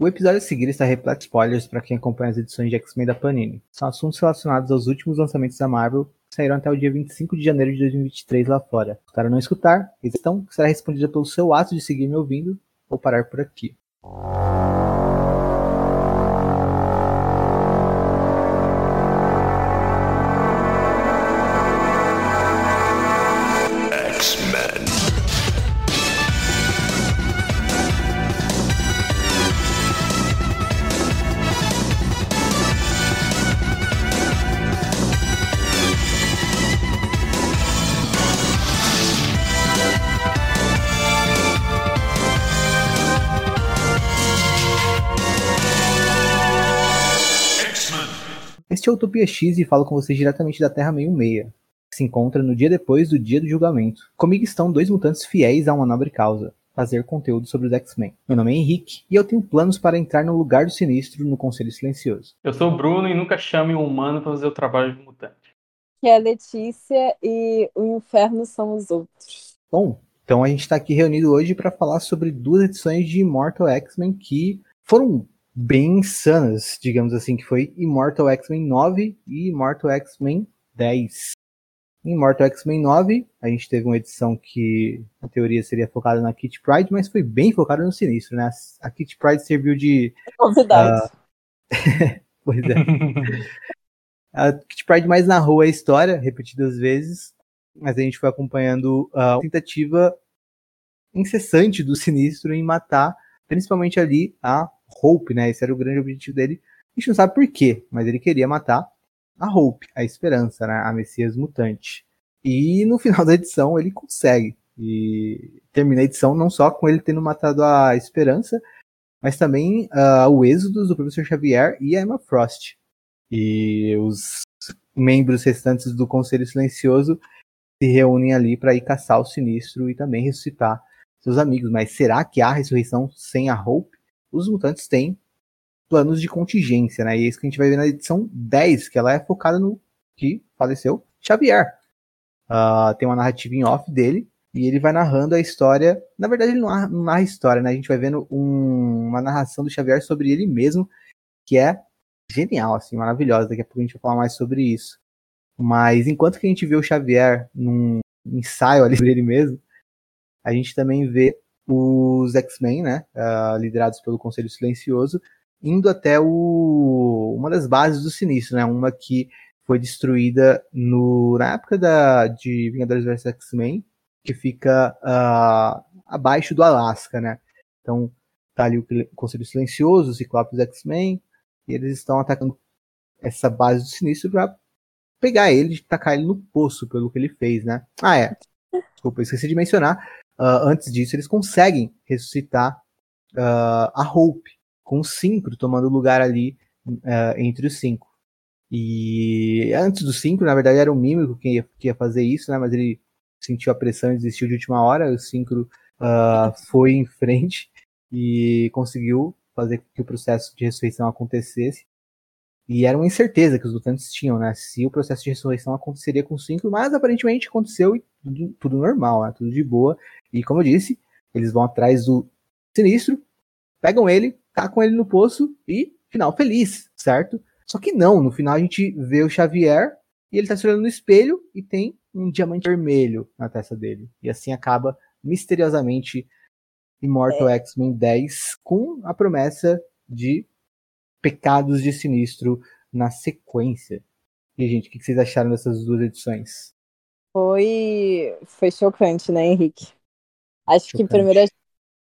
O episódio a seguir está repleto de spoilers para quem acompanha as edições de X-Men da Panini. São assuntos relacionados aos últimos lançamentos da Marvel que saíram até o dia 25 de janeiro de 2023 lá fora. Para não escutar, que será respondida pelo seu ato de seguir me ouvindo ou parar por aqui. É Utopia X e falo com vocês diretamente da Terra 66, que se encontra no dia depois do dia do julgamento. Comigo estão dois mutantes fiéis a uma nobre causa, fazer conteúdo sobre os X-Men. Meu nome é Henrique e eu tenho planos para entrar no lugar do sinistro no Conselho Silencioso. Eu sou o Bruno e nunca chame um humano para fazer o trabalho de mutante. Que é a Letícia e o inferno são os outros. Bom, então a gente está aqui reunido hoje para falar sobre duas edições de Immortal X-Men que foram bem insanas, digamos assim, que foi Immortal X-Men 9 e Immortal X-Men 10. Em Immortal X-Men 9, a gente teve uma edição que, na teoria, seria focada na Kit Pride, mas foi bem focada no Sinistro, né? A Kit Pride serviu de... Novidade. Uh... pois é. a Kit Pride mais narrou a história, repetidas vezes, mas a gente foi acompanhando a tentativa incessante do Sinistro em matar, principalmente ali, a Hope, né? Esse era o grande objetivo dele. A gente não sabe por quê, mas ele queria matar a Hope, a Esperança, né? A Messias Mutante. E no final da edição ele consegue. E termina a edição não só com ele tendo matado a Esperança, mas também uh, o êxodo do Professor Xavier e a Emma Frost. E os membros restantes do Conselho Silencioso se reúnem ali para ir caçar o Sinistro e também ressuscitar seus amigos. Mas será que há ressurreição sem a Hope? Os mutantes têm planos de contingência, né? E é isso que a gente vai ver na edição 10, que ela é focada no que faleceu Xavier. Uh, tem uma narrativa em off dele, e ele vai narrando a história. Na verdade, ele não narra, história, né? A gente vai vendo um, uma narração do Xavier sobre ele mesmo, que é genial, assim, maravilhosa. Daqui a pouco a gente vai falar mais sobre isso. Mas enquanto que a gente vê o Xavier num ensaio ali dele mesmo, a gente também vê os X-Men, né, uh, liderados pelo Conselho Silencioso, indo até o, uma das bases do Sinistro, né, uma que foi destruída no, na época da, de Vingadores vs X-Men, que fica uh, abaixo do Alasca, né. Então, tá ali o Conselho Silencioso, o Ciclope dos X-Men, e eles estão atacando essa base do Sinistro para pegar ele e tacar ele no poço pelo que ele fez, né. Ah, é. Desculpa, esqueci de mencionar uh, antes disso, eles conseguem ressuscitar uh, a Hope, com o Synchro tomando lugar ali uh, entre os cinco. E antes do Synchro, na verdade, era o Mímico que ia, que ia fazer isso, né? Mas ele sentiu a pressão e desistiu de última hora. O Synchro foi em frente e conseguiu fazer que o processo de ressurreição acontecesse. E era uma incerteza que os lutantes tinham, né? Se o processo de ressurreição aconteceria com cinco, mas aparentemente aconteceu e tudo, tudo normal, né? Tudo de boa. E como eu disse, eles vão atrás do sinistro, pegam ele, tacam ele no poço e final feliz, certo? Só que não, no final a gente vê o Xavier e ele tá se olhando no espelho e tem um diamante vermelho na testa dele. E assim acaba misteriosamente Immortal é. X-Men 10 com a promessa de pecados de sinistro na sequência. E, gente, o que vocês acharam dessas duas edições? Foi, foi chocante, né, Henrique? Acho chocante. que primeiro a gente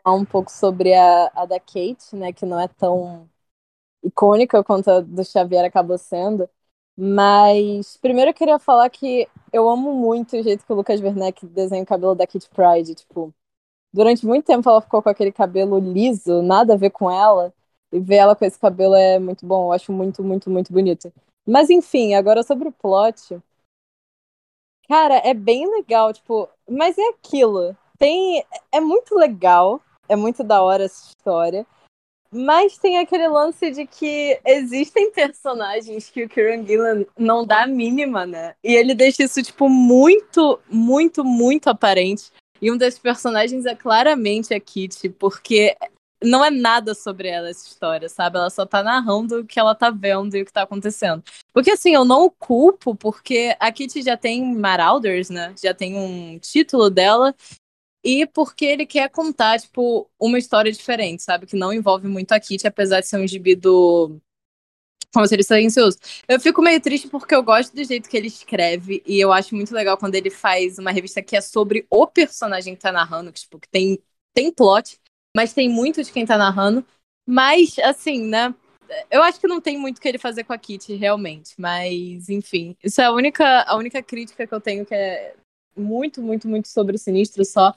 falar um pouco sobre a, a da Kate, né, que não é tão icônica quanto a do Xavier acabou sendo. Mas primeiro eu queria falar que eu amo muito o jeito que o Lucas Werneck desenha o cabelo da Kate Pride. Tipo, durante muito tempo ela ficou com aquele cabelo liso, nada a ver com ela. E ver ela com esse cabelo é muito bom, eu acho muito, muito, muito bonito. Mas enfim, agora sobre o plot. Cara, é bem legal, tipo, mas é aquilo. Tem. É muito legal, é muito da hora essa história. Mas tem aquele lance de que existem personagens que o Kieran Gillan não dá a mínima, né? E ele deixa isso, tipo, muito, muito, muito aparente. E um desses personagens é claramente a Kitty, porque não é nada sobre ela essa história, sabe? Ela só tá narrando o que ela tá vendo e o que tá acontecendo. Porque assim, eu não o culpo, porque a Kitty já tem Marauders, né? Já tem um título dela. E porque ele quer contar, tipo, uma história diferente, sabe? Que não envolve muito a Kitty, apesar de ser um gibi do. Como seria silencioso. Eu fico meio triste porque eu gosto do jeito que ele escreve. E eu acho muito legal quando ele faz uma revista que é sobre o personagem que tá narrando, que, tipo, que tem, tem plot mas tem muito de quem tá narrando. Mas, assim, né? Eu acho que não tem muito o que ele fazer com a Kitty, realmente. Mas, enfim. Isso é a única, a única crítica que eu tenho, que é muito, muito, muito sobre o Sinistro só.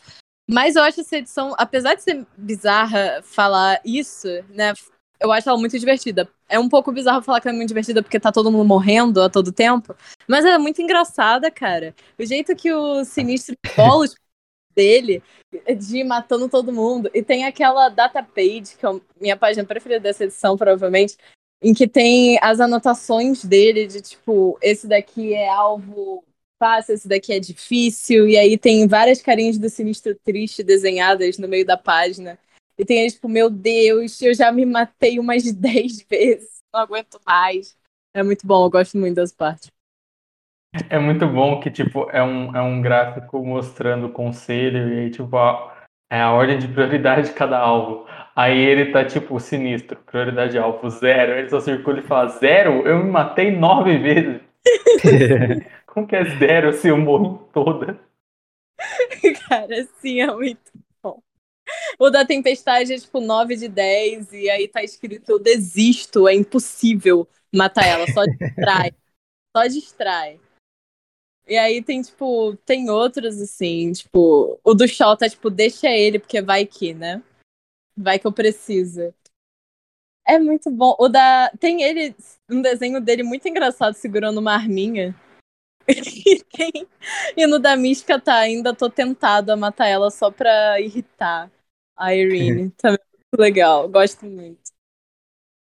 Mas eu acho essa edição, apesar de ser bizarra falar isso, né? Eu acho ela muito divertida. É um pouco bizarro falar que ela é muito divertida porque tá todo mundo morrendo a todo tempo. Mas ela é muito engraçada, cara. O jeito que o Sinistro bola os dele de matando todo mundo. E tem aquela data page, que é minha página preferida dessa edição, provavelmente, em que tem as anotações dele de tipo, esse daqui é alvo fácil, esse daqui é difícil, e aí tem várias carinhas do sinistro triste desenhadas no meio da página. E tem aí, tipo, meu Deus, eu já me matei umas 10 vezes, não aguento mais. É muito bom, eu gosto muito das partes. É muito bom que, tipo, é um, é um gráfico mostrando o conselho e aí, tipo, a, é a ordem de prioridade de cada alvo. Aí ele tá, tipo, sinistro, prioridade de alvo zero. Ele só circula e fala, zero? Eu me matei nove vezes. Como que é zero se eu morro em toda? Cara, sim, é muito bom. O da tempestade é tipo 9 de 10, e aí tá escrito: Eu desisto, é impossível matar ela, só distrai. só distrai. E aí tem, tipo, tem outros, assim, tipo, o do Shaw tá, tipo, deixa ele, porque vai que, né? Vai que eu preciso. É muito bom. O da. Tem ele, um desenho dele muito engraçado segurando uma arminha. e, tem... e no da Mística tá, ainda tô tentado a matar ela só pra irritar a Irene. Também é muito legal, gosto muito.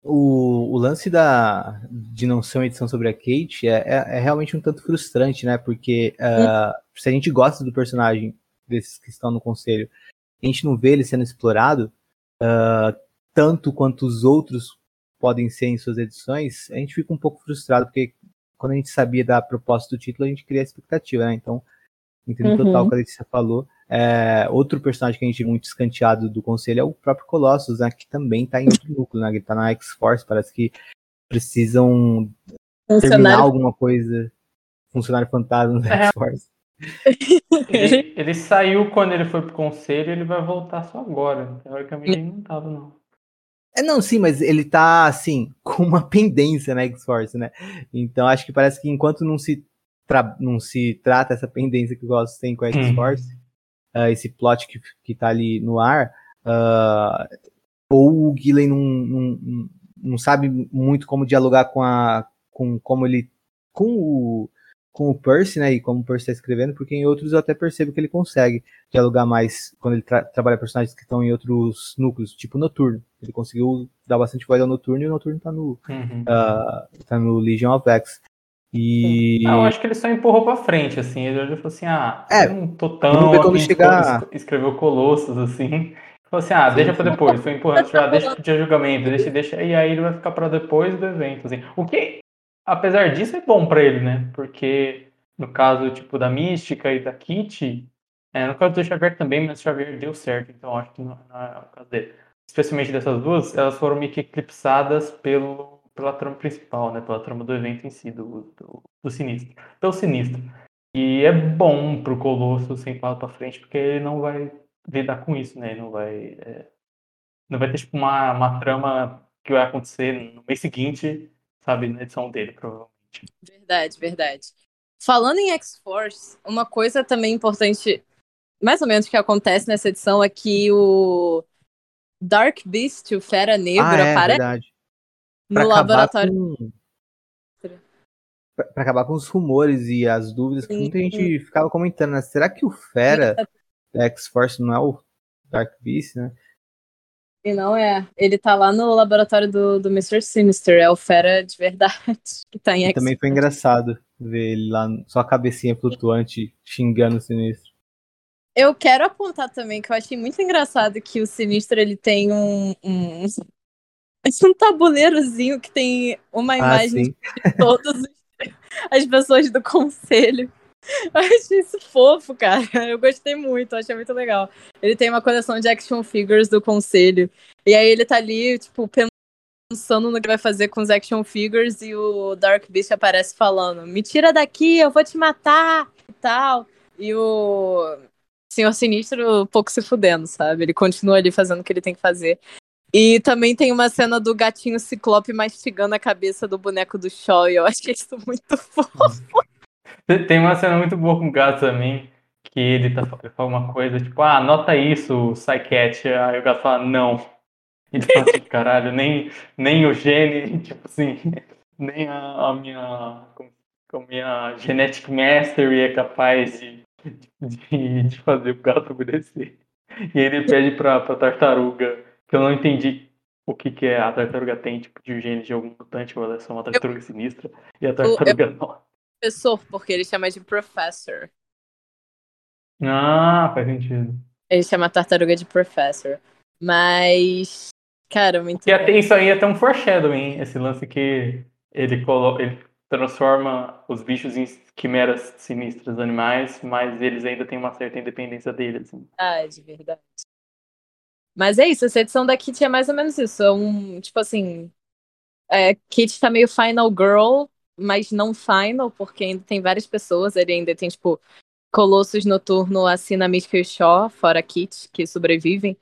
O, o lance da, de não ser uma edição sobre a Kate é, é, é realmente um tanto frustrante, né? Porque uh, se a gente gosta do personagem desses que estão no conselho, a gente não vê ele sendo explorado uh, tanto quanto os outros podem ser em suas edições, a gente fica um pouco frustrado, porque quando a gente sabia da proposta do título, a gente cria a expectativa, né? Então, entendo uhum. total o que a Letícia falou. É, outro personagem que a gente muito escanteado do conselho é o próprio Colossus, né, que também está em outro núcleo, né, ele tá na X-Force, parece que precisam terminar alguma coisa. Funcionário fantasma da é. X-Force. Ele, ele, saiu quando ele foi pro conselho ele vai voltar só agora. Teoricamente ele não tava, não. É, não, sim, mas ele tá, assim, com uma pendência na X-Force, né? Então acho que parece que enquanto não se, não se trata essa pendência que o Ghost tem com a X-Force, uh, esse plot que, que tá ali no ar, uh, ou o Gillen não, não, não sabe muito como dialogar com a com como ele com o com o Percy, né, e como o Percy está escrevendo, porque em outros eu até percebo que ele consegue dialogar mais quando ele tra trabalha personagens que estão em outros núcleos, tipo Noturno. Ele conseguiu dar bastante voz ao Noturno e o Noturno tá no, uhum. uh, tá no Legion of X. E. Ah, eu acho que ele só empurrou pra frente, assim. Ele olhou e falou assim: ah, é, não tô tão. Quando chegar... Escreveu Colossus, assim. Falou assim: ah, sim, deixa pra depois. Foi empurrando, tipo, ah, deixa pro dia julgamento, deixa, deixa. E aí ele vai ficar pra depois do evento, assim. O que, apesar disso, é bom pra ele, né? Porque no caso, tipo, da Mística e da Kitty, é, no caso do Xavier também, mas o Xavier deu certo, então acho que não, não é o caso dele. Especialmente dessas duas, elas foram meio que eclipsadas pelo pela trama principal, né? Pela trama do evento em si, do, do, do Sinistro. Pelo Sinistro. E é bom pro Colosso sem falar pra frente, porque ele não vai lidar com isso, né? Ele não vai. É, não vai ter tipo uma, uma trama que vai acontecer no mês seguinte, sabe, na edição dele, provavelmente. Verdade, verdade. Falando em X-Force, uma coisa também importante, mais ou menos, que acontece nessa edição é que o Dark Beast, o Fera Negra, ah, é, aparece. Verdade no laboratório. Com... Pra acabar com os rumores e as dúvidas que muita gente ficava comentando, né? Será que o Fera da X-Force não é o Dark Beast, né? E não é. Ele tá lá no laboratório do, do Mr. Sinister, é o Fera de verdade que tá em X. Também foi engraçado ver ele lá, só a cabecinha flutuante xingando o Sinistro. Eu quero apontar também que eu achei muito engraçado que o Sinistro ele tem um, um, um tabuleirozinho que tem uma imagem ah, de todas as pessoas do conselho. Eu achei isso fofo, cara. Eu gostei muito, achei muito legal. Ele tem uma coleção de action figures do conselho. E aí ele tá ali, tipo, pensando no que vai fazer com os action figures e o Dark Beast aparece falando: Me tira daqui, eu vou te matar e tal. E o Senhor Sinistro um pouco se fudendo, sabe? Ele continua ali fazendo o que ele tem que fazer. E também tem uma cena do gatinho ciclope mastigando a cabeça do boneco do Shaw, e eu achei isso muito fofo. Tem uma cena muito boa com o gato também, que ele, tá, ele fala uma coisa, tipo, ah, anota isso, Psycat. Aí o gato fala, não. Ele fala assim, caralho, nem, nem o gene, tipo assim, nem a, a minha, a minha genetic mastery é capaz de, de, de fazer o gato obedecer. E ele pede pra, pra tartaruga que eu não entendi o que, que é a tartaruga tem, tipo, de gene de algum mutante, ou ela é só uma tartaruga eu, sinistra, e a tartaruga eu, não. Professor, porque ele chama de professor. Ah, faz sentido. Ele chama a tartaruga de professor. Mas, cara, muito. E até isso aí é até um foreshadowing, esse lance que ele coloca. Ele transforma os bichos em quimeras sinistras animais, mas eles ainda têm uma certa independência deles. Assim. Ah, de verdade. Mas é isso, essa edição da Kit é mais ou menos isso. É um, tipo assim. É, Kit tá meio final girl, mas não final, porque ainda tem várias pessoas. Ele ainda tem, tipo, Colossus Noturno, Assina e Shaw, fora Kit, que sobrevivem.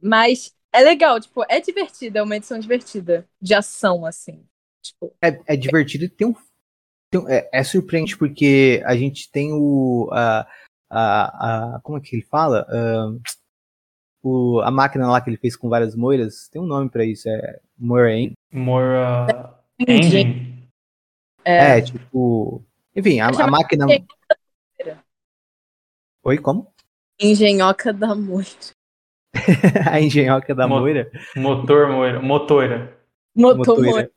Mas é legal, tipo, é divertida, é uma edição divertida. De ação, assim. Tipo, é, é divertido e tem um. Tem, é, é, surpreendente porque a gente tem o. A, a, a, como é que ele fala? Uh, o, a máquina lá que ele fez com várias moiras, tem um nome para isso, é Moira Moira Engine. É, é, tipo. Enfim, a, a máquina. Oi, como? Engenhoca da Moira. a engenhoca da Mo Moira? Motor Moira. Motora. Motor Moira.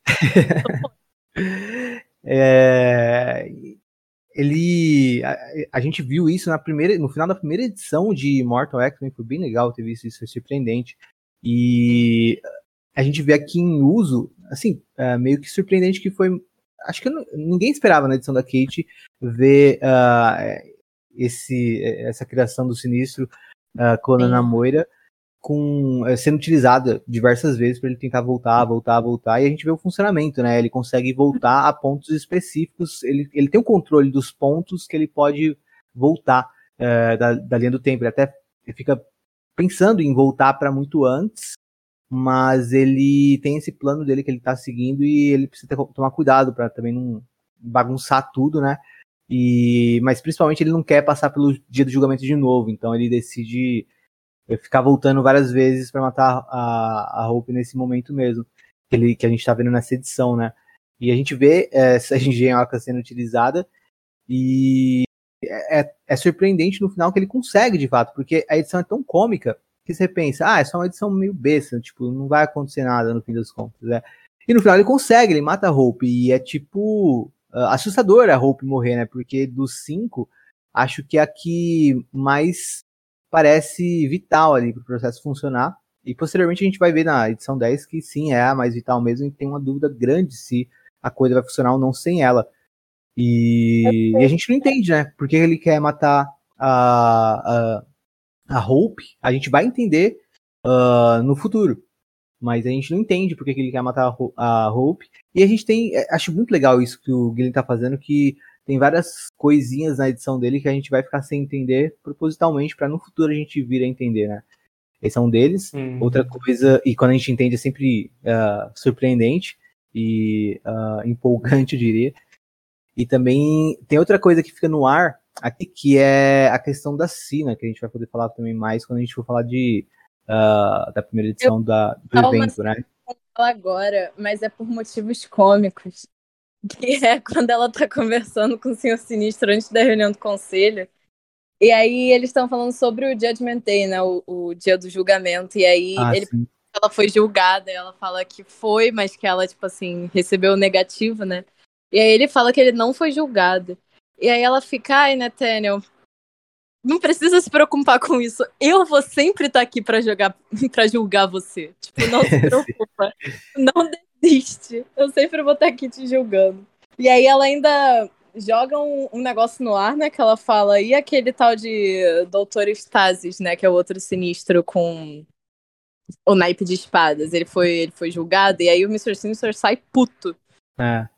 é, ele a, a, gente viu isso na primeira no final da primeira edição de Mortal X foi bem legal ter visto isso foi surpreendente. E a gente vê aqui em uso assim é, meio que surpreendente que foi acho que não, ninguém esperava na edição da Kate ver uh, esse essa criação do sinistro uh, clonando a Moira com é, sendo utilizada diversas vezes para ele tentar voltar, voltar, voltar, e a gente vê o funcionamento, né? Ele consegue voltar a pontos específicos, ele, ele tem o controle dos pontos que ele pode voltar é, da, da linha do tempo. Ele até fica pensando em voltar para muito antes, mas ele tem esse plano dele que ele está seguindo e ele precisa ter, tomar cuidado para também não bagunçar tudo, né? E, mas principalmente ele não quer passar pelo dia do julgamento de novo, então ele decide ficar voltando várias vezes para matar a, a Hope nesse momento mesmo, que, ele, que a gente está vendo nessa edição, né? E a gente vê essa engenhoca sendo utilizada e é, é, é, surpreendente no final que ele consegue de fato, porque a edição é tão cômica que você pensa, ah, é só uma edição meio besta, tipo, não vai acontecer nada no fim das contas, né? E no final ele consegue, ele mata a Hope, e é tipo uh, assustador a Hope morrer, né? Porque dos cinco, acho que é a que mais parece vital ali para o processo funcionar. E posteriormente a gente vai ver na edição 10 que sim, é a mais vital mesmo, e tem uma dúvida grande se a coisa vai funcionar ou não sem ela. E, e a gente não entende, né? Por que ele quer matar a, a, a Hope? A gente vai entender uh, no futuro. Mas a gente não entende por que ele quer matar a, Hope. E a gente tem. É, acho muito legal isso que o Guilherme tá fazendo, que tem várias coisinhas na edição dele que a gente vai ficar sem entender propositalmente para no futuro a gente vir a entender, né? Esse é um deles. Uhum. Outra coisa, e quando a gente entende é sempre uh, surpreendente e uh, empolgante, eu diria. E também tem outra coisa que fica no ar aqui, que é a questão da Sina, que a gente vai poder falar também mais quando a gente for falar de, uh, da primeira edição eu, da, do evento, né? Agora, mas é por motivos cômicos que é quando ela tá conversando com o Senhor Sinistro antes da reunião do conselho. E aí eles estão falando sobre o Judgment Day, né? O, o dia do julgamento. E aí ah, ele, ela foi julgada, ela fala que foi, mas que ela, tipo assim, recebeu o negativo, né? E aí ele fala que ele não foi julgado. E aí ela fica, ai, Nathaniel, não precisa se preocupar com isso. Eu vou sempre estar aqui para jogar, para julgar você. Tipo, não se preocupa. não desiste. Eu sempre vou estar aqui te julgando. E aí ela ainda joga um, um, negócio no ar, né? Que ela fala, e aquele tal de Doutor Stasis, né? Que é o outro sinistro com o naipe de espadas. Ele foi, ele foi julgado, e aí o Mr. Sinister sai puto. É.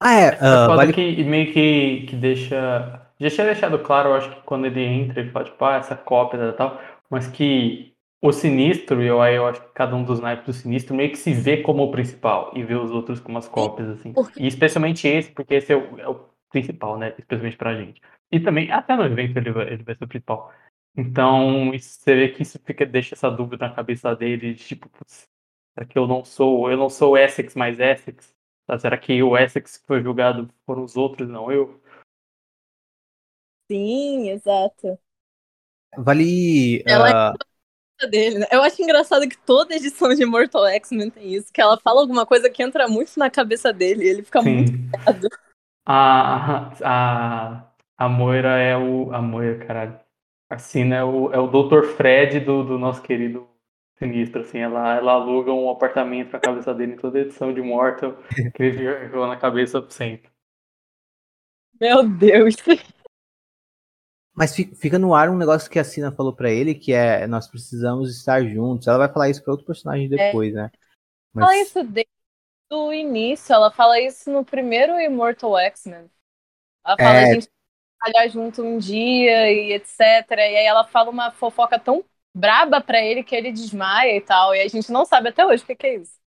Ah, é. Uh, vale... que meio que, que deixa. Já tinha deixado claro, eu acho que quando ele entra, ele fala, tipo, ah, essa cópia e tal, mas que o sinistro, e eu, eu acho que cada um dos naipes do sinistro meio que se vê como o principal e vê os outros como as cópias, assim. E especialmente esse, porque esse é o, é o principal, né? Especialmente pra gente. E também, até no evento ele vai, ele vai ser o principal. Então, isso, você vê que isso fica, deixa essa dúvida na cabeça dele, de, tipo, putz, será que eu não sou, eu não sou Essex mais Essex? Tá? Será que o Essex que foi julgado foram os outros, não eu? Sim, exato. Vale. Ela uh... dele, né? Eu acho engraçado que toda edição de Mortal X-Men tem isso, que ela fala alguma coisa que entra muito na cabeça dele, e ele fica Sim. muito errado. A, a, a Moira é o. A Moira, caralho. A Sina é o, é o Dr. Fred do, do nosso querido sinistro, assim, ela, ela aluga um apartamento na cabeça dele em toda edição de Mortal, que ele ficou na cabeça sempre. Meu Deus. Mas fica no ar um negócio que a Sina falou para ele, que é nós precisamos estar juntos. Ela vai falar isso para outro personagem é. depois, é. né? Mas... Fala isso desde o início, ela fala isso no primeiro Immortal X-Men. Ela fala, é... a gente vai trabalhar junto um dia e etc. E aí ela fala uma fofoca tão braba para ele que ele desmaia e tal. E a gente não sabe até hoje o que, que é isso.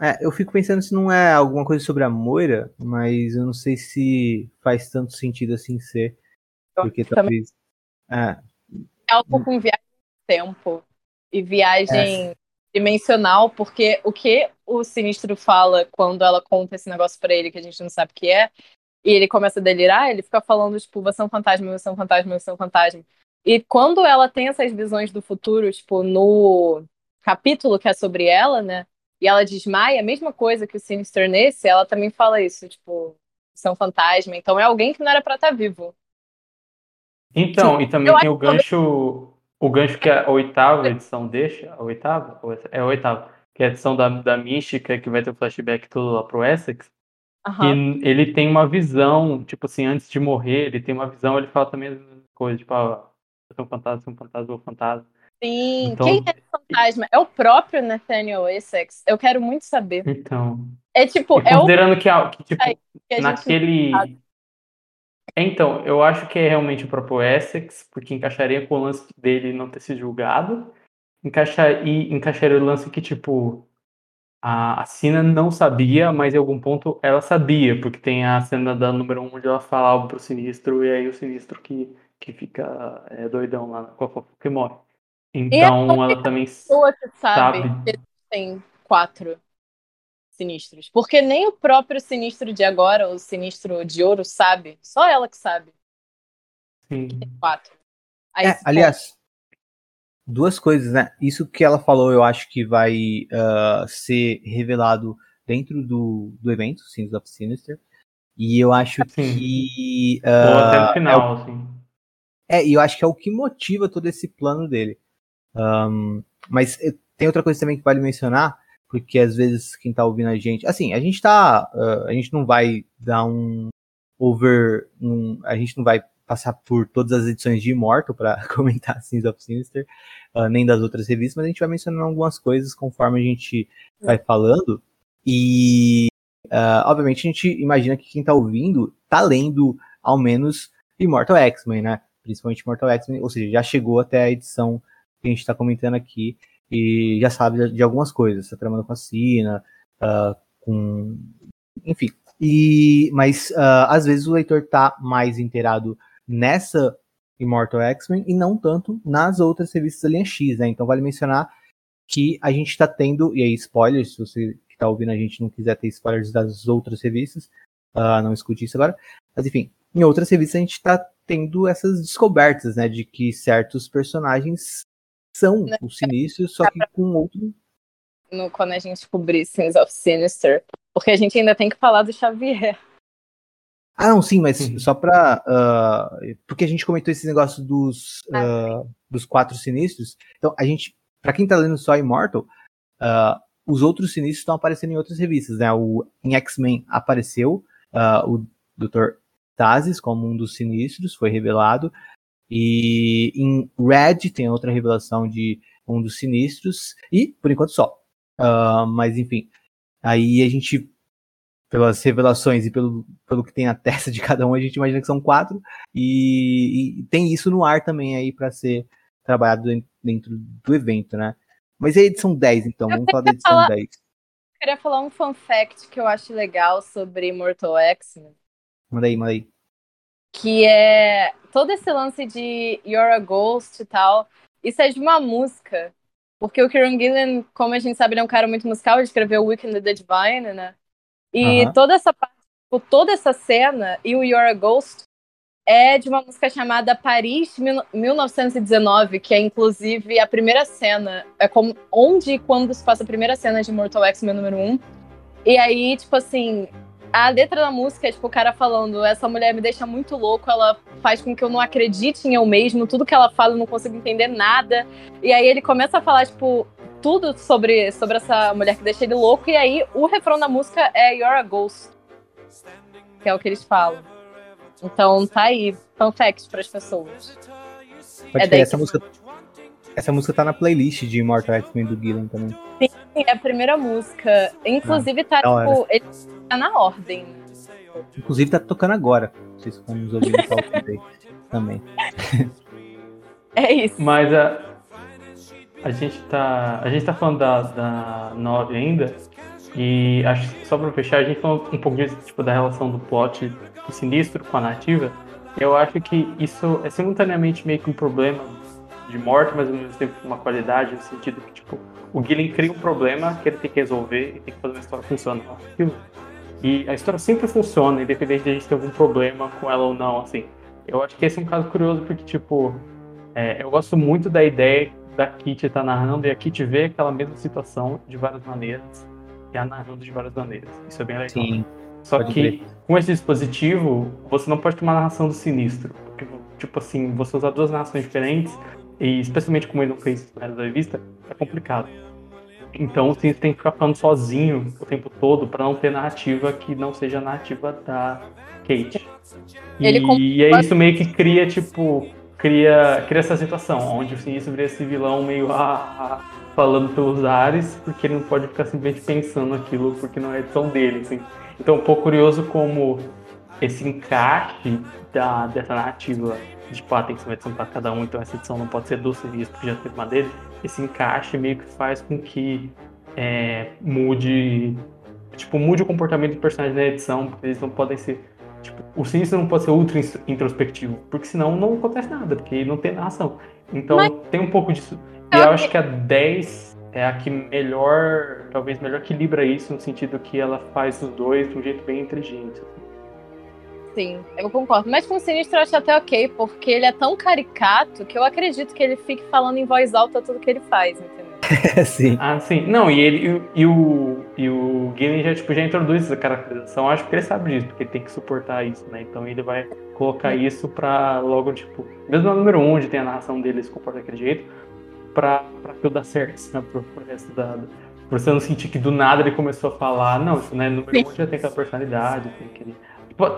É, eu fico pensando se não é alguma coisa sobre a Moira, mas eu não sei se faz tanto sentido assim ser. Porque talvez. É. é algo com viagem no tempo e viagem é. dimensional, porque o que o Sinistro fala quando ela conta esse negócio para ele que a gente não sabe o que é, e ele começa a delirar, ele fica falando, tipo, você é um fantasma, você é um fantasma, você é um fantasma. E quando ela tem essas visões do futuro, tipo, no capítulo que é sobre ela, né? E ela desmaia, a mesma coisa que o Sinister nesse, ela também fala isso, tipo, são é fantasma. Então é alguém que não era para estar tá vivo. Então, Sim. e também Eu tem o gancho, o gancho que a oitava edição deixa, a oitava? É a oitava, que é a edição da, da Mística, que vai ter o flashback todo lá pro Essex. Uhum. E ele tem uma visão, tipo assim, antes de morrer, ele tem uma visão, ele fala também as coisas, tipo, ah, sou um fantasma, sou um fantasma, sou um fantasma. Sim, então... quem é esse fantasma? É o próprio Nathaniel Essex? Eu quero muito saber. Então. É tipo, é considerando o... que, que, tipo, que naquele. Então, eu acho que é realmente o próprio Essex, porque encaixaria com o lance dele não ter sido julgado. Encaixa, e encaixaria o lance que, tipo, a, a Sina não sabia, mas em algum ponto ela sabia, porque tem a cena da número 1 um onde ela fala algo pro Sinistro, e aí o Sinistro que que fica é, doidão lá com a fofoca que morre. Então ela também pessoa que sabe, sabe tem quatro sinistros. Porque nem o próprio sinistro de agora, o sinistro de ouro, sabe. Só ela que sabe. Sim. Que tem quatro. Aí, é, aliás, duas coisas, né? Isso que ela falou, eu acho que vai uh, ser revelado dentro do, do evento, Sins of Sinister. E eu acho assim, que. Uh, até o final, é o, assim. É, e eu acho que é o que motiva todo esse plano dele. Um, mas eh, tem outra coisa também que vale mencionar, porque às vezes quem tá ouvindo a gente. Assim, a gente tá. Uh, a gente não vai dar um over. Um, a gente não vai passar por todas as edições de Immortal para comentar Sins of Sinister, uh, nem das outras revistas, mas a gente vai mencionando algumas coisas conforme a gente vai falando. E, uh, obviamente, a gente imagina que quem tá ouvindo tá lendo, ao menos, Immortal X-Men, né? principalmente Mortal X-Men, ou seja, já chegou até a edição que a gente está comentando aqui e já sabe de, algumas coisas, está tramando com a Cina, uh, com. Enfim. E, mas uh, às vezes o leitor tá mais inteirado nessa Immortal X-Men e não tanto nas outras revistas da linha X, né? Então vale mencionar que a gente está tendo, e aí spoilers, se você que está ouvindo a gente não quiser ter spoilers das outras revistas, uh, não escute isso agora. Mas enfim, em outras revistas a gente está tendo essas descobertas, né, de que certos personagens são né? os sinistros, só que com outro. No, quando a gente descobrir Sins of Sinister, porque a gente ainda tem que falar do Xavier. Ah, não, sim, mas uhum. só pra. Uh, porque a gente comentou esse negócio dos, uh, dos quatro sinistros. Então, a gente. Pra quem tá lendo só Immortal, uh, os outros sinistros estão aparecendo em outras revistas, né? O, em X-Men apareceu o Dr. Tazes como um dos sinistros, foi revelado. E em Red tem outra revelação de um dos sinistros. E, por enquanto, só. mas, enfim. Aí a gente pelas revelações e pelo, pelo que tem na testa de cada um, a gente imagina que são quatro. E, e tem isso no ar também aí para ser trabalhado dentro do evento, né? Mas é a edição 10, então, vamos falar da edição falar, 10. Eu queria falar um fun fact que eu acho legal sobre Mortal X. Né? Manda aí, manda aí. Que é todo esse lance de You're a Ghost e tal. Isso é de uma música. Porque o Kieran Gillen, como a gente sabe, ele é um cara muito musical, ele escreveu Weekend the Divine, né? E toda essa parte, tipo, toda essa cena e o You're a Ghost é de uma música chamada Paris 1919, que é inclusive a primeira cena, é como onde e quando se passa a primeira cena de Mortal X, número 1. E aí, tipo assim, a letra da música é tipo o cara falando: essa mulher me deixa muito louco, ela faz com que eu não acredite em eu mesmo, tudo que ela fala eu não consigo entender nada. E aí ele começa a falar, tipo, tudo sobre, sobre essa mulher que deixa ele louco, e aí o refrão da música é You're a Ghost. Que é o que eles falam. Então tá aí, fun para as pessoas. Pode é essa música, essa música tá na playlist de Immortal X-Men do Gillen também. Sim, é a primeira música. Inclusive tá, tipo, ele tá na ordem. Inclusive tá tocando agora. Vocês estão nos ouvindo também. É isso. Mas a, a gente tá, a gente tá falando da, da 9 ainda, e acho só para fechar, a gente falou um pouco disso, tipo, da relação do plot do sinistro com a narrativa. Eu acho que isso é simultaneamente meio que um problema de morte, mas ao mesmo tempo uma qualidade, no sentido que, tipo, o Gillen cria um problema que ele tem que resolver e tem que fazer uma história funcionar. E a história sempre funciona, independente de a gente ter algum problema com ela ou não, assim. Eu acho que esse é um caso curioso porque, tipo, é, eu gosto muito da ideia da Kitty tá narrando e a Kitty vê aquela mesma situação de várias maneiras e a narrando de várias maneiras. Isso é bem legal. Sim, Só que ver. com esse dispositivo, você não pode ter uma narração do sinistro. Porque, tipo assim, você usar duas narrações diferentes, e especialmente como ele não fez na da revista, é complicado. Então o sinistro tem que ficar falando sozinho o tempo todo para não ter narrativa que não seja a narrativa da Kate. E, e é isso meio que cria, tipo, cria, cria essa situação, onde o Sinistro vira esse vilão meio ah, ah, falando pelos ares, porque ele não pode ficar simplesmente pensando aquilo, porque não é edição dele, assim. Então, um pouco curioso como esse encaixe da, dessa narrativa de, tipo, ah, tem que ser uma edição para cada um, então essa edição não pode ser do serviço, porque já teve uma dele, esse encaixe meio que faz com que é, mude, tipo, mude o comportamento do personagem na edição, porque eles não podem ser Tipo, o sinistro não pode ser ultra introspectivo, porque senão não acontece nada, porque não tem narração. Então Mas... tem um pouco disso. E eu acho que a 10 é a que melhor, talvez melhor equilibra isso, no sentido que ela faz os dois de um jeito bem inteligente. Sim, eu concordo. Mas com o Sinistro eu acho até ok, porque ele é tão caricato que eu acredito que ele fique falando em voz alta tudo que ele faz, entendeu? sim. Ah, sim. Não, e ele e, e o e o Gillen já tipo já introduz essa caracterização. Acho que ele sabe disso, porque ele tem que suportar isso, né? Então ele vai colocar isso pra logo tipo, mesmo no número 1, onde tem a narração dele se comporta daquele jeito, pra, pra tudo dar certo, né? Pro, pro resto da, pra você não sentir que do nada ele começou a falar, não, isso, né? No número 1 já tem aquela personalidade, tem aquele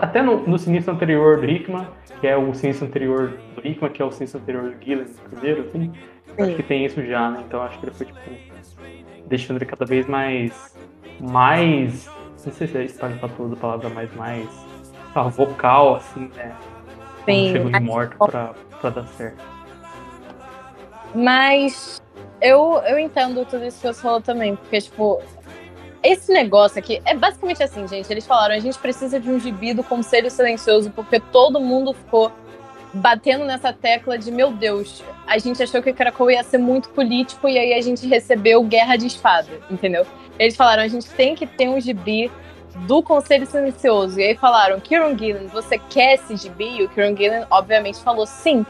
até no, no sinistro anterior do Hickman, que é o sinistro anterior do Hickman, que é o sinistro anterior do Gillen primeiro, assim, Acho que tem isso já, né? Então acho que ele foi, tipo, deixando ele cada vez mais. Mais. Não sei se é tudo a palavra, mas mais. Ah, vocal, assim, né? Sim. Chegou de morto pra, pra dar certo. Mas eu, eu entendo tudo isso que você falou também, porque, tipo, esse negócio aqui é basicamente assim, gente. Eles falaram: a gente precisa de um gibi do Conselho Silencioso, porque todo mundo ficou batendo nessa tecla de meu Deus, a gente achou que o Krakow ia ser muito político e aí a gente recebeu Guerra de Espada, entendeu? Eles falaram, a gente tem que ter um gibi do Conselho Silencioso. E aí falaram, Kieron Gillen, você quer esse gibi? E o Kieron Gillen, obviamente, falou sim.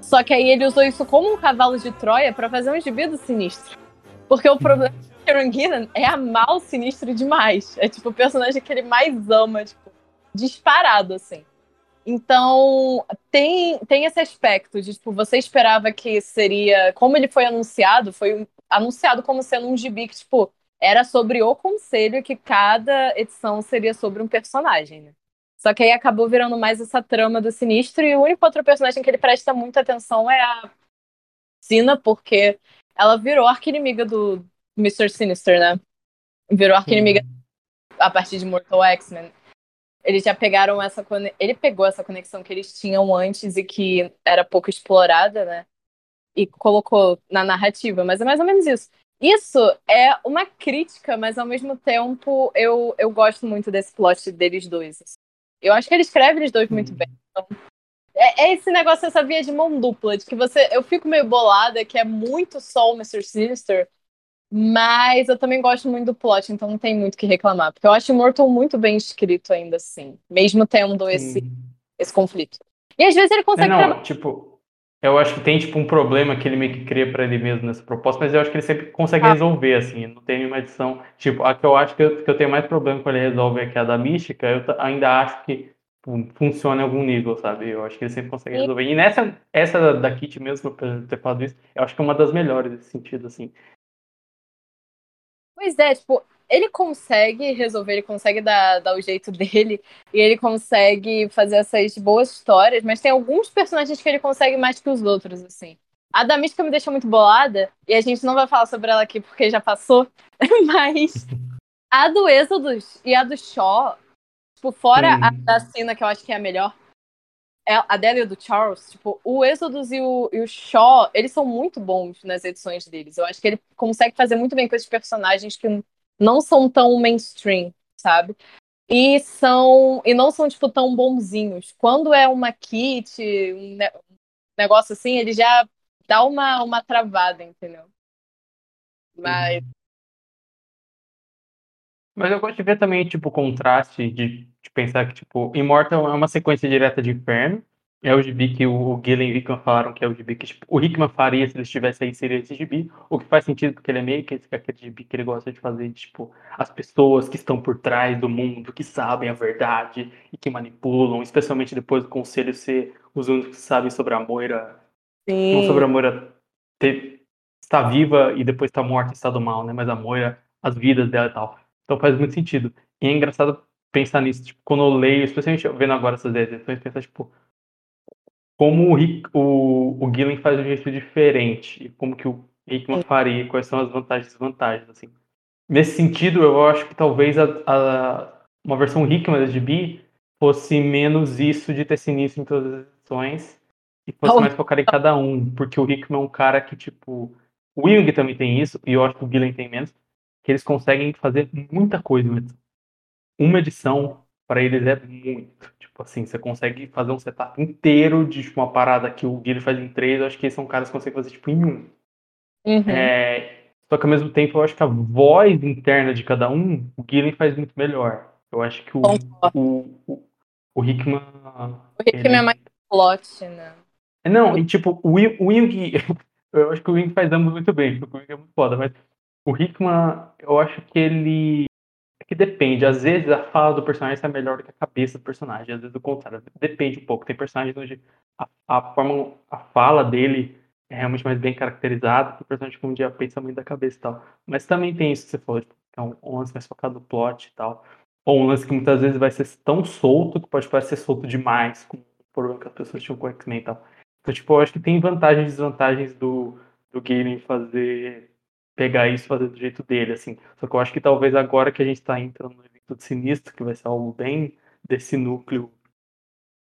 Só que aí ele usou isso como um cavalo de Troia para fazer um gibi do Sinistro. Porque o problema do Kieron Gillen é amar o Sinistro demais. É tipo o personagem que ele mais ama, tipo, disparado, assim. Então, tem, tem esse aspecto de, tipo, você esperava que seria. Como ele foi anunciado, foi anunciado como sendo um gibi que, tipo, era sobre o conselho que cada edição seria sobre um personagem, né? Só que aí acabou virando mais essa trama do sinistro, e o único outro personagem que ele presta muita atenção é a Sina, porque ela virou arqui-inimiga do Mr. Sinister, né? Virou arqui-inimiga a partir de Mortal X-Men. Eles já pegaram essa. Ele pegou essa conexão que eles tinham antes e que era pouco explorada, né? E colocou na narrativa, mas é mais ou menos isso. Isso é uma crítica, mas ao mesmo tempo eu, eu gosto muito desse plot deles dois. Assim. Eu acho que ele escreve eles dois muito bem. Então, é, é, esse negócio, essa via de mão dupla, de que você. Eu fico meio bolada, que é muito só o Mr. Sinister, mas eu também gosto muito do plot, então não tem muito o que reclamar. Porque eu acho Immortal muito bem escrito ainda assim, mesmo tendo esse, esse conflito. E às vezes ele consegue. É, não, tipo, eu acho que tem, tipo, um problema que ele meio que cria para ele mesmo nessa proposta, mas eu acho que ele sempre consegue ah. resolver, assim, não tem nenhuma edição. Tipo, a que eu acho que eu, que eu tenho mais problema com ele resolver é que a da Mística, eu ainda acho que funciona em algum nível, sabe? Eu acho que ele sempre consegue resolver. E nessa, essa da Kit mesmo, por ter falado isso, eu acho que é uma das melhores nesse sentido, assim. Pois é, tipo, ele consegue resolver, ele consegue dar, dar o jeito dele e ele consegue fazer essas boas histórias, mas tem alguns personagens que ele consegue mais que os outros, assim. A da Mística me deixa muito bolada, e a gente não vai falar sobre ela aqui porque já passou, mas a do Êxodos e a do Shaw, tipo, fora a da Cena, que eu acho que é a melhor, a dela do Charles, tipo, o Êxodos e o, e o Shaw, eles são muito bons nas edições deles. Eu acho que ele consegue fazer muito bem com esses personagens que não são tão mainstream, sabe? E são e não são tipo tão bonzinhos. Quando é uma kit, um negócio assim, ele já dá uma uma travada, entendeu? Mas mas eu gosto de ver também, tipo, o contraste de, de pensar que, tipo, Immortal é uma sequência direta de Inferno, é o gibi que o Gillen e o Hickman falaram que é o gibi que tipo, o Hickman faria se ele estivesse aí, seria esse gibi, o que faz sentido porque ele é meio que esse, aquele gibi que ele gosta de fazer, tipo, as pessoas que estão por trás do mundo, que sabem a verdade e que manipulam, especialmente depois do conselho ser os únicos que sabem sobre a Moira, Sim. não sobre a Moira ter, estar viva e depois estar morta em estado mal, né, mas a Moira, as vidas dela e tal. Então faz muito sentido. E é engraçado pensar nisso, tipo, quando eu leio, especialmente vendo agora essas edições, pensar, tipo, como o, Rick, o, o Gillen faz de um jeito diferente e como que o Hickman faria, quais são as vantagens e desvantagens, assim. Nesse sentido, eu acho que talvez a, a uma versão Hickman da GB fosse menos isso de ter sinistro em todas as edições e fosse mais focado em cada um, porque o Hickman é um cara que, tipo, o Wing também tem isso, e eu acho que o Gillen tem menos, que eles conseguem fazer muita coisa. Uma edição, para eles, é muito. Tipo assim, você consegue fazer um setup inteiro de tipo, uma parada que o Guilherme faz em três, eu acho que esses são caras que conseguem fazer tipo em um. Uhum. É, só que ao mesmo tempo eu acho que a voz interna de cada um, o Guilherme faz muito melhor. Eu acho que o, o, o, o Hickman. O Hickman ele... é mais plot, né? É, não, e tipo, o, o Wing. eu acho que o Wing faz ambos muito bem, porque o Wing é muito foda, mas o Hickman, eu acho que ele que depende. Às vezes a fala do personagem é melhor do que a cabeça do personagem. Às vezes o contrário. Depende um pouco. Tem personagens onde a, a forma, a fala dele é realmente mais bem caracterizada. Tem personagens que um dia pensa muito da cabeça e tal. Mas também tem isso que você falou. Tipo, é um, um lance mais focado no plot e tal. Ou um lance que muitas vezes vai ser tão solto que pode parecer solto demais. Com o problema que as pessoas tinham com o X-Men e tal. Então, tipo, eu acho que tem vantagens e desvantagens do, do game fazer pegar isso e fazer do jeito dele, assim. Só que eu acho que talvez agora que a gente está entrando no evento de sinistro, que vai ser algo bem desse núcleo,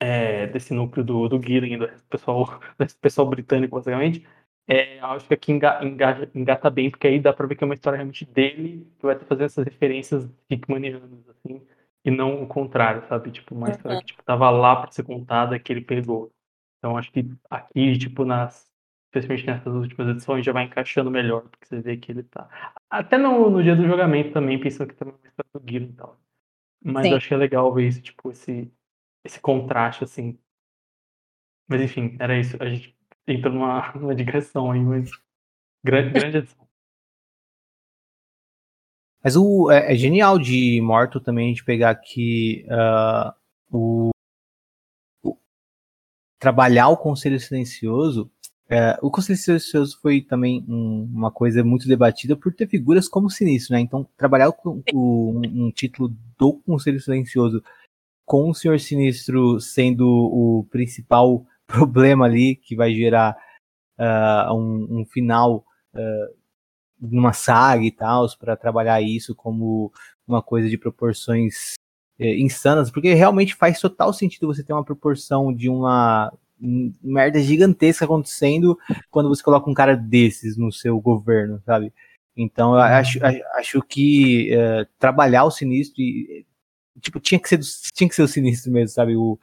é, desse núcleo do, do Gillen, do pessoal, do pessoal britânico, basicamente, é, acho que aqui engaja, engata bem, porque aí dá pra ver que é uma história realmente dele, que vai estar fazendo essas referências hickmanianas, assim, e não o contrário, sabe? Tipo, uma história uhum. que tipo, tava lá para ser contada, que ele pegou. Então, acho que aqui, tipo, nas especialmente nessas últimas edições, já vai encaixando melhor, porque você vê que ele tá. Até no, no dia do jogamento também, pensando que também vai estar do Guilherme e tal. Mas Sim. eu achei legal ver esse, tipo, esse, esse contraste, assim. Mas enfim, era isso. A gente entrou numa, numa digressão aí, mas grande, grande edição. Mas o, é, é, genial de Morto também a gente pegar aqui uh, o, o trabalhar o Conselho Silencioso é, o Conselho Silencioso foi também um, uma coisa muito debatida por ter figuras como Sinistro, né? Então, trabalhar um, um título do Conselho Silencioso com o Senhor Sinistro sendo o principal problema ali que vai gerar uh, um, um, final uh, numa saga e tal, para trabalhar isso como uma coisa de proporções uh, insanas, porque realmente faz total sentido você ter uma proporção de uma merda gigantesca acontecendo quando você coloca um cara desses no seu governo, sabe? Então eu acho, uhum. acho que uh, trabalhar o sinistro e, tipo, tinha que ser tinha que ser o sinistro mesmo, sabe? O,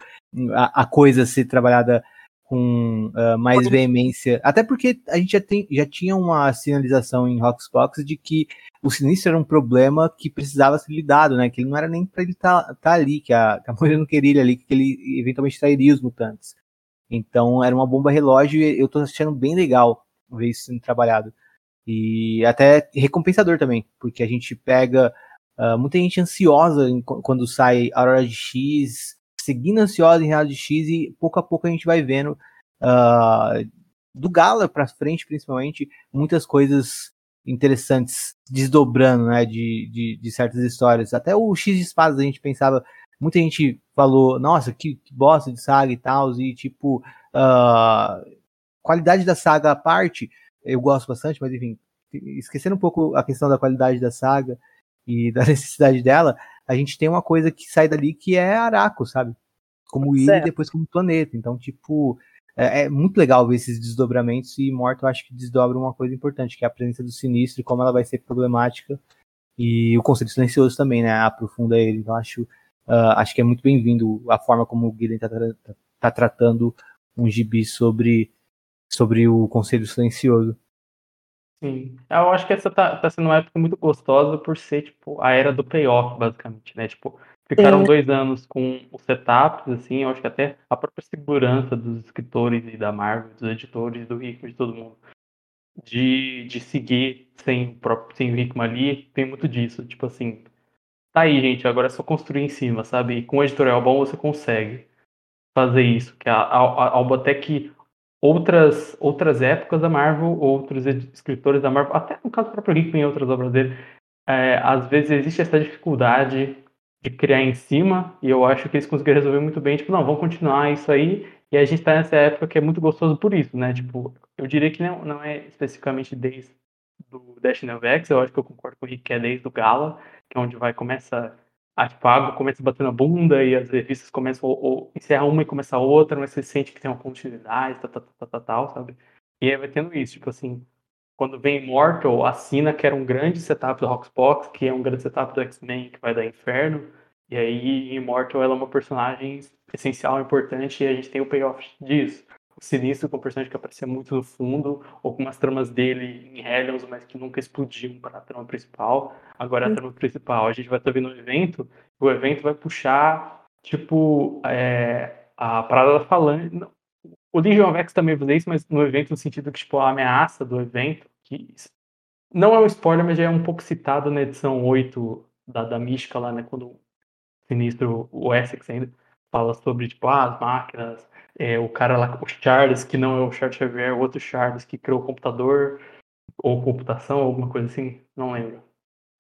a, a coisa ser trabalhada com uh, mais veemência. Até porque a gente já, tem, já tinha uma sinalização em Roxbox de que o sinistro era um problema que precisava ser lidado, né? Que ele não era nem para ele estar tá, tá ali, que a, que a mulher não queria ele ali, que ele eventualmente trairia os mutantes. Então era uma bomba relógio e eu tô achando bem legal ver isso sendo trabalhado. E até recompensador também, porque a gente pega uh, muita gente ansiosa em, quando sai a hora de X, seguindo ansiosa em Real de X e pouco a pouco a gente vai vendo uh, do Gala para frente, principalmente, muitas coisas interessantes desdobrando, né, de, de, de certas histórias. Até o X de espadas a gente pensava muita gente falou, nossa, que, que bosta de saga e tal, e tipo, uh, qualidade da saga à parte, eu gosto bastante, mas enfim, esquecendo um pouco a questão da qualidade da saga e da necessidade dela, a gente tem uma coisa que sai dali que é Araco, sabe? Como ilha e depois como planeta. Então, tipo, é, é, muito legal ver esses desdobramentos e Morto eu acho que desdobra uma coisa importante, que é a presença do sinistro e como ela vai ser problemática. E o conceito silencioso também, né? Aprofunda ele. Então, acho Uh, acho que é muito bem-vindo a forma como o Guilherme está tá, tá tratando um gibi sobre, sobre o Conselho Silencioso. Sim, eu acho que essa tá, tá sendo uma época muito gostosa por ser, tipo, a era do payoff, basicamente, né? Tipo, ficaram Sim. dois anos com os setups, assim, eu acho que até a própria segurança dos escritores e da Marvel, dos editores, do Rickman, de todo mundo, de, de seguir sem o próprio, sem o Rickman ali, tem muito disso, tipo assim, tá aí, gente, agora é só construir em cima, sabe? E com um editorial bom você consegue fazer isso. Que a, a, a Albotec, outras, outras épocas da Marvel, outros escritores da Marvel, até no caso do próprio Rick em outras obras dele, é, às vezes existe essa dificuldade de criar em cima, e eu acho que eles conseguiram resolver muito bem, tipo, não, vamos continuar isso aí, e a gente tá nessa época que é muito gostoso por isso, né? Tipo, eu diria que não, não é especificamente desde do Destiny of X, eu acho que eu concordo com o Rick, que é desde o Gala, que é onde vai, começa, a, tipo, a água começa a bater na bunda e as revistas começam, ou, ou encerra uma e começa a outra, mas você sente que tem uma continuidade, tal, tal, tal, tal, tal, sabe? E aí vai tendo isso, tipo assim, quando vem Immortal, assina que era um grande setup do Roxbox, que é um grande setup do X-Men que vai dar inferno, e aí Immortal ela é uma personagem essencial, importante, e a gente tem o payoff disso Sinistro com um personagem que aparecia muito no fundo, ou com umas tramas dele em Hellions, mas que nunca explodiam para a trama principal. Agora é a trama principal. A gente vai estar vendo um evento, o evento vai puxar, tipo, é, a parada da Falange. O Legion of X também vai isso, mas no evento no sentido que, tipo, a ameaça do evento, que não é um spoiler, mas já é um pouco citado na edição 8 da, da Mística lá, né, quando o Sinistro, o Essex ainda, fala sobre, tipo, ah, as máquinas é, o cara lá, o Charles, que não é o Charles Xavier, o outro Charles que criou o computador, ou computação, alguma coisa assim, não lembro.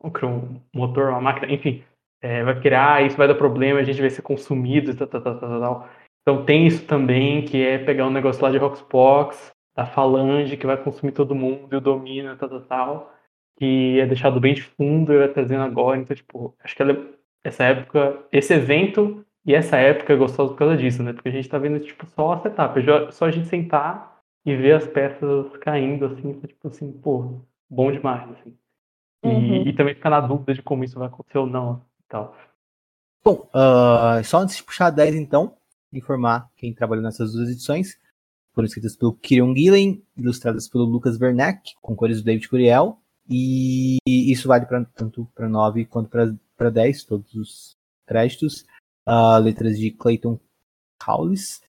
Ou criou um motor, uma máquina, enfim, é, vai criar, isso vai dar problema, a gente vai ser consumido, tal, tal, tal, tal, tal. Então tem isso também, que é pegar um negócio lá de Roxbox, da Falange, que vai consumir todo mundo e o domina, tal, tal, tal, que é deixado bem de fundo e vai trazendo agora. Então, tipo, acho que ela, essa época, esse evento e essa época é gostosa por causa disso, né? Porque a gente tá vendo, tipo, só a setup. Só a gente sentar e ver as peças caindo, assim, tá, tipo assim, pô, bom demais, assim. E, uhum. e também ficar na dúvida de como isso vai acontecer ou não e tal. Bom, uh, só antes de puxar a 10, então, informar quem trabalhou nessas duas edições. Foram escritas pelo Kieron Gillen, ilustradas pelo Lucas Werneck, com cores do David Curiel. E isso vale pra, tanto para 9 quanto para 10, todos os créditos uh, letras de Clayton Cowles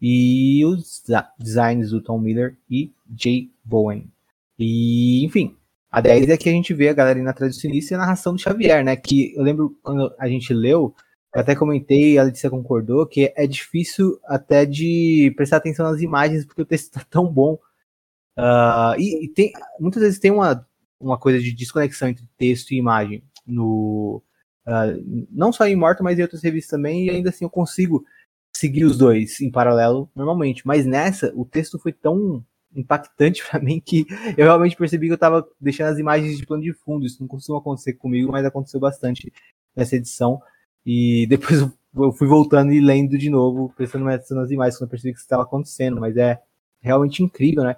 e os designs do Tom Miller e Jay Bowen. E, enfim, a 10 é que a gente vê a galera atrás do sinistro e a narração do Xavier, né? Que eu lembro quando a gente leu, eu até comentei, a Letícia concordou, que é difícil até de prestar atenção nas imagens, porque o texto tá tão bom. Uh, e, e, tem, muitas vezes tem uma, uma coisa de desconexão entre texto e imagem no uh, não só em Morto, mas em outras revistas também, e ainda assim eu consigo seguir os dois em paralelo normalmente. Mas nessa, o texto foi tão impactante para mim que eu realmente percebi que eu estava deixando as imagens de plano de fundo. Isso não costuma acontecer comigo, mas aconteceu bastante nessa edição. E depois eu fui voltando e lendo de novo, atenção nas imagens, quando eu percebi que isso estava acontecendo. Mas é realmente incrível, né?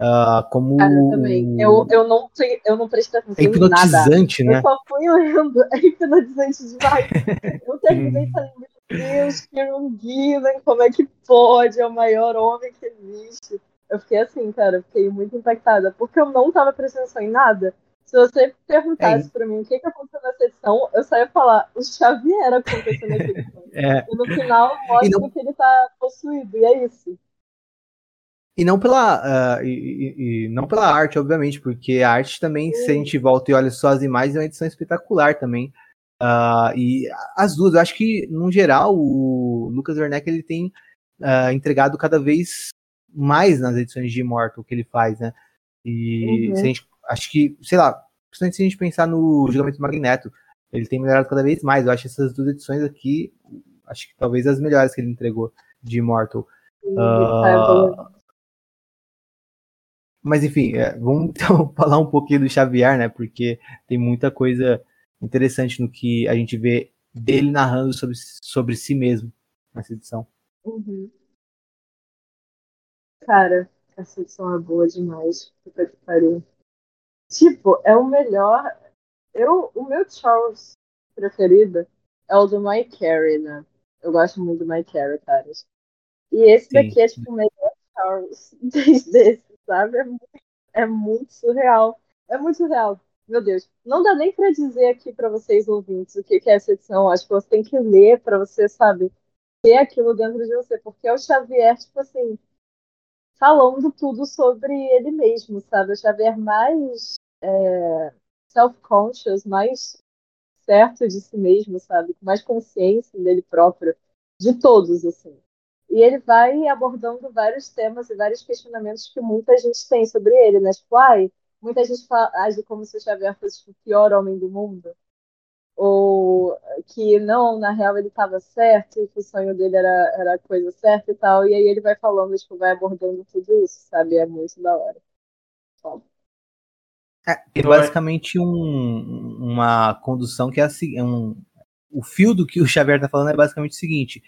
Uh, como Cara, eu também. Eu, eu, não, eu não prestei atenção é hipnotizante, em nada. né? Eu só fui lendo. É hipnotizante demais. eu terminei falando, meu Deus, Kieran Gillen, como é que pode? É o maior homem que existe. Eu fiquei assim, cara, fiquei muito impactada, porque eu não tava prestando atenção em nada. Se você perguntasse é. pra mim o que, que aconteceu nessa edição, eu só ia falar, o Xavier aconteceu nessa edição. É. E no final mostra não... que ele tá possuído, e é isso. E não pela, uh, e, e, e, não pela arte, obviamente, porque a arte também, se a gente volta e olha só as imagens, é uma edição espetacular também. Uh, e as duas, eu acho que, no geral, o Lucas Werneck ele tem uh, entregado cada vez mais nas edições de Immortal que ele faz, né? E uhum. gente, acho que, sei lá, principalmente se a gente pensar no julgamento do Magneto, ele tem melhorado cada vez mais. Eu acho essas duas edições aqui, acho que talvez as melhores que ele entregou de Immortal. Uh, mas enfim, é, vamos então falar um pouquinho do Xavier, né? Porque tem muita coisa interessante no que a gente vê dele narrando sobre, sobre si mesmo nessa edição. Uhum. Cara, essa edição é boa demais. Puta que pariu. Tipo, é o melhor. Eu, o meu Charles preferido é o do Mike Carey, né? Eu gosto muito do Mike Carey, cara. E esse Sim. daqui é tipo o melhor Charles desde esse sabe? É muito, é muito surreal. É muito surreal. Meu Deus, não dá nem para dizer aqui para vocês ouvintes o que, que é essa edição. Acho que você tem que ler para você, sabe, ter aquilo dentro de você, porque é o Xavier, tipo assim, falando tudo sobre ele mesmo, sabe? O Xavier mais é, self-conscious, mais certo de si mesmo, sabe? Com mais consciência dele próprio, de todos, assim. E ele vai abordando vários temas e vários questionamentos que muita gente tem sobre ele, né? Tipo, ai, muita gente fala, age como se o Xavier fosse tipo, o pior homem do mundo. Ou que não, na real ele estava certo, e que o sonho dele era, era a coisa certa e tal. E aí ele vai falando, tipo, vai abordando tudo isso, sabe? É muito da hora. É, é basicamente um, uma condução que é assim, um, o fio do que o Xavier tá falando é basicamente o seguinte: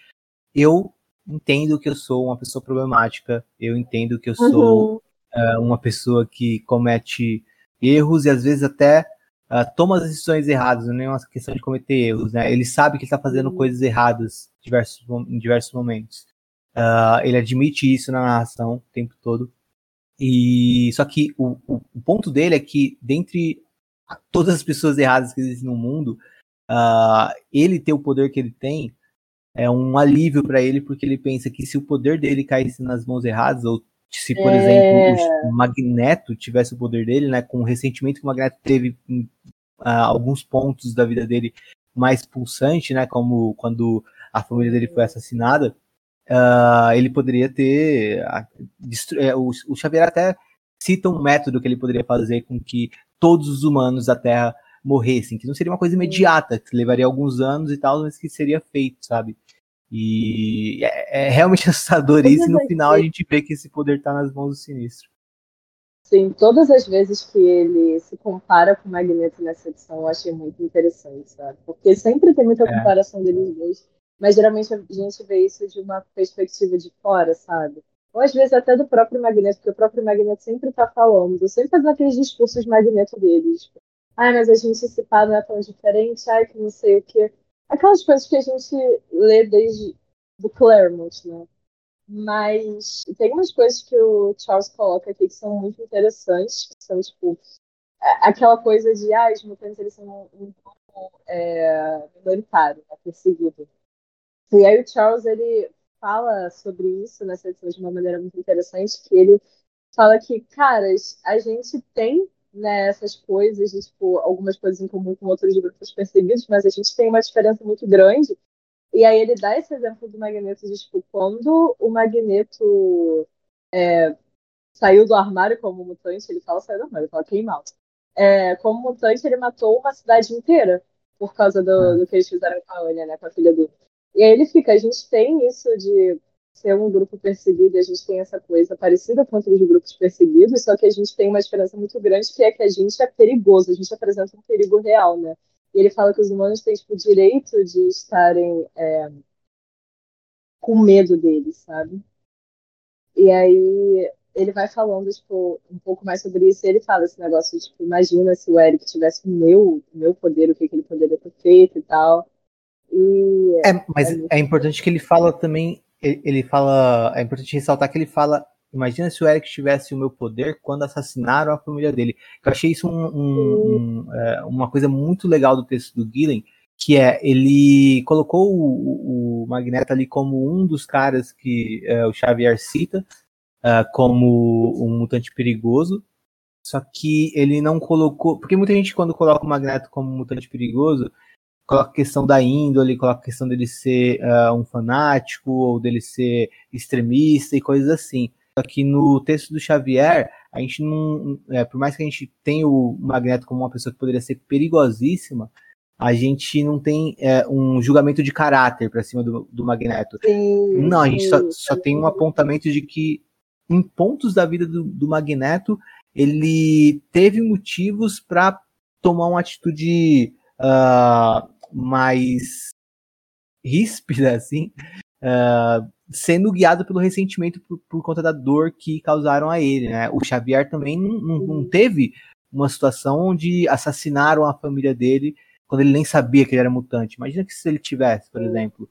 eu entendo que eu sou uma pessoa problemática, eu entendo que eu sou uhum. uh, uma pessoa que comete erros e às vezes até uh, toma as decisões erradas, não é uma questão de cometer erros, né? Ele sabe que está fazendo uhum. coisas erradas em diversos, em diversos momentos. Uh, ele admite isso na narração o tempo todo. E só que o, o, o ponto dele é que dentre todas as pessoas erradas que existem no mundo, uh, ele ter o poder que ele tem é um alívio para ele, porque ele pensa que se o poder dele caísse nas mãos erradas, ou se, por é... exemplo, o Magneto tivesse o poder dele, né, com o ressentimento que o Magneto teve em uh, alguns pontos da vida dele mais pulsante, né, como quando a família dele foi assassinada, uh, ele poderia ter. Uh, o, o Xavier até cita um método que ele poderia fazer com que todos os humanos da Terra morressem, que não seria uma coisa imediata, que levaria alguns anos e tal, mas que seria feito, sabe? E é, é realmente assustador isso, e no final a gente vê que esse poder tá nas mãos do sinistro. Sim, todas as vezes que ele se compara com o Magneto nessa edição, eu achei muito interessante, sabe? Porque sempre tem muita é. comparação deles dois, mas geralmente a gente vê isso de uma perspectiva de fora, sabe? Ou às vezes até do próprio Magneto, porque o próprio Magneto sempre tá falando, sempre fazendo aqueles discursos Magneto deles. Tipo, ai, mas a gente se pá não é tão diferente, ai, que não sei o que aquelas coisas que a gente lê desde do Claremont, né? Mas tem umas coisas que o Charles coloca aqui que são muito interessantes, que são, tipo, aquela coisa de, ah, os mutantes eles são um pouco é, minoritário, né, perseguido. E aí o Charles, ele fala sobre isso nessa edição de uma maneira muito interessante, que ele fala que, caras, a gente tem né, essas coisas, tipo, algumas coisas em comum com outros grupos perseguidos, mas a gente tem uma diferença muito grande E aí ele dá esse exemplo do Magneto de, tipo, quando o Magneto é, saiu do armário como mutante, ele fala saiu do armário, ele fala queimado. É, como mutante, ele matou uma cidade inteira por causa do, ah. do que eles fizeram com a Anya, né, com a filha do. E aí ele fica, a gente tem isso de ser um grupo perseguido, e a gente tem essa coisa parecida com outros grupos perseguidos, só que a gente tem uma diferença muito grande, que é que a gente é perigoso, a gente apresenta um perigo real, né? E ele fala que os humanos têm tipo, o direito de estarem é, com medo deles, sabe? E aí ele vai falando tipo, um pouco mais sobre isso, e ele fala esse negócio, tipo, imagina se o Eric tivesse o meu, meu poder, o que, que ele poderia ter feito e tal. E é, mas é, é importante que ele fala também ele fala. É importante ressaltar que ele fala. Imagina se o Eric tivesse o meu poder quando assassinaram a família dele. Eu achei isso um, um, um, é, uma coisa muito legal do texto do Gillen, que é ele colocou o, o Magneto ali como um dos caras que é, o Xavier cita é, como um mutante perigoso. Só que ele não colocou. Porque muita gente, quando coloca o Magneto como mutante perigoso, coloca a questão da índole, coloca a questão dele ser uh, um fanático ou dele ser extremista e coisas assim. Só que no texto do Xavier, a gente não. É, por mais que a gente tenha o Magneto como uma pessoa que poderia ser perigosíssima, a gente não tem é, um julgamento de caráter para cima do, do Magneto. Sim, não, a gente sim, só, só tem um apontamento de que em pontos da vida do, do Magneto ele teve motivos para tomar uma atitude uh, mais ríspida, assim, uh, sendo guiado pelo ressentimento por, por, conta da dor que causaram a ele, né? O Xavier também não, não, não, teve uma situação onde assassinaram a família dele quando ele nem sabia que ele era mutante. Imagina que se ele tivesse, por exemplo,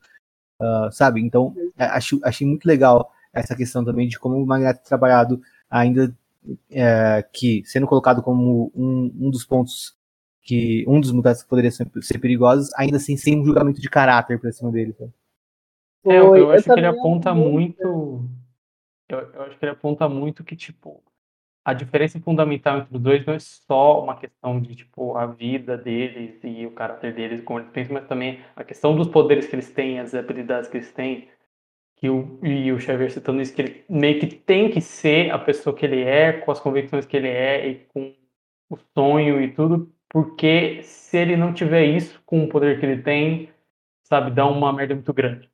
uh, sabe? Então, é, acho, achei muito legal essa questão também de como o Magneto trabalhado ainda é, que sendo colocado como um, um dos pontos que um dos mutantes que poderiam ser, ser perigosos, ainda assim sem um julgamento de caráter pra cima dele. Sabe? É, eu, eu acho que ele aponta muito. Eu, eu, acho que ele aponta muito que, tipo, a diferença fundamental entre os dois não é só uma questão de, tipo, a vida deles e o caráter deles, como eles pensam, mas também a questão dos poderes que eles têm, as habilidades que eles têm. Que o, e o Xavier citando isso, que ele meio que tem que ser a pessoa que ele é, com as convicções que ele é e com o sonho e tudo, porque se ele não tiver isso com o poder que ele tem, sabe, dá uma merda muito grande,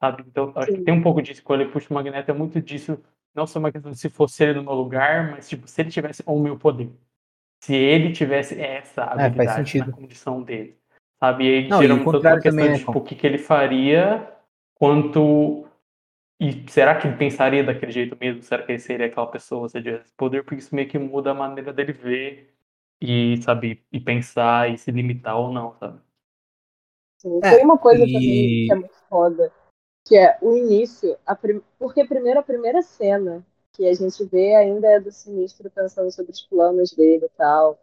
sabe? Então, acho Sim. que tem um pouco disso, quando ele puxa o Magneto, é muito disso, não só uma questão de se fosse ele no meu lugar, mas, tipo, se ele tivesse o meu poder. Se ele tivesse essa habilidade é, na condição dele, sabe? E aí não, gera muito a questão de, tipo, o que, que ele faria, quanto... E será que ele pensaria daquele jeito mesmo? Será que ele seria aquela pessoa se ele tivesse poder? Porque isso meio que muda a maneira dele ver e, sabe, e pensar e se limitar ou não, sabe? Sim, é, tem uma coisa e... também que é muito foda, que é o início, a prim... porque primeiro a primeira cena que a gente vê ainda é do Sinistro pensando sobre os planos dele e tal,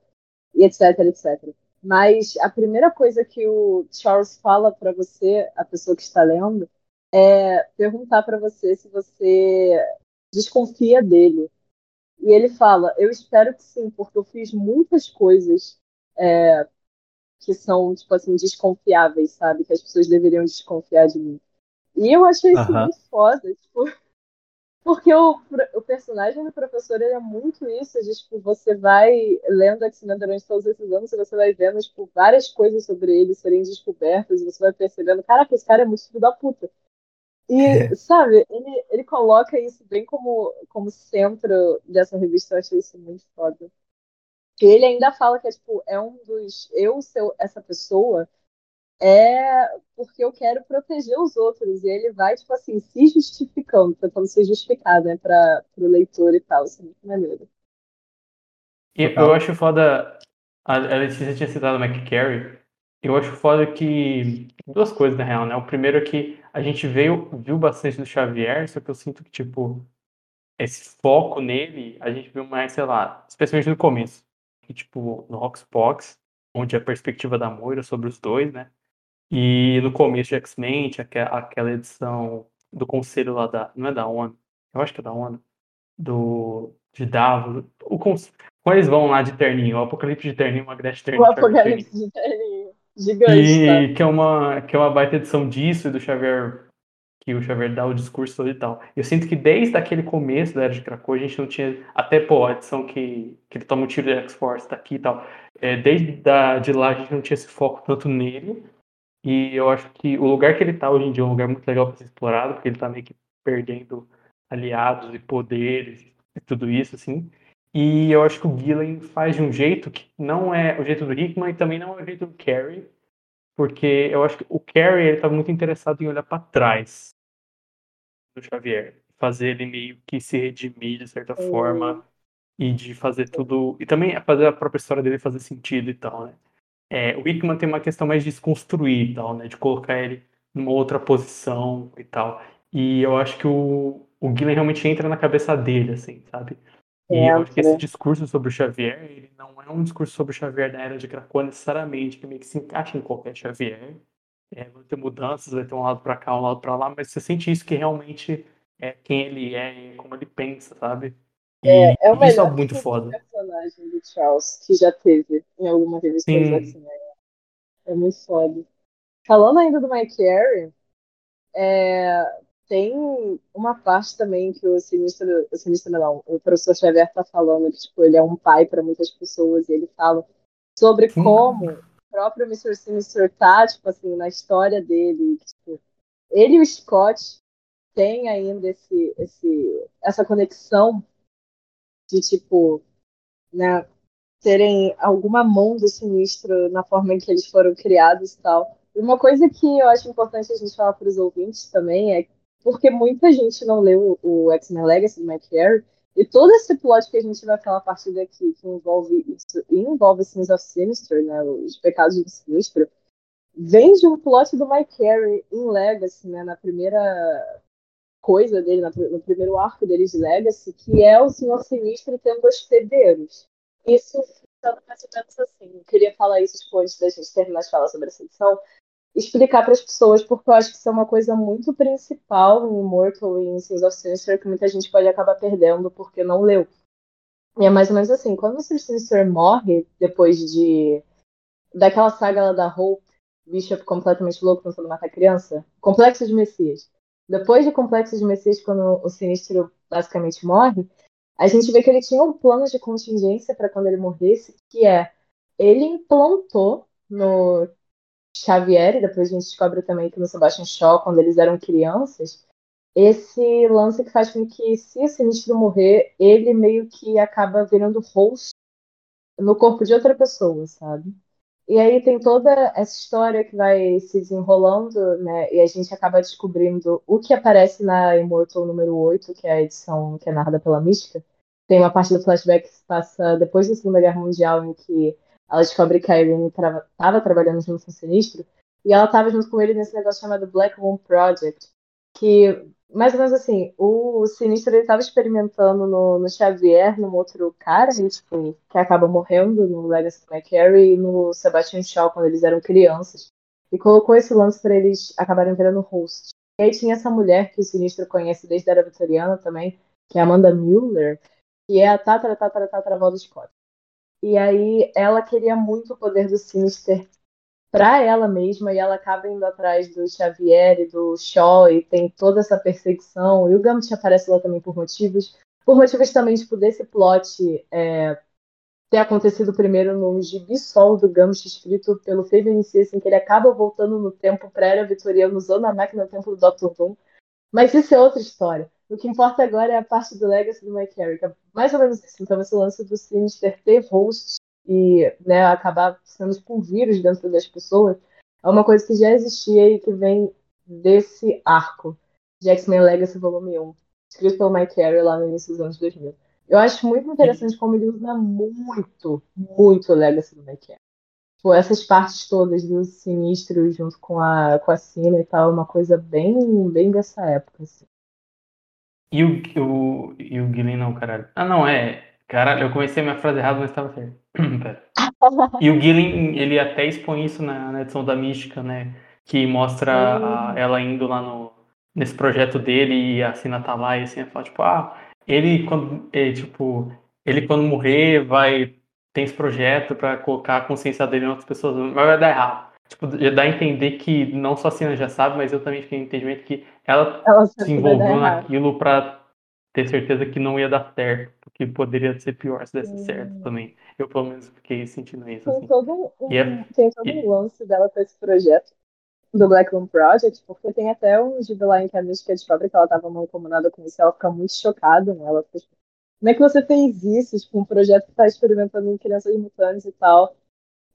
e etc, etc. Mas a primeira coisa que o Charles fala para você, a pessoa que está lendo, é perguntar para você se você desconfia dele. E ele fala: Eu espero que sim, porque eu fiz muitas coisas é, que são, tipo assim, desconfiáveis, sabe? Que as pessoas deveriam desconfiar de mim. E eu achei isso muito foda, tipo, porque o, o personagem do professor ele é muito isso, de, tipo, você vai lendo X-Men durante todos esses anos e você vai vendo, tipo, várias coisas sobre ele serem descobertas e você vai percebendo, caraca, esse cara é muito filho da puta. E, é. sabe, ele, ele coloca isso bem como, como centro dessa revista, eu achei isso muito foda. E ele ainda fala que é, tipo, é um dos. Eu ser essa pessoa é porque eu quero proteger os outros. E ele vai, tipo assim, se justificando, tentando se justificar, né, para o leitor e tal. Isso é muito maneiro. E eu acho foda. A Letícia tinha citado o McCary. Eu acho foda que. Duas coisas, na real, né? O primeiro é que a gente veio, viu bastante do Xavier, só que eu sinto que, tipo, esse foco nele, a gente viu mais, sei lá, especialmente no começo. Tipo, no Roxbox, onde a perspectiva da Moira sobre os dois, né? E no começo de X-Men, aquela edição do conselho lá da. Não é da ONU? Eu acho que é da ONU. Do. De Davos. O, quando eles vão lá de terninho, o Apocalipse de terninho, uma Gretchen de terninho. O Apocalipse de terninho. Gigante, e tá? que, é uma, que é uma baita edição disso e do Xavier que o Xavier dá o discurso todo e tal. Eu sinto que desde aquele começo da Era de Krakow, a gente não tinha, até pô, a edição que, que ele toma um tiro de X-Force daqui e tal, é, desde da, de lá a gente não tinha esse foco tanto nele, e eu acho que o lugar que ele tá hoje em dia é um lugar muito legal para ser explorado, porque ele tá meio que perdendo aliados e poderes e tudo isso, assim. E eu acho que o Gillen faz de um jeito que não é o jeito do Hickman e também não é o jeito do Carrie, porque eu acho que o Carrie ele tá muito interessado em olhar para trás do Xavier, fazer ele meio que se redimir de certa uhum. forma e de fazer tudo e também fazer a própria história dele fazer sentido e tal, né? É, o Hickman tem uma questão mais de desconstruir e tal, né? De colocar ele numa outra posição e tal. E eu acho que o, o Gillen realmente entra na cabeça dele, assim, sabe? E é, eu acho que esse discurso sobre o Xavier, ele não é um discurso sobre o Xavier da Era de Krakoa necessariamente, que meio que se encaixa em qualquer Xavier. É, vai ter mudanças, vai ter um lado para cá, um lado para lá, mas você sente isso que realmente é quem ele é, como ele pensa, sabe? E é, é o isso é muito foda. personagem do Charles que já teve em alguma revista Sim. assim, né? É muito foda. Falando ainda do Mike Carey, é, tem uma parte também que o sinistro, o sinistro não, o professor Xavier tá falando que tipo, ele é um pai para muitas pessoas e ele fala sobre como próprio Mr. Sinister tá, tipo assim, na história dele. Tipo, ele e o Scott têm ainda esse, esse, essa conexão de, tipo, né, terem alguma mão do sinistro na forma em que eles foram criados e tal. E uma coisa que eu acho importante a gente falar para os ouvintes também é porque muita gente não leu o X-Men Legacy do Mike Carey, e todo esse plot que a gente vai falar a partir daqui, que envolve isso, envolve Sins of Sinister, né, os pecados do sinistro, vem de um plot do Mike Carey em Legacy, né, na primeira coisa dele, no primeiro arco dele de Legacy, que é o Senhor Sinistro tendo hospedeiros. Isso funciona mais ou menos assim. Eu queria falar isso tipo, antes da gente terminar de falar sobre essa edição, explicar para as pessoas, porque eu acho que isso é uma coisa muito principal em Immortal e em Sins of Sinister que muita gente pode acabar perdendo porque não leu. E é mais ou menos assim, quando o Sinister morre, depois de daquela saga lá da Hope, Bishop completamente louco tentando matar criança, Complexo de Messias. Depois de Complexo de Messias, quando o Sinistro basicamente morre, a gente vê que ele tinha um plano de contingência para quando ele morresse, que é ele implantou no Xavier, e depois a gente descobre também que no Sebastian Shaw, quando eles eram crianças, esse lance que faz com que, se o Sinistro morrer, ele meio que acaba virando host no corpo de outra pessoa, sabe? E aí tem toda essa história que vai se desenrolando, né? E a gente acaba descobrindo o que aparece na Immortal número 8, que é a edição que é narrada pela Mística. Tem uma parte do flashback que se passa depois da Segunda Guerra Mundial, em que ela descobre que a Irene estava trabalhando junto com o Sinistro, e ela estava junto com ele nesse negócio chamado Black Moon Project, que, mais ou menos assim, o Sinistro estava experimentando no, no Xavier, num outro cara, tipo, que acaba morrendo no Legacy McCary e no Sebastian Shaw, quando eles eram crianças, e colocou esse lance para eles acabarem virando host. E aí tinha essa mulher que o Sinistro conhece desde a era vitoriana também, que é Amanda Mueller, que é a tatara, tatara, tatara, do Scott. E aí ela queria muito o poder do Sinister para ela mesma e ela acaba indo atrás do Xavier e do Shaw e tem toda essa perseguição. E o Gambit aparece lá também por motivos. Por motivos também, tipo, desse plot é, ter acontecido primeiro no gibi solo do Gambit, escrito pelo Fabian assim, que ele acaba voltando no tempo pré-era vitoriano usando a máquina do tempo do Dr. Doom. Mas isso é outra história. O que importa agora é a parte do Legacy do Mike que é mais ou menos assim. Então, esse lance do Sinister ter hosts e né, acabar sendo tipo um vírus dentro das pessoas é uma coisa que já existia e que vem desse arco de X-Men Legacy Volume 1, escrito pelo Mike Carey lá no início dos anos 2000. Eu acho muito interessante como ele usa muito, muito o Legacy do Mike Carey. Tipo, essas partes todas do Sinistro junto com a, com a Cena e tal, é uma coisa bem, bem dessa época. Assim. E o, o, e o Guilherme não, caralho. Ah, não, é. Caralho, eu comecei minha frase errada, mas estava certo. e o Gillen, ele até expõe isso na, na, edição da Mística, né? Que mostra a, ela indo lá no, nesse projeto dele e a Sina tá lá e assim, fala, tipo, ah, ele quando, é, tipo, ele quando morrer vai, tem esse projeto para colocar a consciência dele em outras pessoas, mas vai dar errado. Tipo, dá a entender que não só a Cena já sabe, mas eu também fiquei entendimento que ela, Ela se envolveu errado. naquilo pra ter certeza que não ia dar certo, porque poderia ser pior se desse Hum. certo também. Eu pelo menos fiquei sentindo isso, Tem assim. todo um, é- tem todo e- um lance dela com esse projeto do Black Room Project, porque tem até um gibi lá em que a Mística descobre que ela estava mancomunada com isso, ela fica muito chocada, né? Ela fica, como é que você fez isso? Tipo, um projeto que está experimentando em crianças mutantes e tal.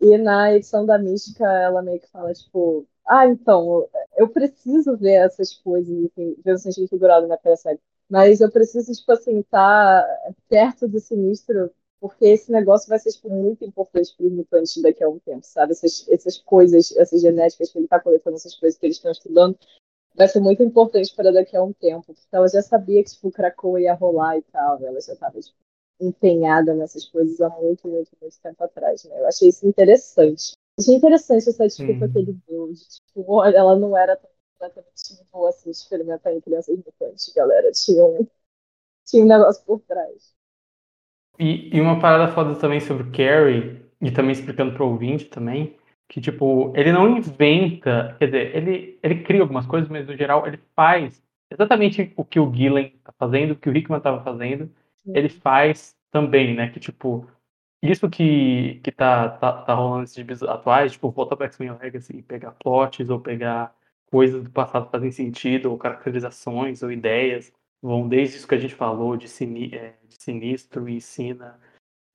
E na edição da Mística, ela meio que fala, tipo, ah, então, eu preciso ver essas coisas, ver o sentido figurado na peça, mas eu preciso, tipo assim, estar perto do sinistro porque esse negócio vai ser tipo, muito importante para os mutantes daqui a um tempo, sabe? Essas, essas coisas, essas genéticas que ele está coletando, essas coisas que eles estão estudando, vai ser muito importante para daqui a um tempo, porque ela já sabia que tipo, o Krakow ia rolar e tal, ela já estava tipo, empenhada nessas coisas há muito, muito, muito tempo atrás, né? Eu achei isso interessante. Achei interessante essa desculpa que ele deu, de, tipo, ela não era tão completamente boa assim, experimentar em crianças mutantes, galera, tinha um, tinha um negócio por trás. E, e uma parada foda também sobre o Carrie, e também explicando pro ouvinte também, que, tipo, ele não inventa, quer dizer, ele, ele cria algumas coisas, mas no geral ele faz exatamente o que o Gillen tá fazendo, o que o Hickman tava fazendo, ele faz também, né? Que, tipo, isso que, que tá, tá, tá rolando nesses gibis atuais, tipo, voltar pra X-Men Legacy e pegar plots, ou pegar coisas do passado que fazem sentido, ou caracterizações, ou ideias, vão desde isso que a gente falou de, sini, é, de Sinistro e Sina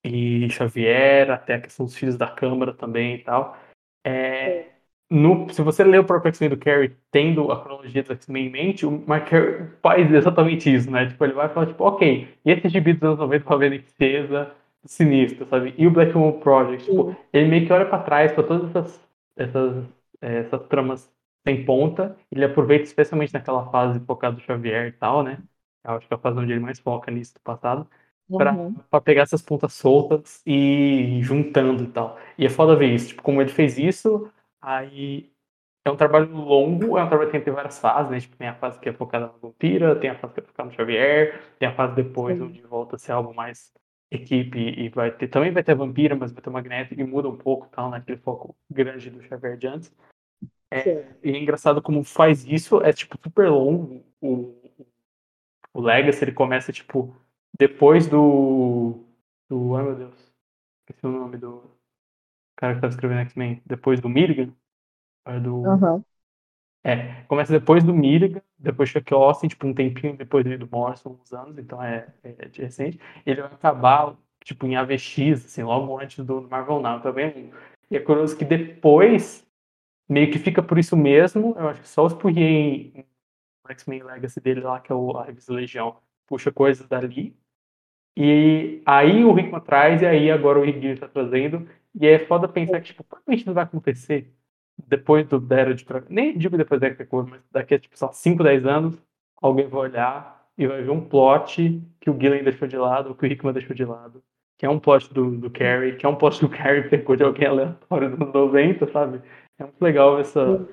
e Xavier, até a questão dos filhos da Câmara também e tal. É, no, se você ler o próprio X-Men do Carrie tendo a cronologia do X-Men em mente, o Mark Carey faz exatamente isso, né? Tipo, ele vai falar, tipo, ok, e esse gibi dos anos 90 com a Beneficeza sinistro, sabe? E o Black Moon Project, tipo, ele meio que olha pra trás pra todas essas, essas, é, essas tramas sem ponta, ele aproveita especialmente naquela fase focada do Xavier e tal, né? Eu acho que é a fase onde ele mais foca nisso do passado Uhum. pra pegar essas pontas soltas e ir juntando e tal. E é foda ver isso, tipo, como ele fez isso, aí é um trabalho longo, é um trabalho que tem várias fases, né? Tipo, tem a fase que é focada na vampira, tem a fase que é focada no Xavier, tem a fase depois Sim. onde volta a ser algo mais equipe e vai ter, também vai ter a vampira, mas vai ter o magnético e muda um pouco, tal, naquele foco grande do Xavier de antes. É, e é engraçado como faz isso, é tipo super longo. O, o Legacy ele começa tipo depois do. do. Ai meu Deus. Esqueci o nome do cara que tava escrevendo X-Men. Depois do Milligan. É do. Uhum. É, começa depois do Milligan, depois Chuck Austin, tipo um tempinho depois do Morrison, uns anos, então é, é de recente. Ele vai acabar, tipo, em AVX, assim, logo antes do Marvel Now, tá vendo? E é curioso que depois meio que fica por isso mesmo. Eu acho que só os Purrier em X-Men Legacy dele lá, que é o, a revista Legião, puxa coisas dali. E aí o Rickman traz, e aí agora o Rick Gillen tá trazendo. E é foda pensar que, tipo, provavelmente não vai acontecer depois do da Era de Nem digo depois da Era de mas daqui a, tipo, só 5, 10 anos, alguém vai olhar e vai ver um plot que o Gillen deixou de lado, ou que o Rickman deixou de lado. Que é um plot do, do Carrie, que é um plot do Carrie pegou de alguém aleatório dos anos 90, sabe? É muito legal essa,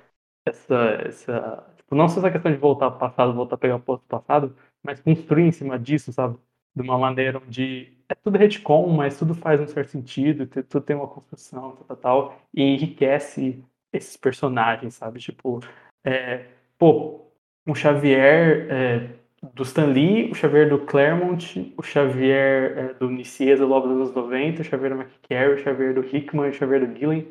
essa, essa tipo, não só essa questão de voltar ao passado, voltar a pegar o posto do passado, mas construir em cima disso, sabe? De uma maneira onde é tudo retcon, mas tudo faz um certo sentido, tu- tudo tem uma construção, tal, tal, tal, e enriquece esses personagens, sabe? Tipo, é, pô, Xavier é, do Stan Lee, o Xavier do Claremont, o Xavier é, do Nicieza logo dos anos 90, o Xavier do McCary, o Xavier do Hickman, o Xavier do Gillen,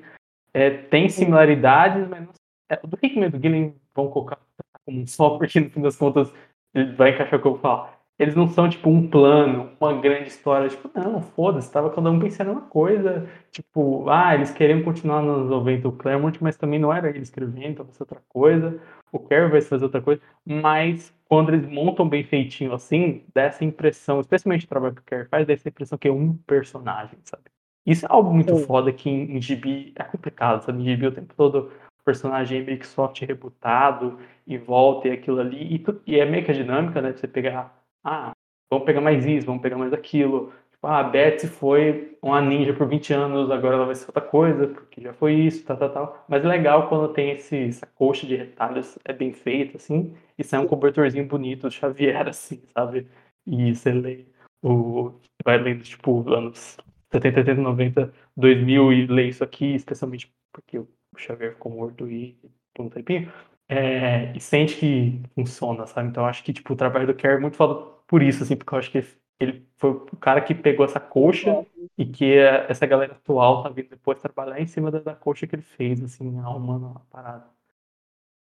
é, tem similaridades, mas não, é, o do Hickman e do Gillen vão colocar como um só, porque no fim das contas ele vai encaixar o que eu vou falar. Eles não são tipo um plano, uma grande história, tipo, não, foda-se, tava cada um pensando uma coisa, tipo, ah, eles queriam continuar nos anos 90 o Claremont, mas também não era ele escrevendo, então vai ser outra coisa, o Carey vai fazer outra coisa, mas quando eles montam bem feitinho assim, dá essa impressão, especialmente o trabalho que o Carey faz, dá essa impressão que é um personagem, sabe? Isso é algo muito Sim. foda que em, em gibi é complicado, sabe? Em gibi o tempo todo o personagem é meio que soft rebutado e volta e aquilo ali. E, tu- e é meio que a dinâmica, né? De você pegar, ah, vamos pegar mais isso, vamos pegar mais aquilo. Tipo, ah, a Betsy foi uma ninja por 20 anos, agora ela vai ser outra coisa, porque já foi isso, tal, tal, tal. Mas é legal quando tem esse, essa coxa de retalhos, é bem feito, assim, e sai um cobertorzinho bonito do Xavier, assim, sabe? E você lê o. Vai lendo, tipo, anos 70, 80, 90, 2000 e lê isso aqui, especialmente porque o Xavier ficou morto e por um tempinho, é, e sente que funciona, sabe? Então eu acho que, tipo, o trabalho do Kerr é muito foda por isso, assim, porque eu acho que ele foi o cara que pegou essa coxa e que essa galera atual tá vindo depois trabalhar em cima da, da coxa que ele fez, assim, arrumando a parada.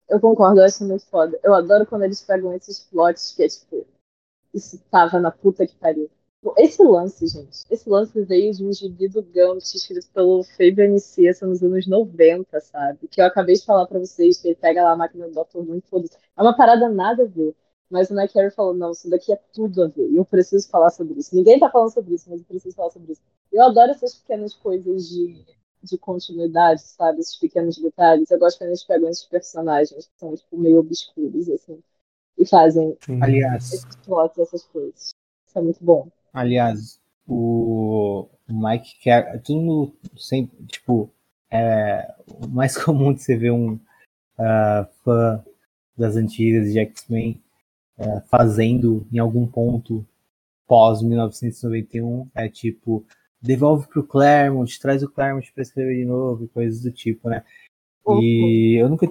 Eu concordo, eu acho muito foda. Eu adoro quando eles pegam esses plots que é tipo, isso tava na puta que pariu. Esse lance, gente, esse lance veio de um gibi do Gambit escrito pelo Fabian Nicieza nos anos 90, sabe? Que eu acabei de falar pra vocês, que ele pega lá a máquina do Dr. Doom e foda É uma parada nada a ver. Mas o Nick Carey falou, não, isso daqui é tudo a ver. E eu preciso falar sobre isso. Ninguém tá falando sobre isso, mas eu preciso falar sobre isso. Eu adoro essas pequenas coisas de, de continuidade, sabe? Esses pequenos detalhes. Eu gosto quando eles pegam esses personagens que são, tipo, meio obscuros, assim. E fazem Aliás, esses plots, essas coisas. Isso é muito bom. Aliás, o Mike Carey, tudo sempre, tipo, é o mais comum de você ver um uh, fã das antigas de X-Men uh, fazendo em algum ponto pós 1991 é tipo devolve pro Claremont, traz o Claremont para escrever de novo e coisas do tipo, né? E eu nunca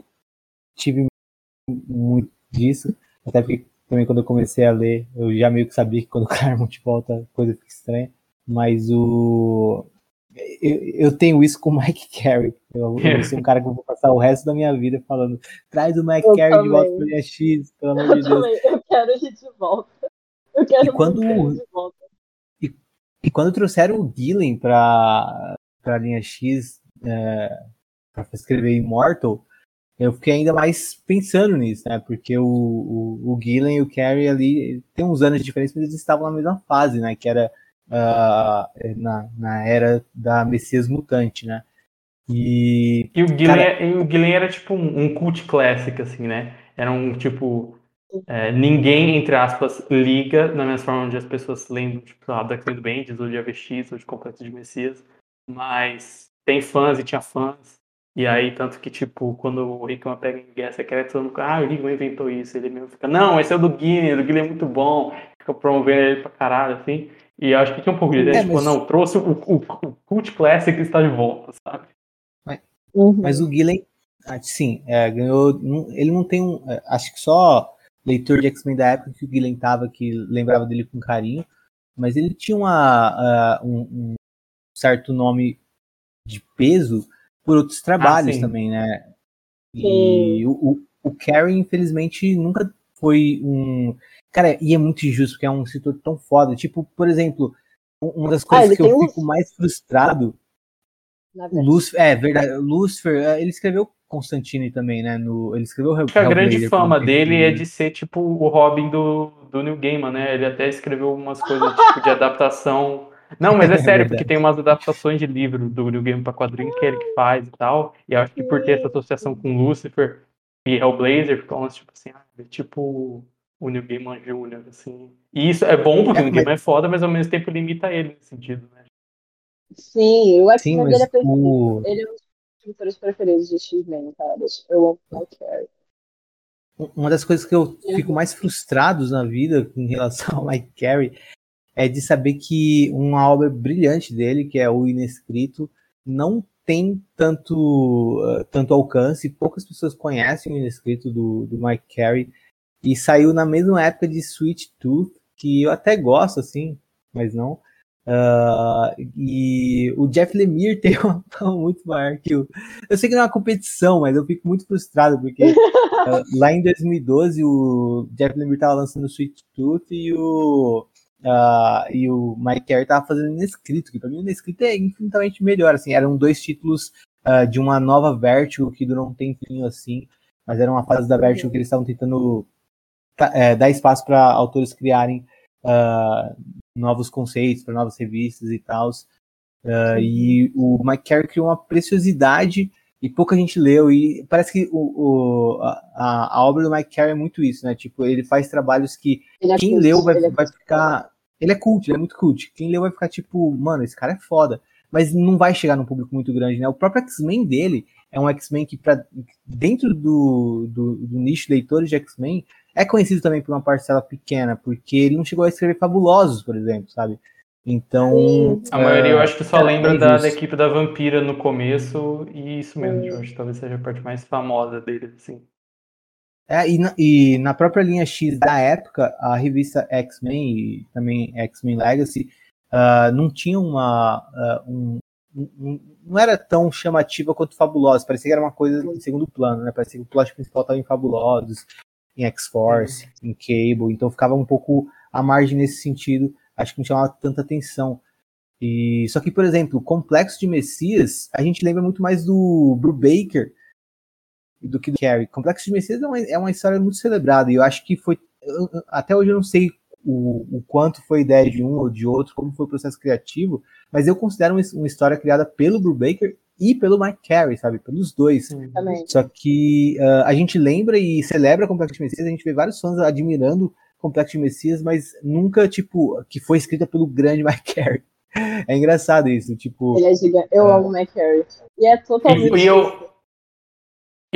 tive muito disso, até porque também quando eu comecei a ler, eu já meio que sabia que quando o Claremont volta, a coisa fica estranha. Mas o. Eu, eu tenho isso com o Mike Carey. Eu, eu sou um cara que eu vou passar o resto da minha vida falando: traz o Mike Eu Carey de volta também. pro X, pelo amor de Deus. também, eu quero ele de volta. Eu quero E quando- ele de volta. E quando trouxeram o Gillen pra, pra linha X é, pra escrever Immortal, eu fiquei ainda mais pensando nisso, né? Porque o, o, o Gillen e o Carey ali tem uns anos de diferença, mas eles estavam na mesma fase, né? Que era ah, na, na era da Messias Mutante, né? E E o Gillen, Cara- e o Gillen era tipo um, um cult classic, assim, né? Era um tipo. é, ninguém, entre aspas, liga na mesma forma onde as pessoas lembram, tipo, lá, da Clean Bands, ou de AVX, ou de Complexo de Messias. Mas tem fãs e tinha fãs. E aí, tanto que, tipo, quando o Rickman pega em Guerra Secreta, todo mundo fica, ah, o Rickman inventou isso. Ele mesmo fica, não, esse é o do Gillen, o Gillen é muito bom. Fica promovendo ele pra caralho, assim. E eu acho que tinha um pouco de ideia, É, tipo, mas- não, trouxe o, o, o cult classic está de volta, sabe? Uhum. Mas o Gillen, ah, sim, é, ganhou. Ele não tem um. é, Acho que só leitor de X-Men da época que o Gillen tava, que lembrava dele com carinho. Mas ele tinha uma, ah, um, um certo nome de peso por outros trabalhos sim. também, né? E Sim. o, o, o Carey, infelizmente, nunca foi um. Cara, e é muito injusto, porque é um escritor tão foda. Tipo, por exemplo, um- uma das coisas ele que eu um- fico mais frustrado. Lúcifer, é verdade. O Lúcifer, é, ele escreveu Constantine também, né? No, ele escreveu Acho que a grande fama dele é de ser tipo o Robin do, do New Gaiman, né? Ele até escreveu umas coisas tipo de adaptação. Não, mas é É sério, verdade. porque tem umas adaptações de livro do New Gaiman pra quadrinho que é ele que faz e tal. E eu acho que por ter essa associação com Lucifer e Hellblazer, ficou umas tipo assim, ah, é tipo o New Gaiman Jr., assim. E isso é bom porque É, o New mas- Gaiman é foda, mas ao mesmo tempo limita ele nesse sentido, né? Sim, o Sim, X-Men mas dele é o, Ele é um dos escritores preferidos de X-Men, cara. Eu amo o Carey. uma das coisas que eu fico mais frustrado na vida em relação ao Mike Carey é de saber que uma obra brilhante dele, que é o Inescrito, não tem tanto, uh, tanto alcance, poucas pessoas conhecem o Inescrito do, do Mike Carey, e saiu na mesma época de Sweet Tooth, que eu até gosto, assim, mas não. Uh, e o Jeff Lemire tem uma fama muito maior que o. Eu sei que não é uma competição, mas eu fico muito frustrado, porque uh, lá em 2012 o Jeff Lemire tava lançando Sweet Tooth e o. Uh, e o Mike Carey tava fazendo Inescrito, que pra mim o Inescrito é infinitamente melhor, assim, eram dois títulos uh, de uma nova Vertigo que durou um tempinho, assim, mas era uma fase da Vertigo que eles estavam tentando é, dar espaço para autores criarem uh, novos conceitos para novas revistas e tal. E o Mike Carey criou uma preciosidade e pouca gente leu. E parece que o, o a, a, obra do Mike Carey é muito isso, né? Tipo, ele faz trabalhos que é quem leu vai, é vai ficar. Ele é cult, ele é muito cult. Quem leu vai ficar tipo, mano, esse cara é foda. Mas não vai chegar num público muito grande, né? O próprio X-Men dele é um X-Men que, pra, dentro do, do, do nicho de leitores de X-Men, é conhecido também por uma parcela pequena, porque ele não chegou a escrever Fabulosos, por exemplo, sabe? Então. A maioria eu acho que só é, lembra é da, da, equipe da Vampira no começo, e isso mesmo, eu acho que talvez seja a parte mais famosa dele, assim. É, e, na, e na própria linha X da época, a revista X-Men e também X-Men Legacy uh, não tinha uma. Uh, um, um, não era tão chamativa quanto Fabulosos, parecia que era uma coisa em segundo plano, né? Parecia que o plot principal estava em Fabulosos, em X-Force, em Cable, então ficava um pouco à margem nesse sentido, acho que não chamava tanta atenção. E, só que, por exemplo, o Complexo de Messias, a gente lembra muito mais do Brubaker do que do Carrie. Complexo de Messias é uma, é uma história muito celebrada, e eu acho que foi. Até hoje eu não sei o, o, quanto foi ideia de um ou de outro, como foi o processo criativo, mas eu considero uma, uma história criada pelo Brubaker e pelo Mike Carey, sabe? Pelos dois. Também. Só que uh, a gente lembra e celebra Complexo de Messias, a gente vê vários fãs admirando Complexo de Messias, mas nunca, tipo, que foi escrita pelo grande Mike Carey. É engraçado isso, tipo. Ele é gigante. Eu uh, amo o Mike Carey. E é totalmente. E eu,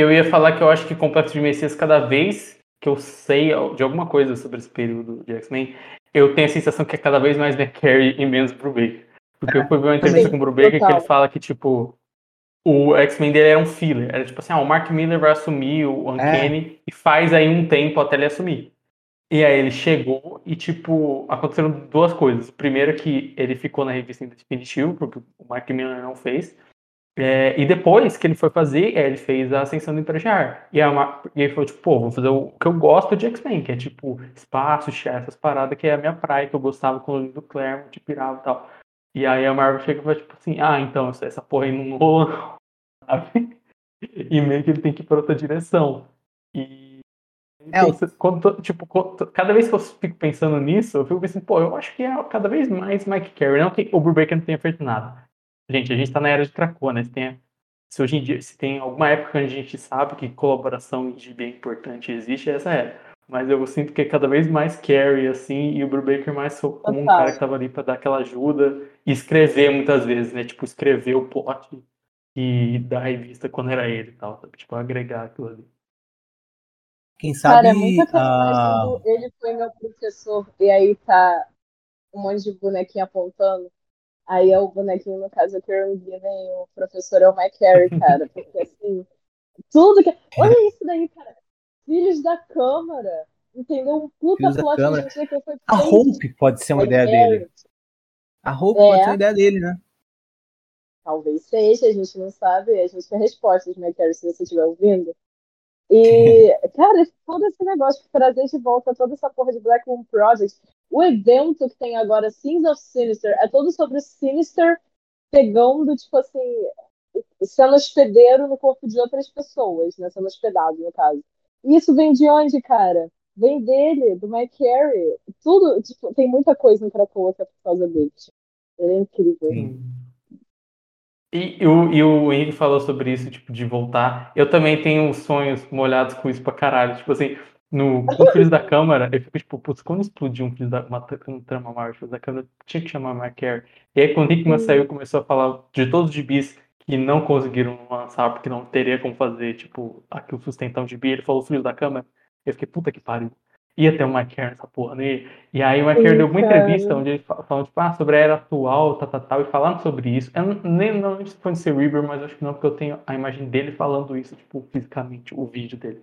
eu ia falar que eu acho que Complexo de Messias, cada vez que eu sei de alguma coisa sobre esse período de X-Men, eu tenho a sensação que é cada vez mais McCary e menos Brubaker. Porque eu fui ver uma entrevista com o Brubaker que ele fala que, tipo, o X-Men dele era um filler. Era tipo assim, ah, o Mark Miller vai assumir o Uncanny é. e faz aí um tempo até ele assumir. E aí ele chegou e, tipo, aconteceram duas coisas. O primeiro é que ele ficou na revista definitivo, porque o Mark Miller não fez. É, e depois que ele foi fazer, é, ele fez a Ascensão do Emprejar. E, é uma, e ele falou, tipo, pô, vou fazer o que eu gosto de X-Men, que é tipo espaço, chefe, essas paradas, que é a minha praia, que eu gostava com o do Claremont, pirava e tal. E aí a Marvel chega e fala, tipo assim, ah, então, essa porra aí não rola, sabe? E meio que ele tem que ir pra outra direção. E. É, então, quando, tipo, quando, cada vez que eu fico pensando nisso, eu fico pensando, pô, eu acho que é cada vez mais Mike Carey. Não que o Brubaker não tenha feito nada. Gente, a gente está na era de Krakoa, né? Se, tem, se hoje em dia, se tem alguma época onde a gente sabe que colaboração de bem importante existe, é essa é. Mas eu sinto que é cada vez mais Carrie, assim, e o Brubaker mais como um cara que tava ali para dar aquela ajuda e escrever muitas vezes, né? Tipo, escrever o plot e da revista quando era ele e tal, sabe? Tipo, agregar aquilo ali. Quem sabe. Cara, é muito a... ele foi meu professor e aí tá um monte de bonequinho apontando. Aí é o bonequinho, no caso, é o Kieran Gillen e o professor é o Mike Carey, cara. Porque assim, tudo que. Olha isso daí, cara. Filhos da Câmara. Entendeu? Um puta plot que gente que foi A Hope pode ser uma ideia Carey. dele. A Hope é. pode ser uma ideia dele, né? Talvez seja, a gente não sabe. A gente tem respostas, Mike Carey, se você estiver ouvindo. E, cara, todo esse negócio de trazer de volta toda essa porra de Black Moon Project, o evento que tem agora, Sins of Sinister, é todo sobre Sinister pegando, tipo assim, sendo hospedeiro no corpo de outras pessoas, né? Sendo hospedado, no caso. E isso vem de onde, cara? Vem dele, do Mike Carey. Tudo, tipo, tem muita coisa em Krakoa que é por causa dele. Ele é incrível. Sim. E, e, o, e o Henrique falou sobre isso, tipo, de voltar. Eu também tenho sonhos molhados com isso pra caralho. Tipo assim, no, Filhos da Câmara, eu fico tipo, putz, quando explodiu um, filho da, uma, um trama Marvel da Câmara, tinha que chamar Mark Care. E aí quando o Hickman saiu, começou a falar de todos os gibis que não conseguiram lançar, porque não teria como fazer, tipo, aquilo sustentar um gibi, ele falou Filhos da Câmara, eu fiquei, puta que pariu. Ia ter o Mike Care nessa porra, né? E aí o Care deu uma entrevista onde ele falou, tipo, ah, sobre a era atual, tal, tal, tal, e falando sobre isso. Eu não, nem não se foi no Cerebro, mas acho que não, porque eu tenho a imagem dele falando isso, tipo, fisicamente, o vídeo dele.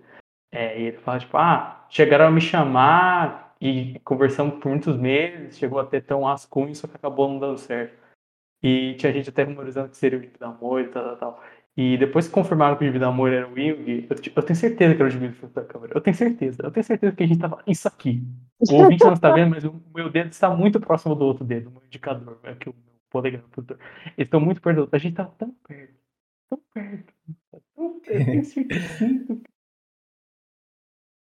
É, e ele fala, tipo, ah, chegaram a me chamar e conversamos por muitos meses, chegou a ter tão rascunho, só que acabou não dando certo. E tinha gente até memorizando que seria o Gibi da e tal, tal, tal. E depois que confirmaram que o da Amor era o Wing, eu, eu, tenho certeza que era o Gibi da Câmara. Eu tenho certeza. Eu tenho certeza que a gente tava. Isso aqui. O ouvinte não está vendo, mas o meu dedo está muito próximo do outro dedo, o meu indicador, aqui o meu polegar. Eles estão muito perto do outro. A gente tá tão perto. Tão perto. Tão perto. Eu tenho certeza.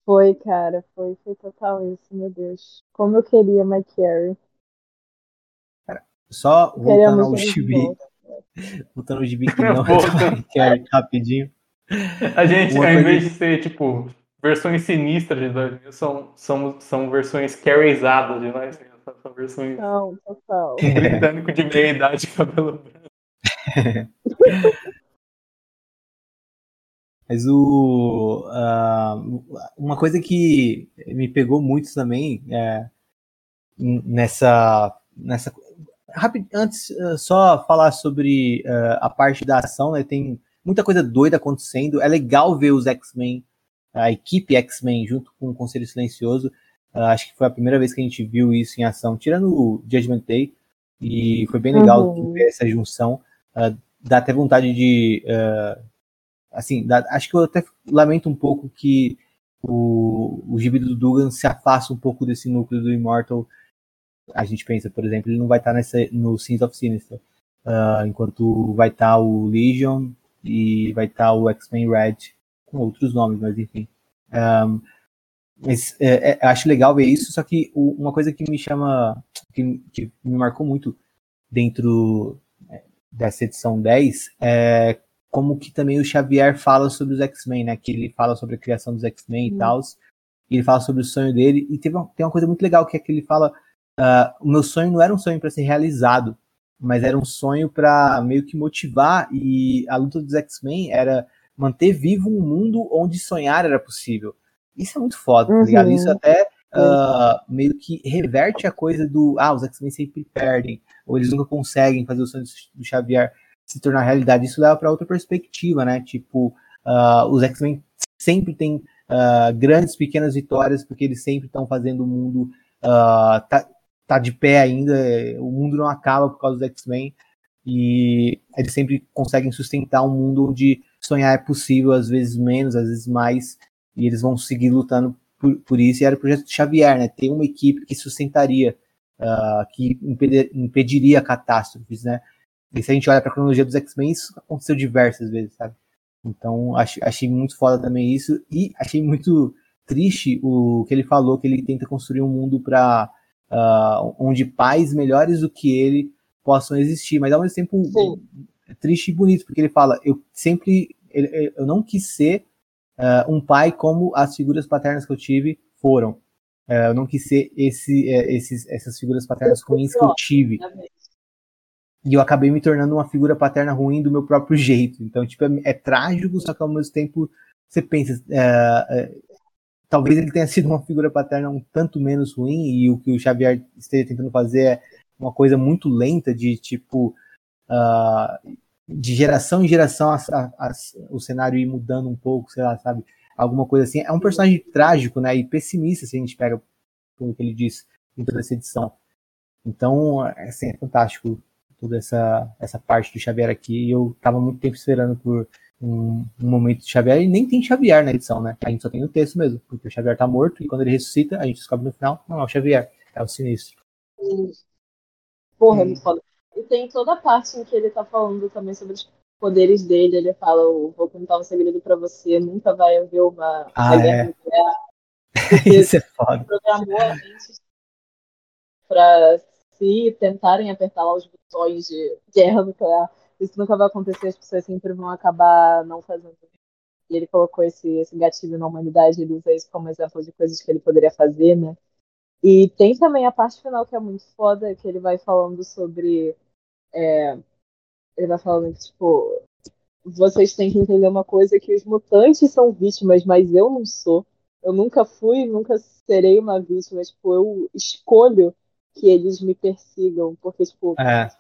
Foi, cara, foi, foi total isso, meu Deus. Como eu queria Mike Carey. Só voltando ao gibi. Voltando ao gibi que não é rapidinho. A gente, ao invés de ser, tipo, versões sinistras de nós são, são, são versões carryizadas de nós mesmos. São versões. Não, total. britânico de meia idade, cabelo branco. Mas o, uh, uma coisa que me pegou muito também é, nessa, nessa. Rápido, antes, uh, só falar sobre uh, a parte da ação, né? Tem muita coisa doida acontecendo. É legal ver os X-Men, a equipe X-Men, junto com o Conselho Silencioso. Uh, acho que foi a primeira vez que a gente viu isso em ação, tirando o Judgment Day. E foi bem legal uhum. ver essa junção. dá até vontade de. assim, dá, acho que eu até lamento um pouco que o, o gibi do Dugan se afasta um pouco desse núcleo do Immortal. A gente pensa, por exemplo, ele não vai estar nessa, no Sins of Sinister, uh, enquanto vai estar o Legion e vai estar o X-Men Red, com outros nomes, mas enfim. Um, mas é, é, acho legal ver isso, só que o, uma coisa que me chama, que, que me marcou muito dentro é, dessa edição 10 é como que também o Xavier fala sobre os X-Men, né? Que ele fala sobre a criação dos X-Men e tal. E ele fala sobre o sonho dele. E teve uma, tem uma coisa muito legal que é que ele fala: uh, o meu sonho não era um sonho para ser realizado, mas era um sonho para meio que motivar. E a luta dos X-Men era manter vivo um mundo onde sonhar era possível. Isso é muito foda, tá ligado? Isso uhum. até uh, meio que reverte a coisa do ah, os X-Men sempre perdem, ou eles nunca conseguem fazer o sonho do Xavier se tornar realidade. Isso leva para outra perspectiva, né? Tipo, uh, os X-Men sempre têm uh, grandes, pequenas vitórias, porque eles sempre estão fazendo o mundo uh, tá, tá de pé ainda, o mundo não acaba por causa dos X-Men, e eles sempre conseguem sustentar um mundo onde sonhar é possível, às vezes menos, às vezes mais, e eles vão seguir lutando por, por isso, e era o projeto de Xavier, né? Ter uma equipe que sustentaria, uh, que impediria catástrofes, né? E se a gente olha para a cronologia dos X-Men, isso aconteceu diversas vezes, sabe? Então, achei, achei muito foda também isso. E achei muito triste o que ele falou, que ele tenta construir um mundo para uh, onde pais melhores do que ele possam existir. Mas ao mesmo tempo Sim. é triste e bonito, porque ele fala, eu sempre, eu não quis ser uh, um pai como as figuras paternas que eu tive foram. Uh, eu não quis ser esse, uh, esses, essas figuras paternas ruins que eu tive e eu acabei me tornando uma figura paterna ruim do meu próprio jeito. Então, tipo, é, é trágico, só que ao mesmo tempo você pensa, é, é, talvez ele tenha sido uma figura paterna um tanto menos ruim e o que o Xavier esteja tentando fazer é uma coisa muito lenta de tipo uh, de geração em geração a, a, a, o cenário ir mudando um pouco, sei lá, sabe? Alguma coisa assim. É um personagem trágico, né? E pessimista, se a gente pega pelo que ele disse em toda essa edição. Então, assim, é fantástico toda essa, essa parte do Xavier aqui. E eu tava muito tempo esperando por um, um, momento de Xavier. E nem tem Xavier na edição, né? A gente só tem o texto mesmo, porque o Xavier tá morto e quando ele ressuscita, a gente descobre no final, não é o Xavier, é o Sinistro. Porra, é muito foda. E tem toda a parte em que ele tá falando também sobre os poderes dele. Ele fala: Vou contar um segredo pra você, nunca vai haver uma, ah, guerra é. nuclear. Isso é foda. Programou a mente pra se tentarem apertar lá os botões de guerra nuclear, isso nunca vai acontecer, as pessoas sempre vão acabar não fazendo. E ele colocou esse, esse gatilho na humanidade, ele usa isso como exemplo de coisas que ele poderia fazer, né? E tem também a parte final que é muito foda, que ele vai falando sobre. É, ele vai falando que, tipo, vocês têm que entender uma coisa: que os mutantes são vítimas, mas eu não sou. Eu nunca fui, nunca serei uma vítima. Tipo, eu escolho que eles me persigam, porque, tipo, é.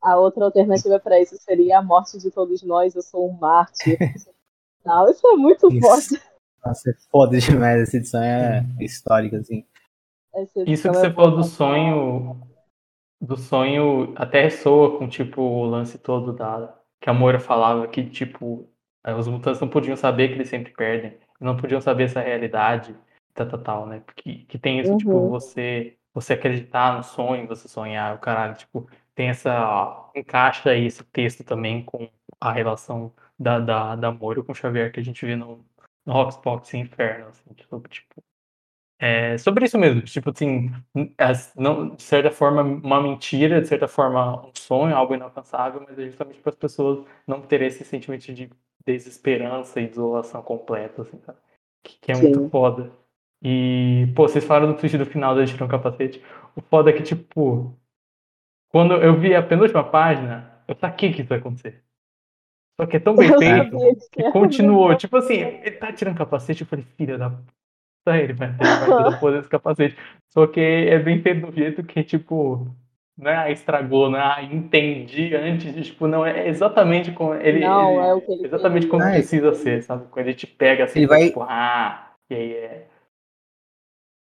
A outra alternativa para isso seria a morte de todos nós, eu sou um mártir. Não, isso é muito isso. forte. Nossa, é foda demais, essa edição é histórica, assim. Isso que é você falou do sonho, do sonho até ressoa com, tipo, o lance todo da... Que a Moira falava que, tipo, os mutantes não podiam saber que eles sempre perdem. Não podiam saber essa realidade, tal, tal, tal, né? Porque que tem isso, tipo, uhum. tipo, você você acreditar no sonho, você sonhar, o caralho, tipo, tem essa. encaixa aí esse texto também com a relação da, da, da Moro com Xavier que a gente vê no, no Roxbox Inferno, assim, tipo, tipo é, sobre isso mesmo, tipo assim, não, de certa forma uma mentira, de certa forma um sonho, algo inalcançável, mas é justamente para as pessoas não terem esse sentimento de desesperança e desolação completa, assim, que, que é Sim. muito foda. E, pô, vocês falaram do twist do final da tirar um capacete. O foda é que, tipo, quando eu vi a penúltima página, eu saquei que isso ia acontecer. Só que é tão bem feito que continuou. Tipo assim, ele tá tirando capacete, eu falei, filha da puta, ele vai ter porra desse capacete. Só que é bem feito do jeito que, tipo, não é estragou, não é entendi antes, de, tipo, não, é exatamente como ele. Não, ele, é o que ele Exatamente como Ah, precisa ser, sabe? Quando ele te pega assim, Ele vai- tipo, ah, e aí é.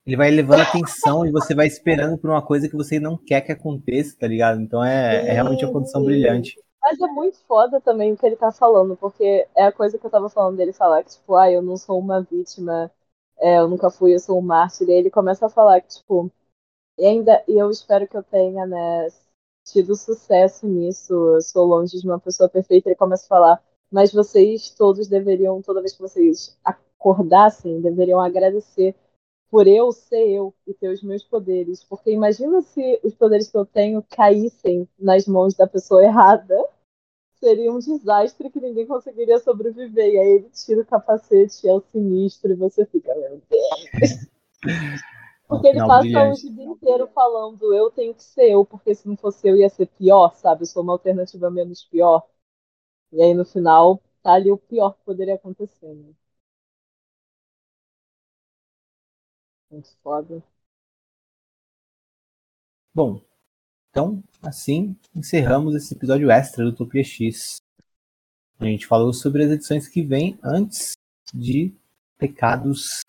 Ele vai levando atenção e você vai esperando por uma coisa que você não quer que aconteça, tá ligado? Então é, é realmente uma condição brilhante. Mas é muito foda também o que ele tá falando, porque é a coisa que eu tava falando dele falar, que, tipo, ah, eu não sou uma vítima, é, eu nunca fui, eu sou um mártir. E ele começa a falar que, tipo, e ainda, e eu espero que eu tenha, né, tido sucesso nisso, eu sou longe de uma pessoa perfeita. Ele começa a falar, mas vocês todos deveriam, toda vez que vocês acordassem, deveriam agradecer por eu ser eu e ter os meus poderes. Porque imagina se os poderes que eu tenho caíssem nas mãos da pessoa errada. Seria um desastre que ninguém conseguiria sobreviver. E aí ele tira o capacete, é o sinistro, e você fica, meu Deus. Porque ele passa o dia inteiro falando, eu tenho que ser eu, porque se não fosse eu ia ser pior, sabe? Eu sou uma alternativa menos pior. E aí no final, tá ali o pior que poderia acontecer, né? Muito foda. Bom, então, assim, encerramos esse episódio extra do Utopia X. A gente falou sobre as edições que vêm antes de Pecados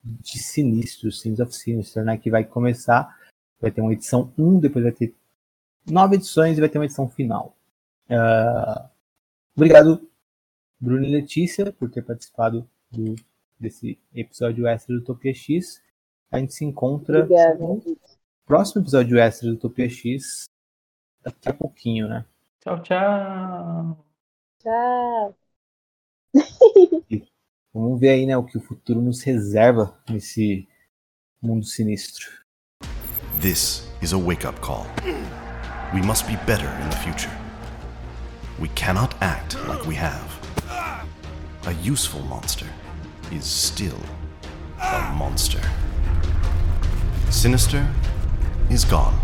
de Sinistros, Sins of Sinister, né? Que vai começar, vai ter uma edição 1, depois vai ter nove edições e vai ter uma edição final. Ah, obrigado, Bruno e Letícia, por ter participado do, desse episódio extra do Utopia X. A gente se encontra Obrigada. no próximo episódio extra do Utopia X daqui a pouquinho, né? Tchau, tchau. Tchau. Vamos ver aí, né, o que o futuro nos reserva nesse mundo sinistro. This is a wake up call. We must be better in the future. We cannot act like we have. A useful monster is still a monster. Sinister is gone.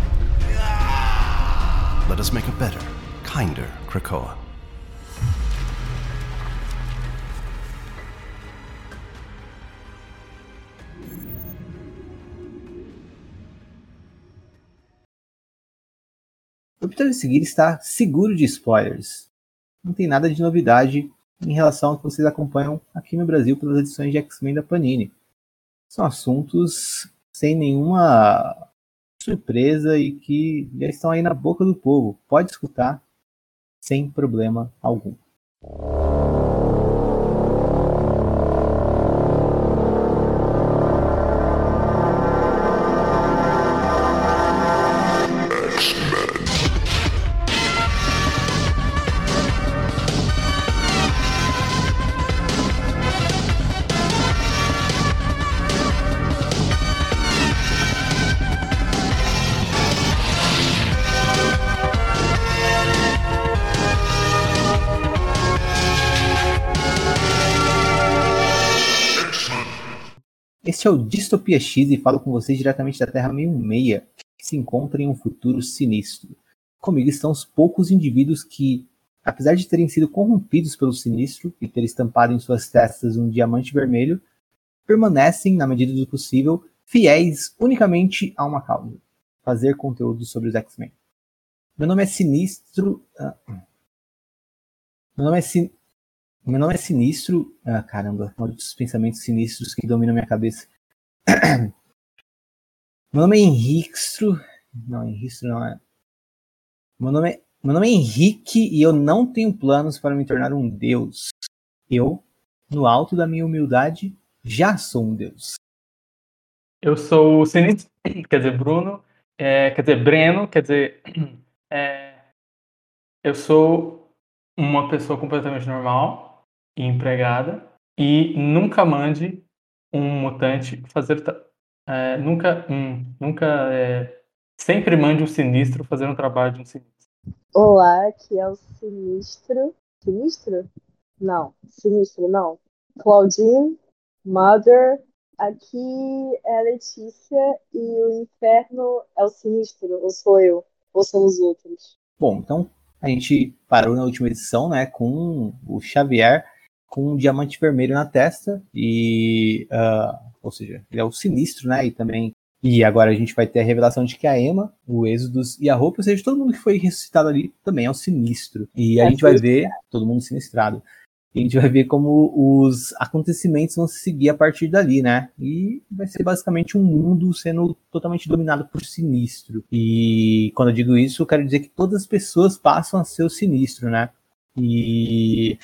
Let us make a better, kinder Krakoa. O episódio seguir está seguro de spoilers. Não tem nada de novidade em relação ao que vocês acompanham aqui no Brasil pelas edições de X-Men da Panini. São assuntos sem nenhuma surpresa e que já estão aí na boca do povo. Pode escutar sem problema algum. Este é o Distopia X e falo com vocês diretamente da Terra 66, que se encontra em um futuro sinistro. Comigo estão os poucos indivíduos que, apesar de terem sido corrompidos pelo sinistro e ter estampado em suas testas um diamante vermelho, permanecem, na medida do possível, fiéis unicamente a uma causa: fazer conteúdo sobre os X-Men. Meu nome é Sinistro. ah, meu nome é Sin... Meu nome é Sinistro. Ah, caramba, malditos pensamentos sinistros que dominam minha cabeça. Meu nome é Henricstro. Não, Henricstro não é. Meu nome é... Meu nome é Henrique e eu não tenho planos para me tornar um deus. Eu, no alto da minha humildade, já sou um deus. Eu sou o Sinistro, quer dizer, Bruno, é, quer dizer, Breno, quer dizer, é, eu sou uma pessoa completamente normal e empregada e nunca mande um mutante fazer, é, nunca, hum, nunca, é, sempre mande um sinistro fazer um trabalho de um sinistro. Olá, aqui é o Sinistro. Sinistro? Não, Sinistro, não. Claudine, Mother. Aqui é a Letícia e o Inferno é o Sinistro, ou sou eu, ou são os outros. Bom, então a gente parou na última edição, né, com o Xavier com um diamante vermelho na testa e, ah, ou seja, ele é o sinistro, né, e também E agora a gente vai ter a revelação de que a Emma, o Êxodos e a Roupa, ou seja, todo mundo que foi ressuscitado ali também é o sinistro. E a é gente vai ver todo mundo sinistrado. E a gente vai ver como os acontecimentos vão se seguir a partir dali, né? E vai ser basicamente um mundo sendo totalmente dominado por sinistro. E quando eu digo isso, eu quero dizer que todas as pessoas passam a ser o sinistro, né? E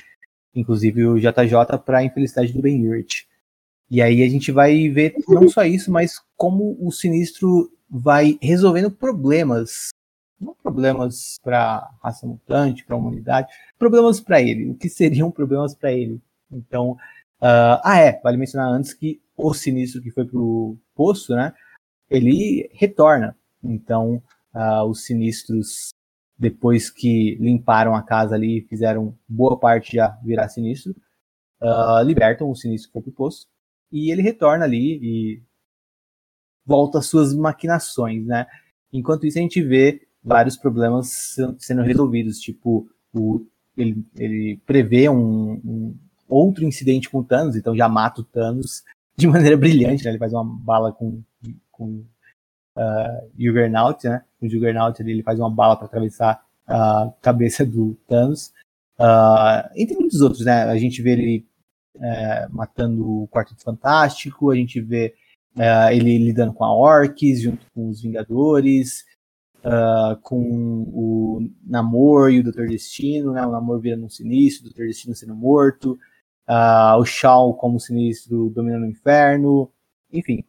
inclusive o JJ para a infelicidade do Ben Urich. E aí a gente vai ver não só isso, mas como o sinistro vai resolvendo problemas. Não problemas para raça mutante, para a humanidade, problemas para ele. O que seriam problemas para ele? Então, uh, ah é, vale mencionar antes que o sinistro que foi pro poço, né? Ele retorna. Então, uh, os sinistros, depois que limparam a casa ali, fizeram boa parte já virar sinistro, uh, libertam o sinistro que foi pro poço e ele retorna ali e volta às suas maquinações, né? Enquanto isso, a gente vê vários problemas sendo resolvidos, tipo, o, ele, ele prevê um, um, outro incidente com o Thanos, então já mata o Thanos de maneira brilhante, né? Ele faz uma bala com, com uh, Juggernaut, né? O Juggernaut ele faz uma bala para atravessar a cabeça do Thanos. Uh, entre muitos outros, né? A gente vê ele é, matando o Quarteto Fantástico, a gente vê é, ele lidando com a Orcs junto com os Vingadores, uh, com o Namor e o Doutor Destino, né? O Namor virando um sinistro, o Doutor Destino sendo morto, uh, o Shao como sinistro dominando o inferno, enfim,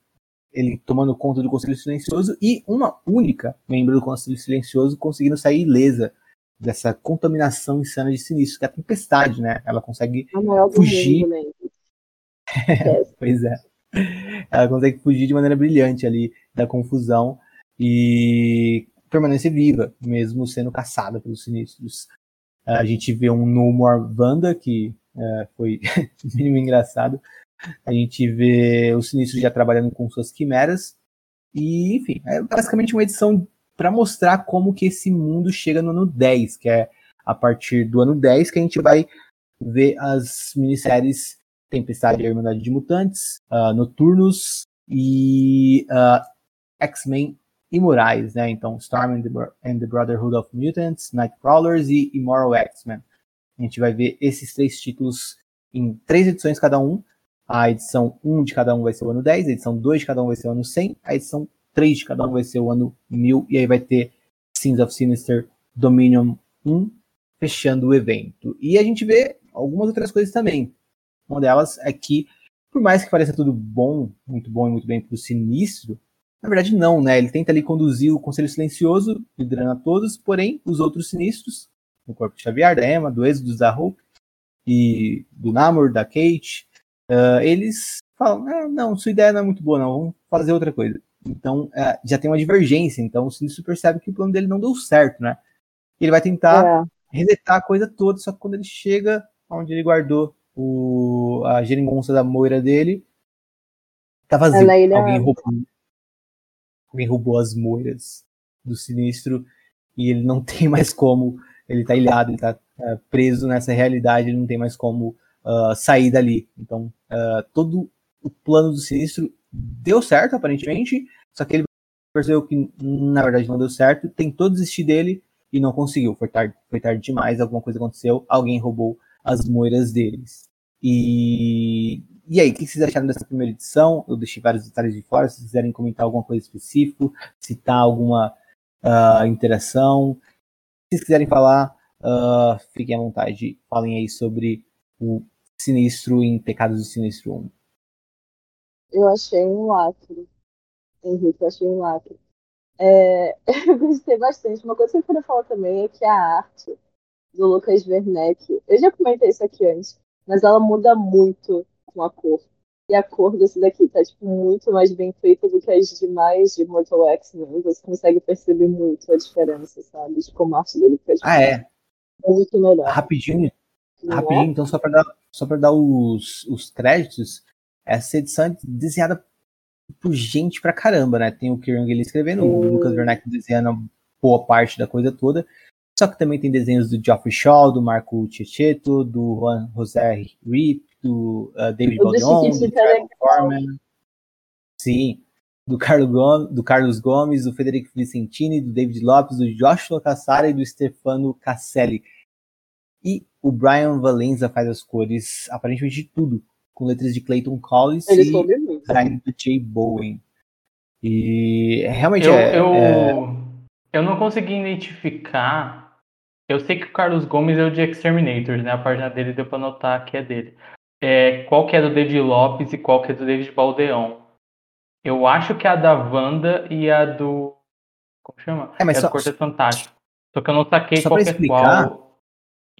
ele tomando conta do Conselho Silencioso e uma única membro do Conselho Silencioso conseguindo sair ilesa dessa contaminação insana de sinistro, que é a tempestade, né? Ela consegue fugir. Mundo, né? pois é. Ela consegue fugir de maneira brilhante ali da confusão e permanecer viva, mesmo sendo caçada pelos sinistros. A gente vê um No More Wanda, que é, foi mínimo engraçado. A gente vê o sinistro já trabalhando com suas quimeras. E, enfim, é basicamente uma edição para mostrar como que esse mundo chega no ano 10, que é a partir do ano 10 que a gente vai ver as minisséries Tempestade e Irmandade de Mutantes, uh, Noturnos e uh, X-Men Imorais, né? Então, Storm and the, and the, Brotherhood of Mutants, Nightcrawlers e Immoral X-Men. A gente vai ver esses três títulos em três edições cada um. A edição 1 de cada um vai ser o ano 10, a edição 2 de cada um vai ser o ano 100, a edição 3 de cada um vai ser o ano 1000, e aí vai ter Sins of Sinister Dominion 1 fechando o evento. E a gente vê algumas outras coisas também. Uma delas é que, por mais que pareça tudo bom, muito bom e muito bem pro Sinistro, na verdade não, né? Ele tenta ali conduzir o Conselho Silencioso, liderando a todos, porém, os outros Sinistros, o Corpo de Xavier, da Emma, do Êxodo, da Hope, e do Namor, da Kate, uh, eles falam, ah, não, sua ideia não é muito boa não, vamos fazer outra coisa. Então, é, já tem uma divergência. Então, o Sinistro percebe que o plano dele não deu certo, né? Ele vai tentar é. resetar a coisa toda, só que quando ele chega onde ele guardou o, a geringonça da moira dele, tá vazio. Ilha... Alguém, roubou, alguém roubou as moiras do Sinistro e ele não tem mais como. Ele tá ilhado, ele tá uh, preso nessa realidade, ele não tem mais como uh, sair dali. Então, uh, todo o plano do Sinistro deu certo, aparentemente, só que ele percebeu que na verdade não deu certo, tentou desistir dele e não conseguiu. Foi tarde, foi tarde demais, alguma coisa aconteceu, alguém roubou as moedas deles. E, e aí, o que vocês acharam dessa primeira edição? Eu deixei vários detalhes de fora, se quiserem comentar alguma coisa específica, citar alguma uh, interação. Se vocês quiserem falar, uh, fiquem à vontade, falem aí sobre o Sinistro em Pecados do Sinistro 1. Eu achei um lacre. Henrique, eu achei um lacre. É, eu gostei bastante. Uma coisa que eu queria falar também é que a arte do Lucas Werneck, eu já comentei isso aqui antes, mas ela muda muito com a cor. E a cor desse daqui tá tipo, muito mais bem feita do que as demais de Mortal X-Men. Você consegue perceber muito a diferença, sabe? De como a arte dele fica tipo, ah, é. muito melhor. Rapidinho, rapidinho, é? então só para dar, só pra dar os, os créditos, essa edição é desenhada por gente pra caramba, né? Tem o Kieran Gillen escrevendo, o Lucas Werneck desenhando boa parte da coisa toda. Só que também tem desenhos do Geoffrey Shaw, do Marco Cecchetto, do Juan José Rip, do uh, David Baldeon, do Charlie Foreman. Sim. do, Carlos Gomes, do Carlos Gomes, do Federico Vicentini, do David Lopes, do Joshua Cassara e do Stefano Casselli. E o Brian Valenza faz as cores, aparentemente de tudo, com letras de Clayton Collins Ele e do Jay Bowen. E realmente Eu, é, eu, é- eu não consegui identificar. Eu sei que o Carlos Gomes é o de Exterminators, né? A página dele deu pra notar que é dele. É, qual que é do David Lopes e qual que é do David Baldeão. Eu acho que é a da Wanda e a do. Como chama? É, mas a só- do Quarteto Fantástico. Só que eu não saquei Só qual pra que é explicar, qual.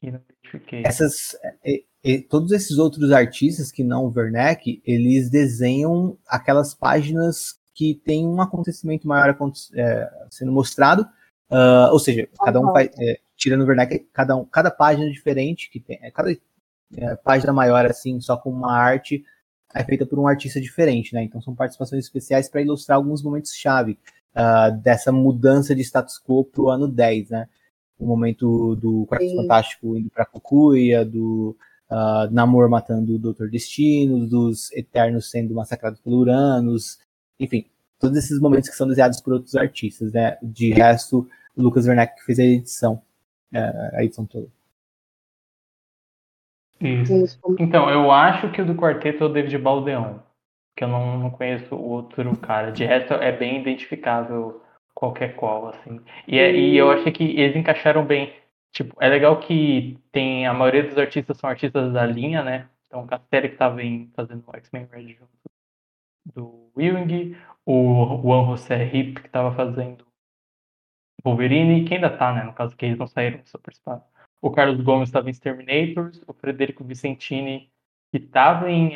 E identifiquei. essas e- e todos esses outros artistas que não o Werneck, eles desenham aquelas páginas que tem um acontecimento maior é, sendo mostrado, ah, ou seja, cada um faz, é, tirando o Werneck, cada um, cada página diferente que tem, é, cada é, página maior assim, só com uma arte é feita por um artista diferente, né? Então são participações especiais para ilustrar alguns momentos chave ah, dessa mudança de status quo pro ano 10, né? O momento do Quarto Sim. Fantástico indo para Cucuia, do ah, Namor matando o Doutor Destino, dos Eternos sendo massacrados pelo Uranus, enfim, todos esses momentos que são desenhados por outros artistas, né? De resto, o Lucas Werneck que fez a edição, eh, a edição toda. Isso. Então, eu acho que o do quarteto é o David Baldeão. Que eu não, não conheço o outro cara. De resto, é bem identificável qualquer qual, assim. E, é- e eu achei que eles encaixaram bem. Tipo, é legal que tem. A maioria dos artistas são artistas da linha, né? Então, série que tava em, fazendo o X-Men Red junto do Ewing, o Juan José Hip, que tava fazendo Wolverine, que ainda tá, né? No caso que eles não saíram do Super Spa. O Carlos Gomes estava em Exterminators, o Frederico Vicentini, que estava em.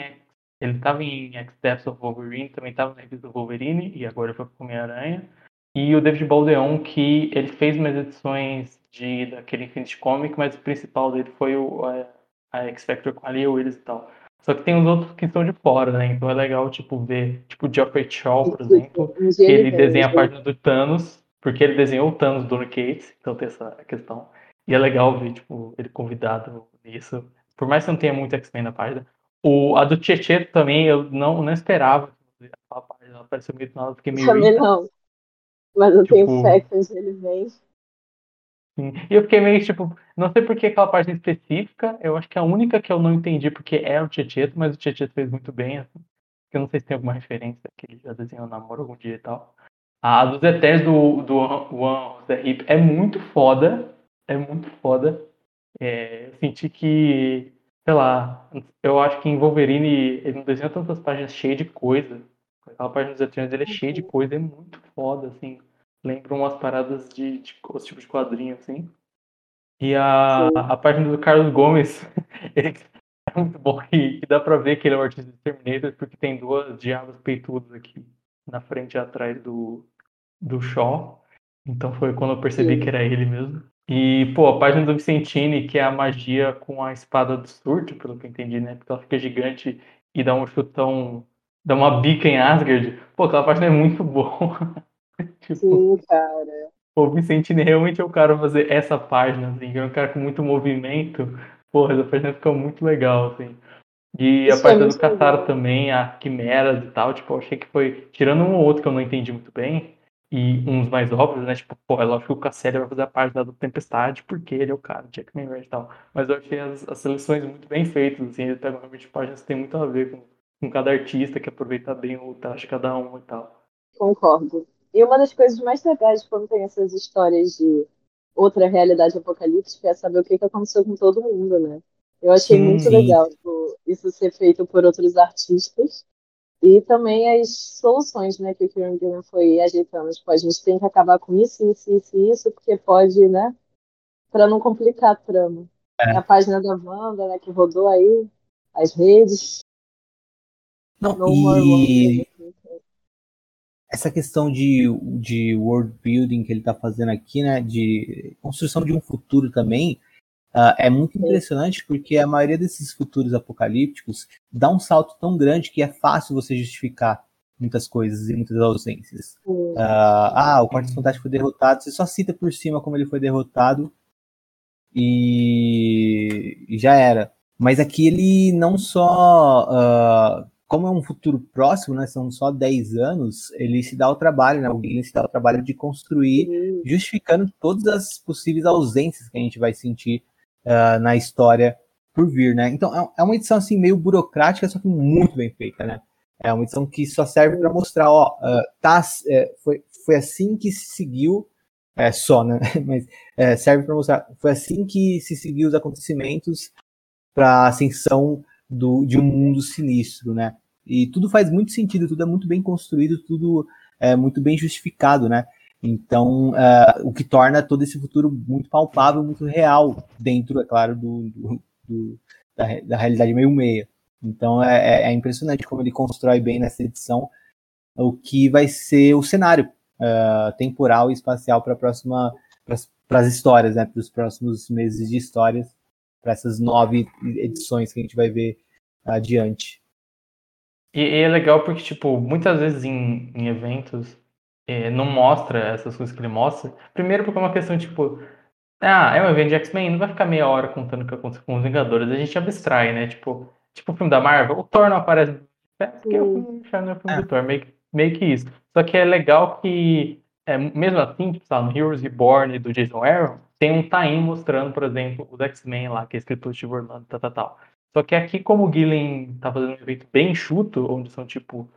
Ele estava em X-Deaths of Wolverine, também estava na revista do Wolverine, e agora foi pro Homem-Aranha. E o David Baldeon, que ele fez umas edições de, daquele Infinity Comic, mas o principal dele foi o, a, a X-Factor com a Lia Willis e tal. Só que tem os outros que estão de fora, né? Então é legal, tipo, ver, tipo, o Geoffrey Shaw, por exemplo, que ele vem, desenha a página do Thanos, porque ele desenhou o Thanos do Cates, então tem essa questão. E é legal ver, tipo, ele convidado nisso. Por mais que não tenha muito X-Men na página. O, a do Tietê também, eu não, não esperava. Aquela página, ela apareceu meio do nada, fiquei meio... Também não. Mas eu Tipo- tenho fé que ele vem. Sim. E eu fiquei meio, tipo, não sei por que aquela página específica, eu acho que a única que eu não entendi, porque é o Tietê, mas o Tietê fez muito bem, assim. Eu não sei se tem alguma referência que ele já desenhou namoro algum dia e tal. A dos Eternos do, do One José Hip é muito foda. É muito foda. É, eu senti que, sei lá, eu acho que em Wolverine ele não desenha tantas páginas cheias de coisa. Aquela página dos Eternos dele é cheia de coisa, é muito foda, assim. Lembra umas paradas de, de outros tipos de quadrinho, assim. E a, a página do Carlos Gomes ele é muito bom que dá pra ver que ele é um artista de Terminator, porque tem duas diabos peitudas aqui na frente e atrás do, do Shaw. Então foi quando eu percebi Sim. que era ele mesmo. E, pô, a página do Vicentini, que é a magia com a espada do surto, pelo que eu entendi, né? Porque ela fica gigante e dá um chutão, dá uma bica em Asgard. Pô, aquela página é muito boa. tipo, Sim, cara. O Vicentini realmente é o cara fazer essa página, assim, que é um cara com muito movimento. Porra, essa página fica muito legal, assim. E a Isso é página do legal. também, a Quimeras e tal, tipo, eu achei que foi. Tirando um ou outro que eu não entendi muito bem, e uns mais óbvios, né? Tipo, pô, é lógico que o Casselli vai fazer a página do Tempestade, porque ele é o cara, Jack Man e tal. Mas eu achei as, as seleções muito bem feitas, assim, ele pega realmente páginas que tem muito a ver com, com cada artista, que aproveita bem o traje de cada um e tal. Concordo. E uma das coisas mais legais quando tem essas histórias de outra realidade apocalíptica é saber o que, que aconteceu com todo mundo, né? Eu achei Sim, muito sim. legal tipo, isso ser feito por outros artistas e também as soluções, né, que o Kieran Gillen foi ajeitando. Tipo, a gente tem que acabar com isso, isso, isso e isso, porque pode, né, para não complicar a trama. É. A página da Wanda, né, que rodou aí, as redes, Não, e essa questão de, de world building que ele está fazendo aqui, né, de construção de um futuro também, ah, é muito impressionante porque a maioria desses futuros apocalípticos dá um salto tão grande que é fácil você justificar muitas coisas e muitas ausências. Sim. Ah, o Quarto Fantástico foi derrotado, você só cita por cima como ele foi derrotado e, e já era. Mas aqui ele não só ah, como é um futuro próximo, né, são só 10 anos, ele se dá o trabalho, né, o Gillen se dá o trabalho de construir, uhum. justificando todas as possíveis ausências que a gente vai sentir uh, na história por vir, né? Então é, é uma edição assim meio burocrática, só que muito bem feita, né? É uma edição que só serve para mostrar, ó, uh, tá, é, foi, foi assim que se seguiu, é só, né? Mas é, serve para mostrar, foi assim que se seguiu os acontecimentos para a ascensão do, de um mundo sinistro, né? E tudo faz muito sentido, tudo é muito bem construído, tudo é muito bem justificado, né? Então, uh, o que torna todo esse futuro muito palpável, muito real, dentro, é claro, do, do, do da, da, realidade meio meia. Então, é, é, é, impressionante como ele constrói bem nessa edição o que vai ser o cenário uh, temporal e espacial para a próxima, para as histórias, né? Para os próximos meses de histórias, para essas nove edições que a gente vai ver adiante. E, e é legal porque, tipo, muitas vezes em, em eventos é, não mostra essas coisas que ele mostra. Primeiro porque é uma questão, tipo, ah, é um evento de X-Men, não vai ficar meia hora contando o que aconteceu com os Vingadores, a gente abstrai, né? Tipo, tipo o filme da Marvel, o Thor não aparece, é porque o filme, o filme é. do Thor, meio, meio que isso. Só que é legal que, é, mesmo assim, tipo, sabe, no Heroes Reborn do Jason Aaron, tem um time mostrando, por exemplo, os X-Men lá, que é escrito por Steve Orlando, tal, tal, tal. Só que aqui, como o Gillen tá fazendo um evento bem enxuto, onde são tipo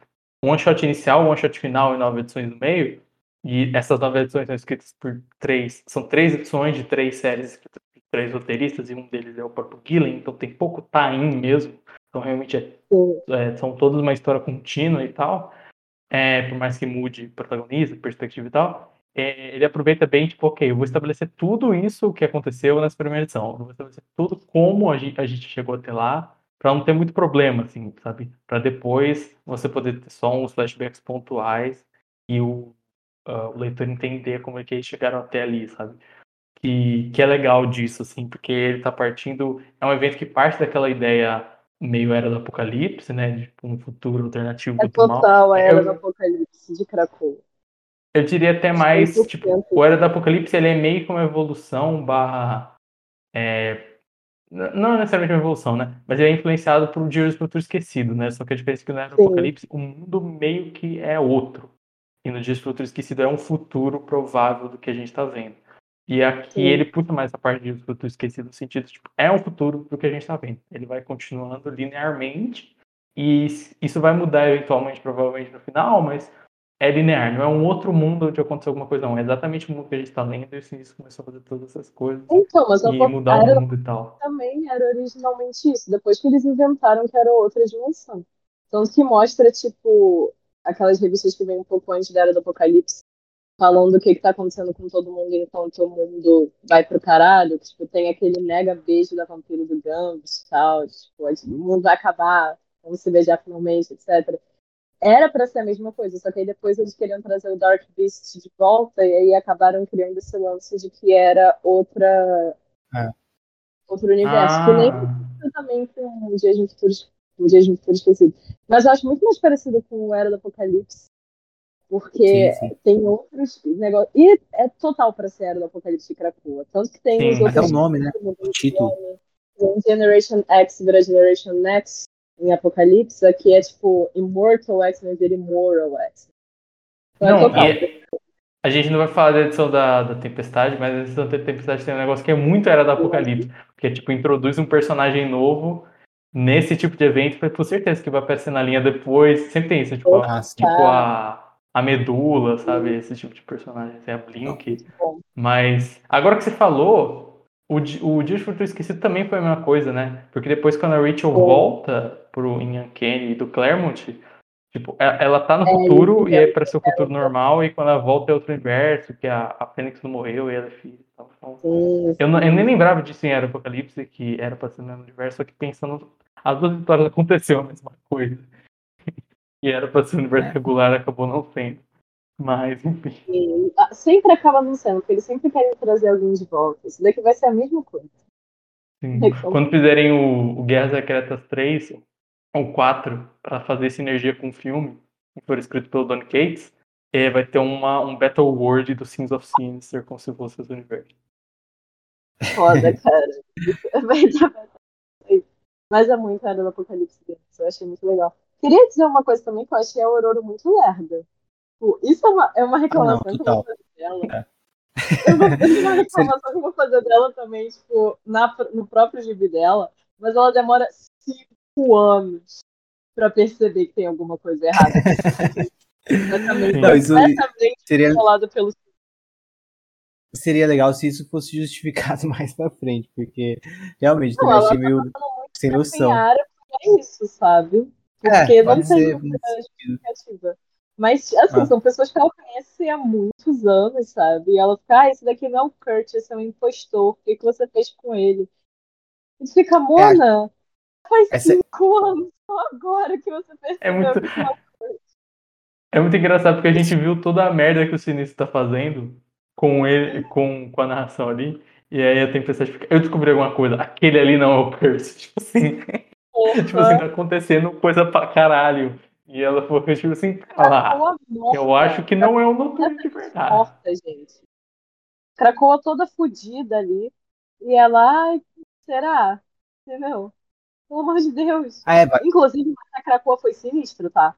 um one shot inicial, um one shot final e nove edições no meio, e essas nove edições são escritas por três, são três edições de três séries escritas por três roteiristas, e um deles é o próprio Gillen, então tem pouco time mesmo, então realmente é, é, são todas uma história contínua e tal, é, por mais que mude protagonista, perspectiva e tal ele aproveita bem, tipo, ok, eu vou estabelecer tudo isso que aconteceu nessa primeira edição. Eu vou estabelecer tudo como a gente, a gente chegou até lá, para não ter muito problema, assim, sabe? Para depois você poder ter só uns flashbacks pontuais e o, uh, o leitor entender como é que eles chegaram até ali, sabe? Que, que é legal disso, assim, porque ele tá partindo. É um evento que parte daquela ideia meio era do apocalipse, né? De tipo, um futuro alternativo é total a era do apocalipse de Krakow. Eu diria até mais, tipo, o Era do Apocalipse ele é meio que uma evolução barra. É, não é necessariamente uma evolução, né? Mas ele é influenciado por Dias do Futuro Esquecido, né? Só que a diferença é que no Era do Apocalipse o mundo meio que é outro. E no Dias do Futuro Esquecido é um futuro provável do que a gente está vendo. E aqui Sim. ele puxa mais essa parte do futuro esquecido no sentido, tipo, é um futuro do que a gente está vendo. Ele vai continuando linearmente e isso vai mudar eventualmente, provavelmente no final, mas é linear, não é um outro mundo onde aconteceu alguma coisa, não. É exatamente o mundo que a gente está lendo e o Sinistro começou a fazer todas essas coisas. Então, mas e mudar o mundo e tal. Também era originalmente isso, depois que eles inventaram que era outra dimensão. Tanto que mostra, tipo, aquelas revistas que vem um pouco antes da Era do Apocalipse, falando o que, que tá acontecendo com todo mundo enquanto o mundo vai pro caralho, tipo, tem aquele mega beijo da vampiro do Gambit e tal, tipo, o mundo vai acabar, vamos se beijar finalmente, etc era para ser a mesma coisa, só que aí depois eles queriam trazer o Dark Beast de volta e aí acabaram criando esse lance de que era outra é. outro universo, ah. que nem ah. também com o Dias de Futuro, o Dias de Futuro Esquecido. Mas eu acho muito mais parecido com o Era do Apocalipse, porque sim, sim. tem outros negócios. E é total para ser Era do Apocalipse de Krakoa. Tanto que tem sim, os outros. Até o nome, né? O título. Generation X vira Generation Next em Apocalipse, aqui é tipo Immortal X-Men vira Immortal X-Men. Então, não, é a gente não vai falar da edição da, da Tempestade, mas a edição da Tempestade tem um negócio que é muito era da Apocalipse, porque tipo, introduz um personagem novo nesse tipo de evento, com certeza que vai aparecer na linha depois, sempre tem isso, tipo, a, tipo a, a Medula, sabe, esse tipo de personagem, tem a Blink, mas agora que você falou, o, o Dia de Futuro Esquecido também foi a mesma coisa, né? Porque depois quando a Rachel volta pro Ian Kenny do Claremont, tipo, ela tá no é, futuro e é para ser o futuro normal, e quando ela volta é outro universo, que a, a Fênix não morreu e ela é filha. Então, eu, não, eu nem lembrava disso em Era Apocalipse, que era pra ser no mesmo universo, só que pensando, as duas histórias aconteceram a mesma coisa. e era pra ser um universo é. regular, acabou não sendo. Mas, enfim. E, sempre acaba não sendo, porque eles sempre querem trazer alguém de volta. Isso daqui vai ser a mesma coisa. Sim. Quando fizerem o, o Guerras Secretas 3 ou 4 para fazer sinergia com o filme, que for escrito pelo Don Cates, é, vai ter uma, um Battle World do Sins of Sinister como se fosse o universo. Foda, cara. Mas é muito era do Apocalipse deles. Eu achei muito legal. Queria dizer uma coisa também que eu achei a Aurora muito lerda. Tipo, isso é uma, é uma reclamação Ah, não, que eu vou fazer dela. É. Eu vou fazer uma reclamação que eu vou fazer dela também, tipo, na, no próprio gibi dela, mas ela demora cinco anos pra perceber que tem alguma coisa errada. Completamente, Não, isso completamente seria, pelo seria legal se isso fosse justificado mais pra frente, porque realmente Não, também achei tá meio sem noção. é isso, sabe? É, Porque não pode tem ser, muita justificativa. Mas, assim, Ah. são pessoas que ela conhece há muitos anos, sabe? E ela fica, ah, esse daqui não é o Kurt, esse é um impostor. O que, que você fez com ele? E fica, Mona, faz Essa- cinco anos, só agora que você percebeu É muito- não é. É muito engraçado porque a gente viu toda a merda que o Sinistro tá fazendo com ele, com, com a narração ali. E aí a tempestade fica. Eu descobri alguma coisa. Aquele ali não é o Curse. Tipo assim, tipo assim, tá acontecendo coisa pra caralho. E ela falou, tipo assim, ah lá. Morta. Eu acho que não é o noturno de verdade. morta, gente. Toda fodida ali. E ela, ai, será? Entendeu? Pelo amor de Deus. Ah, é, vai- Inclusive, matar Krakoa foi sinistro, tá?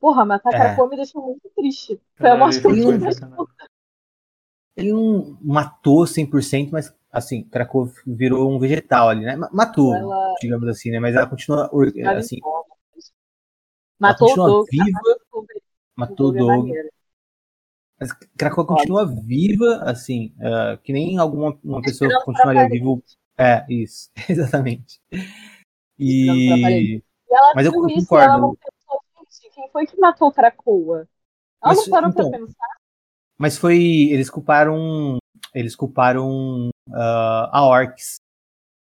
Porra, matar É. Krakoa me deixou muito triste. Foi a morte que eu ele não matou 100%, mas assim, Krakow virou um vegetal ali, né? Ma- Matou, Ela- digamos assim, né? Mas ela continua assim. Matou o continua Doug. viva, matou o Doug. maneiro. Mas Krakow continua viva, assim, ah, que nem alguma uma pessoa continuaria vivo. É, isso, exatamente. E. E ela Mas eu isso concordo. ela não pensou, gente, quem foi que matou Krakoa? Ela Mas, não parou então, pra pensar. Mas foi. Eles culparam. Eles culparam ah, a Orcs.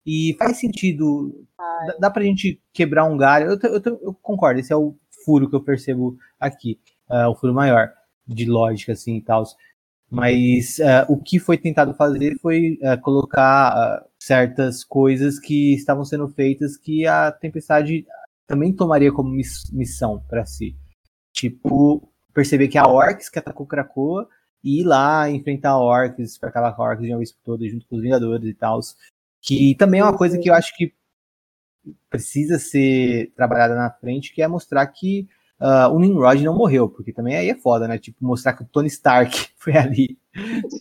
E faz sentido. Dá, dá pra gente quebrar um galho. Eu, eu, eu concordo, esse é o furo que eu percebo aqui. ah, o furo maior, de lógica, assim e tal. Mas ah, o que foi tentado fazer foi ah, colocar ah, certas coisas que estavam sendo feitas que a Tempestade também tomaria como miss- missão pra si. Tipo, perceber que a Orcs que atacou Krakoa e ir lá enfrentar Orcs, pra acabar com a Orcs de uma vez por todas, junto com os Vingadores e tal. Que também é uma coisa que eu acho que precisa ser trabalhada na frente, que é mostrar que ah, o Nimrod não morreu, porque também aí é foda, né? Tipo, mostrar que o Tony Stark foi ali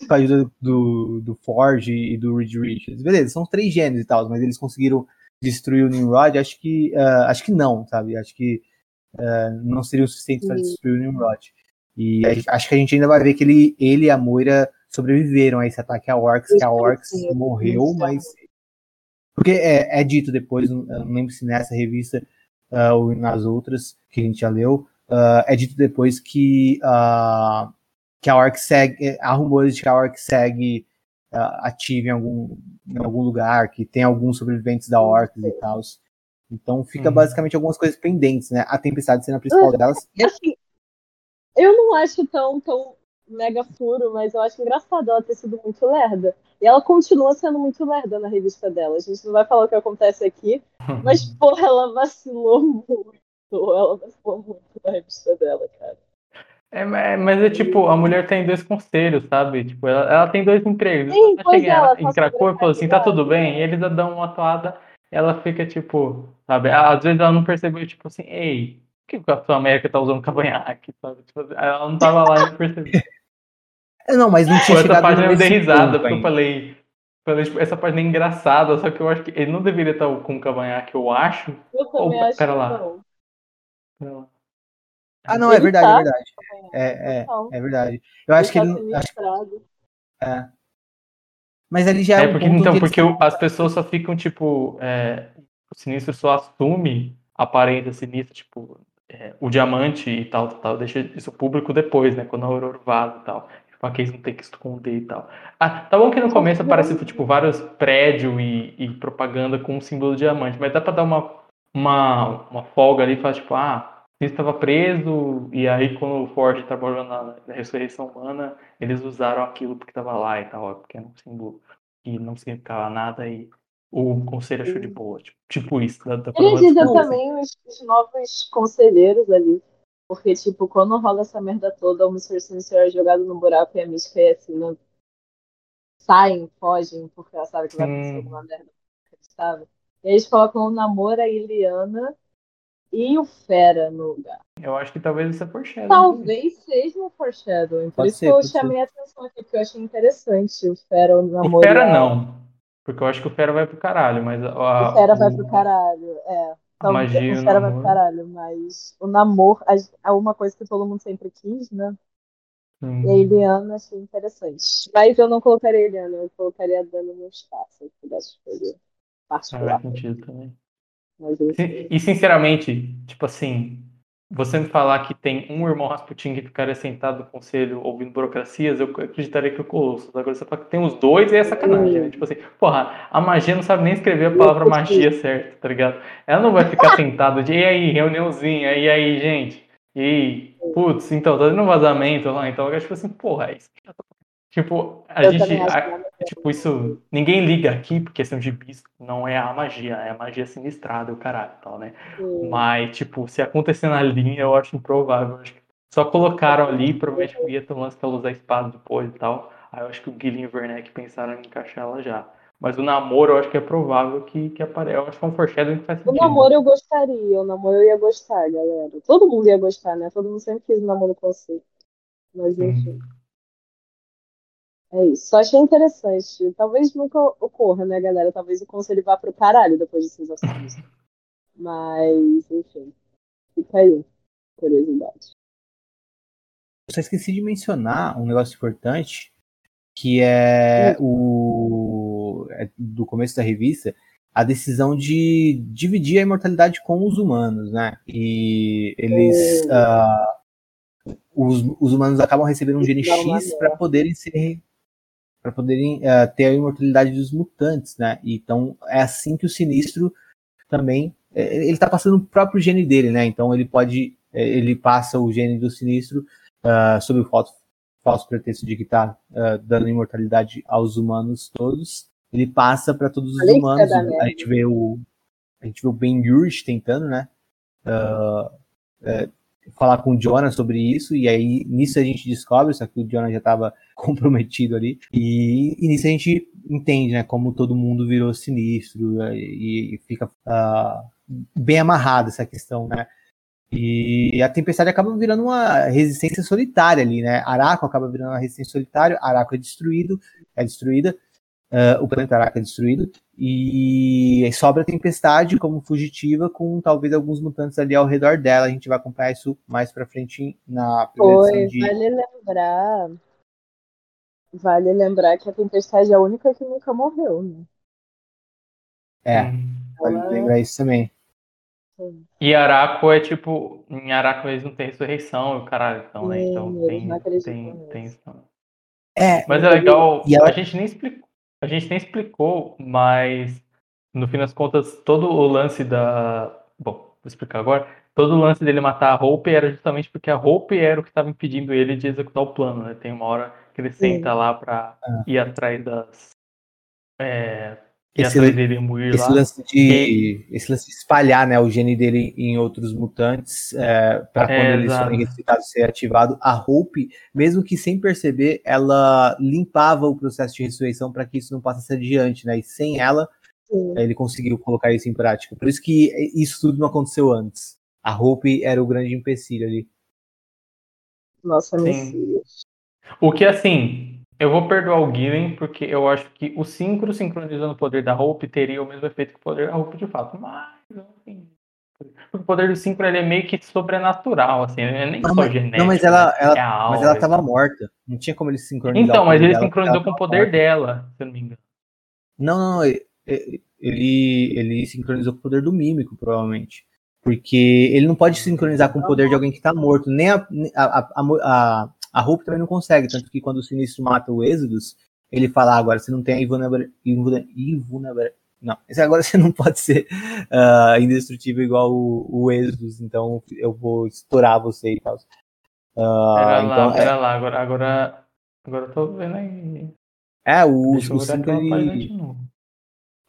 com a ajuda do, do Forge e do Reed Richards. Beleza, são três gênios e tal, mas eles conseguiram destruir o Nimrod? Acho que, ah, acho que não, sabe? Acho que ah, não seria o suficiente para destruir o Nimrod. E a- acho que a gente ainda vai ver que ele, ele e a Moira sobreviveram a esse ataque a Orcs, que a Orcs morreu, mas porque é, é dito depois, não eu não lembro se nessa revista ah, ou nas outras que a gente já leu, é dito depois que, ah, que a Orc segue, há rumores de que a Orc segue ah, ativa em algum, em algum lugar, que tem alguns sobreviventes da Orcs e tal. Então fica Uhum. basicamente algumas coisas pendentes, né? A Tempestade sendo a principal delas. E Assim, eu não acho tão, tão mega furo, mas eu acho engraçado ela ter sido muito lerda. E ela continua sendo muito lerda na revista dela. A gente não vai falar o que acontece aqui, mas, porra, ela vacilou muito. Ela vacilou muito na revista dela, cara. É, mas é tipo, a mulher tem dois conselhos, sabe? Tipo, ela, ela tem dois empregos. Sim, ela pois chega é, ela ela, tá em Krakow e fala assim, tá tudo bem? E eles dão uma toada, ela fica tipo, sabe? Às vezes ela não percebeu, tipo assim, ei, por que o Capitão América tá usando cavanhaque, sabe? Tipo, ela não tava lá e não percebeu. É, Não, mas não Pô, tinha essa página eu dei risada, porque eu falei, falei tipo, essa página é engraçada, só que eu acho que ele não deveria estar com cavanhaque, eu acho. Eu também Opa, acho pera que lá. não. Pera lá. Ah, não, é Ele verdade, tá é verdade. É, é, é verdade. Eu acho que Ele tá Acho, é. Mas ele já é, É, um porque, ponto então, porque eles- as pessoas só ficam, tipo, é, o sinistro só assume a aparência sinistra, tipo, é, o diamante e tal, tal, tal, deixa isso público depois, né, quando a Aurora vaza e tal, pra que eles não tem que esconder e tal. Ah, tá bom que no começo aparece, tipo, vários prédios e, e propaganda com o símbolo do diamante, mas dá pra dar uma, uma, uma folga ali e falar, tipo, ah, ele estava preso, e aí quando o Ford trabalhou na, na ressurreição humana, eles usaram aquilo porque estava lá e tal, porque era um símbolo que não significava nada e o conselho achou de boa. Tipo, tipo isso. Dá, dá pra dar Ele uma diz desculpa, assim. também os, os novos conselheiros ali. Porque, tipo, quando rola essa merda toda, o Mr. Sinister é jogado no buraco e a Mística é assim, não... saem, fogem, porque ela sabe que vai acontecer alguma merda inacreditável. E eles colocam o Namor, a Iliana e o Fera no lugar. Eu acho que talvez isso é foreshadowing. Talvez seja um foreshadowing. Por Pode isso ser, que eu chamei a atenção aqui, porque eu achei interessante o Fera no O. Fera não. Porque eu acho que o Fera vai pro caralho, mas a, O Fera vai o- pro caralho. É. a Talvez- magia e o Fera vai pro caralho, mas o namoro é uma coisa que todo mundo sempre quis, né? Hum. E a Eliana achei interessante. Mas eu não colocaria a Eliana, eu colocaria a Dani no espaço, se pudesse escolher. Ah, Particular. faz sentido também. Mas eu E sinceramente, tipo assim, você me falar que tem um irmão Rasputin que ficaria sentado no conselho ouvindo burocracias, eu acreditaria que é o Colossus. Agora você fala que tem os dois e é sacanagem, né? Tipo assim, porra, a magia não sabe nem escrever a palavra magia certo, tá ligado? Ela não vai ficar sentada de, e aí, reuniãozinha, e aí, gente? E aí, putz, então, tá dando um vazamento lá, então eu acho tipo assim, porra, é isso. Tipo, a Eu gente. a- que tipo, isso. Ninguém liga aqui, porque são gibis, não é a magia, é a magia sinistrada, o caralho, tal, né? Sim. Mas, tipo, se acontecer na linha, eu acho improvável. Eu acho que só colocaram ali, provavelmente ia ter um lance que ela usar a espada depois e tal. Aí eu acho que o Guilherme e o Werneck pensaram em encaixar ela já. Mas o namoro eu acho que é provável que, que apareça. Eu acho que é um foreshadowing que faz O sentido. namoro eu gostaria, o namoro eu ia gostar, galera. Todo mundo ia gostar, né? Todo mundo sempre quis um namoro com você. Mas enfim, Hum. É isso. Só achei interessante. Talvez nunca ocorra, né, galera? Talvez o conselho vá pro caralho depois de Season Series. Mas, enfim. Fica aí. Curiosidade. Eu só esqueci de mencionar um negócio importante, que é o é do começo da revista, a decisão de dividir a imortalidade com os humanos, né? E eles, Hum. ah, os, os humanos acabam recebendo um gene X para poderem ser para poderem ah, ter a imortalidade dos mutantes, né? Então é assim que o Sinistro também eh, ele está passando o próprio gene dele, né? Então ele pode eh, ele passa o gene do Sinistro ah, sob o falso, falso pretexto de que está dando imortalidade aos humanos todos. Ele passa para todos os humanos. A gente vê o a gente vê o Ben Urich tentando, né? ah, falar com o Jonah sobre isso, e aí nisso a gente descobre, só que o Jonah já estava comprometido ali, e, e nisso a gente entende, né, como todo mundo virou sinistro, eh, e, e fica ah, bem amarrado essa questão, né, e a Tempestade acaba virando uma resistência solitária ali, né, Araco acaba virando uma resistência solitária, Araco é destruído, é destruída, ah, o planeta Araco é destruído, e sobra a Tempestade como fugitiva com talvez alguns mutantes ali ao redor dela. A gente vai acompanhar isso mais pra frente na primeira edição de. vale lembrar. Vale lembrar que a Tempestade é a única que nunca morreu, né? É, Hum. pode Ela- lembrar isso também. E Araco é tipo. Em Araco eles não tem ressurreição, o caralho, então, né? Sim, Então tem, tem, nisso. tem isso também. É, Mas é legal, E ela- a gente nem explicou, a gente nem explicou, mas no fim das contas, todo o lance da. Bom, vou explicar agora. Todo o lance dele matar a Hope era justamente porque a Hope era o que estava impedindo ele de executar o plano, né? Tem uma hora que ele senta lá pra Ah. ir atrás das. É, ir Esse atrás dele e esse lá. lance de esse lance de espalhar né, o gene dele em outros mutantes é, para quando É, eles forem ressuscitados ser ativado a Hope mesmo que sem perceber ela limpava o processo de ressurreição para que isso não passasse adiante né e sem ela Sim. ele conseguiu colocar isso em prática por isso que isso tudo não aconteceu antes a Hope era o grande empecilho ali Nossa, Sim. Messias. O que assim, eu vou perdoar o Gillen, porque eu acho que o Synchro sincronizando o poder da Hope teria o mesmo efeito que o poder da Hope de fato. Mas, assim, o poder do Synchro ele é meio que sobrenatural, assim, ele é nem Não, só genético. não mas ela, né? ela É mas ela tava assim. morta não tinha como ele sincronizar Então, o mas ele dela, sincronizou com o poder morta. dela, se eu não me engano. Não, não, não. Ele, ele sincronizou com o poder do mímico, provavelmente. Porque ele não pode sincronizar com o poder de alguém que tá morto. Nem a, a, a, a, a Hope também não consegue. Tanto que quando o Sinistro mata o Êxodos, ele fala: "Ah, agora você não tem a invulnerabilidade. Invulnerabilidade. Não, agora você não pode ser ah, indestrutível igual o, o Êxodos, então eu vou estourar você e tal. Ah, Pera lá, então, pera lá, agora, agora, agora eu tô vendo aí. é, é, o, Deixa o ele,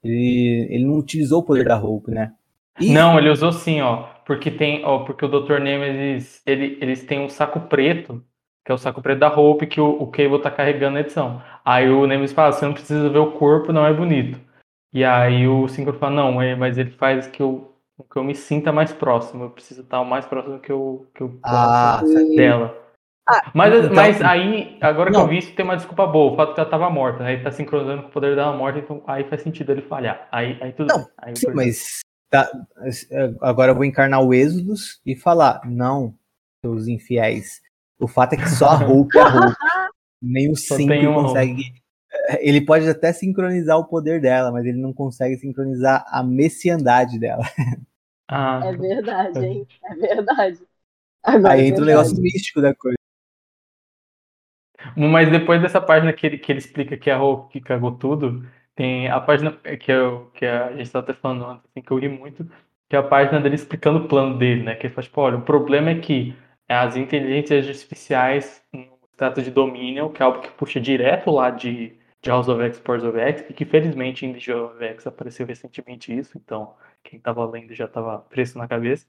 ele, ele não utilizou o poder da Hope, né? E- Não, ele usou sim, ó. Porque tem, ó, porque o Dr. Nemesis, ele, eles têm um saco preto, que é o saco preto da Hope que o, o Cable tá carregando na edição. Aí o Nemesis fala, você não precisa ver o corpo, não é bonito. E aí o Synchro fala, não, é, mas ele faz que eu com que eu me sinta mais próximo. Eu preciso estar o mais próximo que eu, que eu posso Ah, dela. Ah, mas, então- mas aí, agora que Não. eu vi isso, tem uma desculpa boa. O fato que ela tava morta. Aí tá sincronizando com o poder dela morta, então aí faz sentido ele falhar. Aí, aí tudo Não, bem. Aí Sim, mas tá, agora eu vou encarnar o Êxodos e falar, não, seus infiéis. O fato é que só a Hulk é a. Nem o Só 5 tem uma consegue. Ele pode até sincronizar o poder dela, mas ele não consegue sincronizar a messiandade dela. Ah, É verdade, hein? É verdade. Agora Aí é entra o negócio místico da coisa. Mas depois dessa página que ele, que ele explica que a Hulk que cagou tudo, tem a página que, eu, que a gente estava até falando antes, assim, que eu ri muito, que é a página dele explicando o plano dele, né? Que ele fala, tipo, olha, o problema é que as inteligências artificiais no status de domínio, que é algo que puxa direto lá de, de House of X, Powers of X, e que felizmente em Legion of X apareceu recentemente isso, então quem estava lendo já estava preso na cabeça.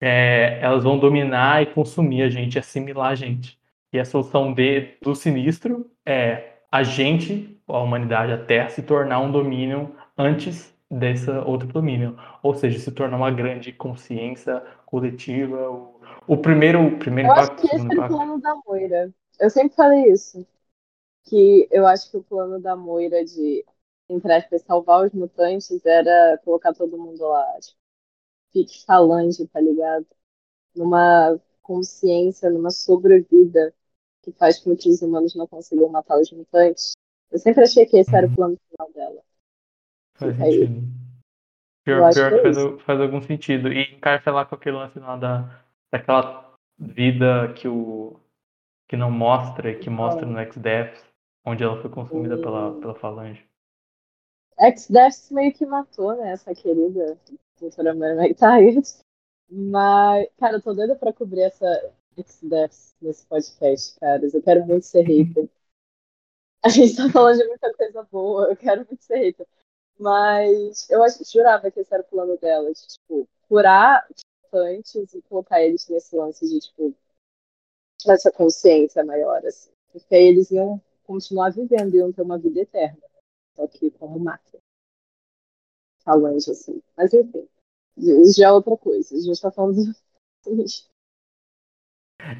É, elas vão dominar e consumir a gente, assimilar a gente. E a solução de, do sinistro é a gente, a humanidade, a Terra, se tornar um domínio antes dessa outro domínio. Ou seja, se tornar uma grande consciência coletiva. O, o primeiro, o primeiro Eu acho impacto, que o esse era o plano da Moira. Eu sempre falei isso. Que eu acho que o plano da Moira de, entre aspas, salvar os mutantes era colocar todo mundo lá. Tipo, pique falange, tá ligado? Numa consciência, numa sobrevida que faz com que os humanos não consigam matar os mutantes. Eu sempre achei que esse era o plano final dela. Faz sentido. Pior, pior que é faz, faz algum sentido. E encaixa lá com aquele lance lá da, daquela vida que o que não mostra e que mostra no X-Death, onde ela foi consumida pela, pela falange. X-Death meio que matou, né, essa querida doutora Mary McTaggart. Mas, cara, eu tô doida pra cobrir essa X-Death nesse podcast, caras. Eu quero muito ser hater. A gente tá falando de muita coisa boa, eu quero muito ser hater. Mas eu jurava que esse era o plano dela, de, tipo, curar os mutantes e colocar eles nesse lance de, tipo, essa consciência maior, assim. Porque aí eles iam continuar vivendo, iam ter uma vida eterna. Só que como máquina. Falange, assim. Mas enfim. Já é outra coisa. A gente tá falando do sinistro.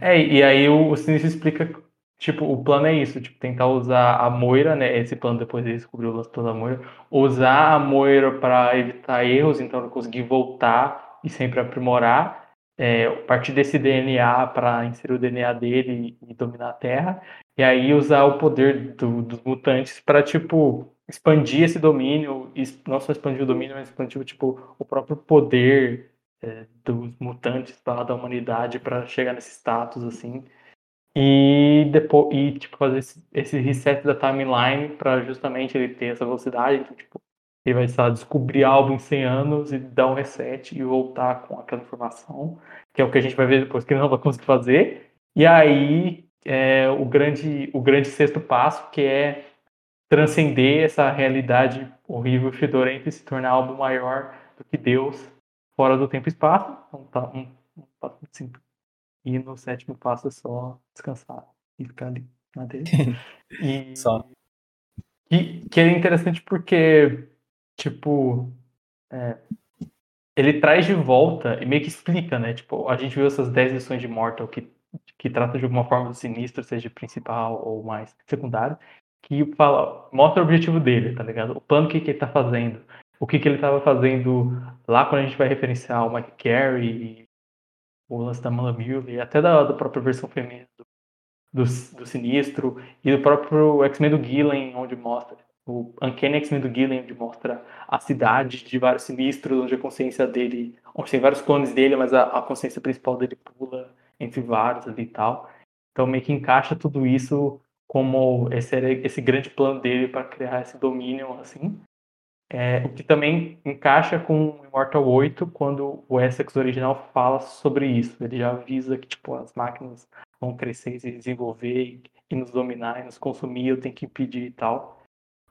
É, e aí o, o Sinistro explica, tipo, o plano é isso, tipo, tentar usar a Moira, né, esse plano depois ele descobriu o lance da Moira, usar a Moira para evitar erros, então ele conseguir voltar e sempre aprimorar, é, partir desse DNA para inserir o DNA dele e, e dominar a Terra, e aí usar o poder do- dos mutantes para, tipo, expandir esse domínio, não só expandir o domínio, mas expandir, tipo, o próprio poder é, dos mutantes lá da humanidade para chegar nesse status assim e depois e tipo fazer esse, esse reset da timeline para justamente ele ter essa velocidade então tipo ele vai lá, descobrir algo em 100 anos e dar um reset e voltar com aquela informação que é o que a gente vai ver depois que ele não vai conseguir fazer e aí é, o grande o grande sexto passo que é transcender essa realidade horrível e fedorenta e se tornar algo maior do que Deus fora do tempo e espaço. Então tá um, um simples. E no sétimo passo é só descansar e ficar ali na dele. E, Só. E que é interessante porque, tipo, é, ele traz de volta e meio que explica, né? Tipo, a gente viu essas 10 lições de Mortal que, que trata de alguma forma do sinistro, seja principal ou mais secundário, que fala, mostra o objetivo dele, tá ligado? O plano que, que ele tá fazendo. O que, que ele tava fazendo lá quando a gente vai referenciar o Mike Carey, o lance da Mala Mule, e até da, da própria versão feminina do, do, do Sinistro, e do próprio X-Men do Gillen, onde mostra o Uncanny X-Men do Gillen, onde mostra a cidade de vários sinistros, onde a consciência dele, onde tem vários clones dele, mas a, a consciência principal dele pula entre vários ali e tal. Então meio que encaixa tudo isso como esse, esse grande plano dele para criar esse domínio, assim. É, o que também encaixa com Immortal 8, quando o Essex original fala sobre isso. Ele já avisa que tipo, as máquinas vão crescer e se desenvolver e nos dominar e nos consumir, eu tenho que impedir e tal.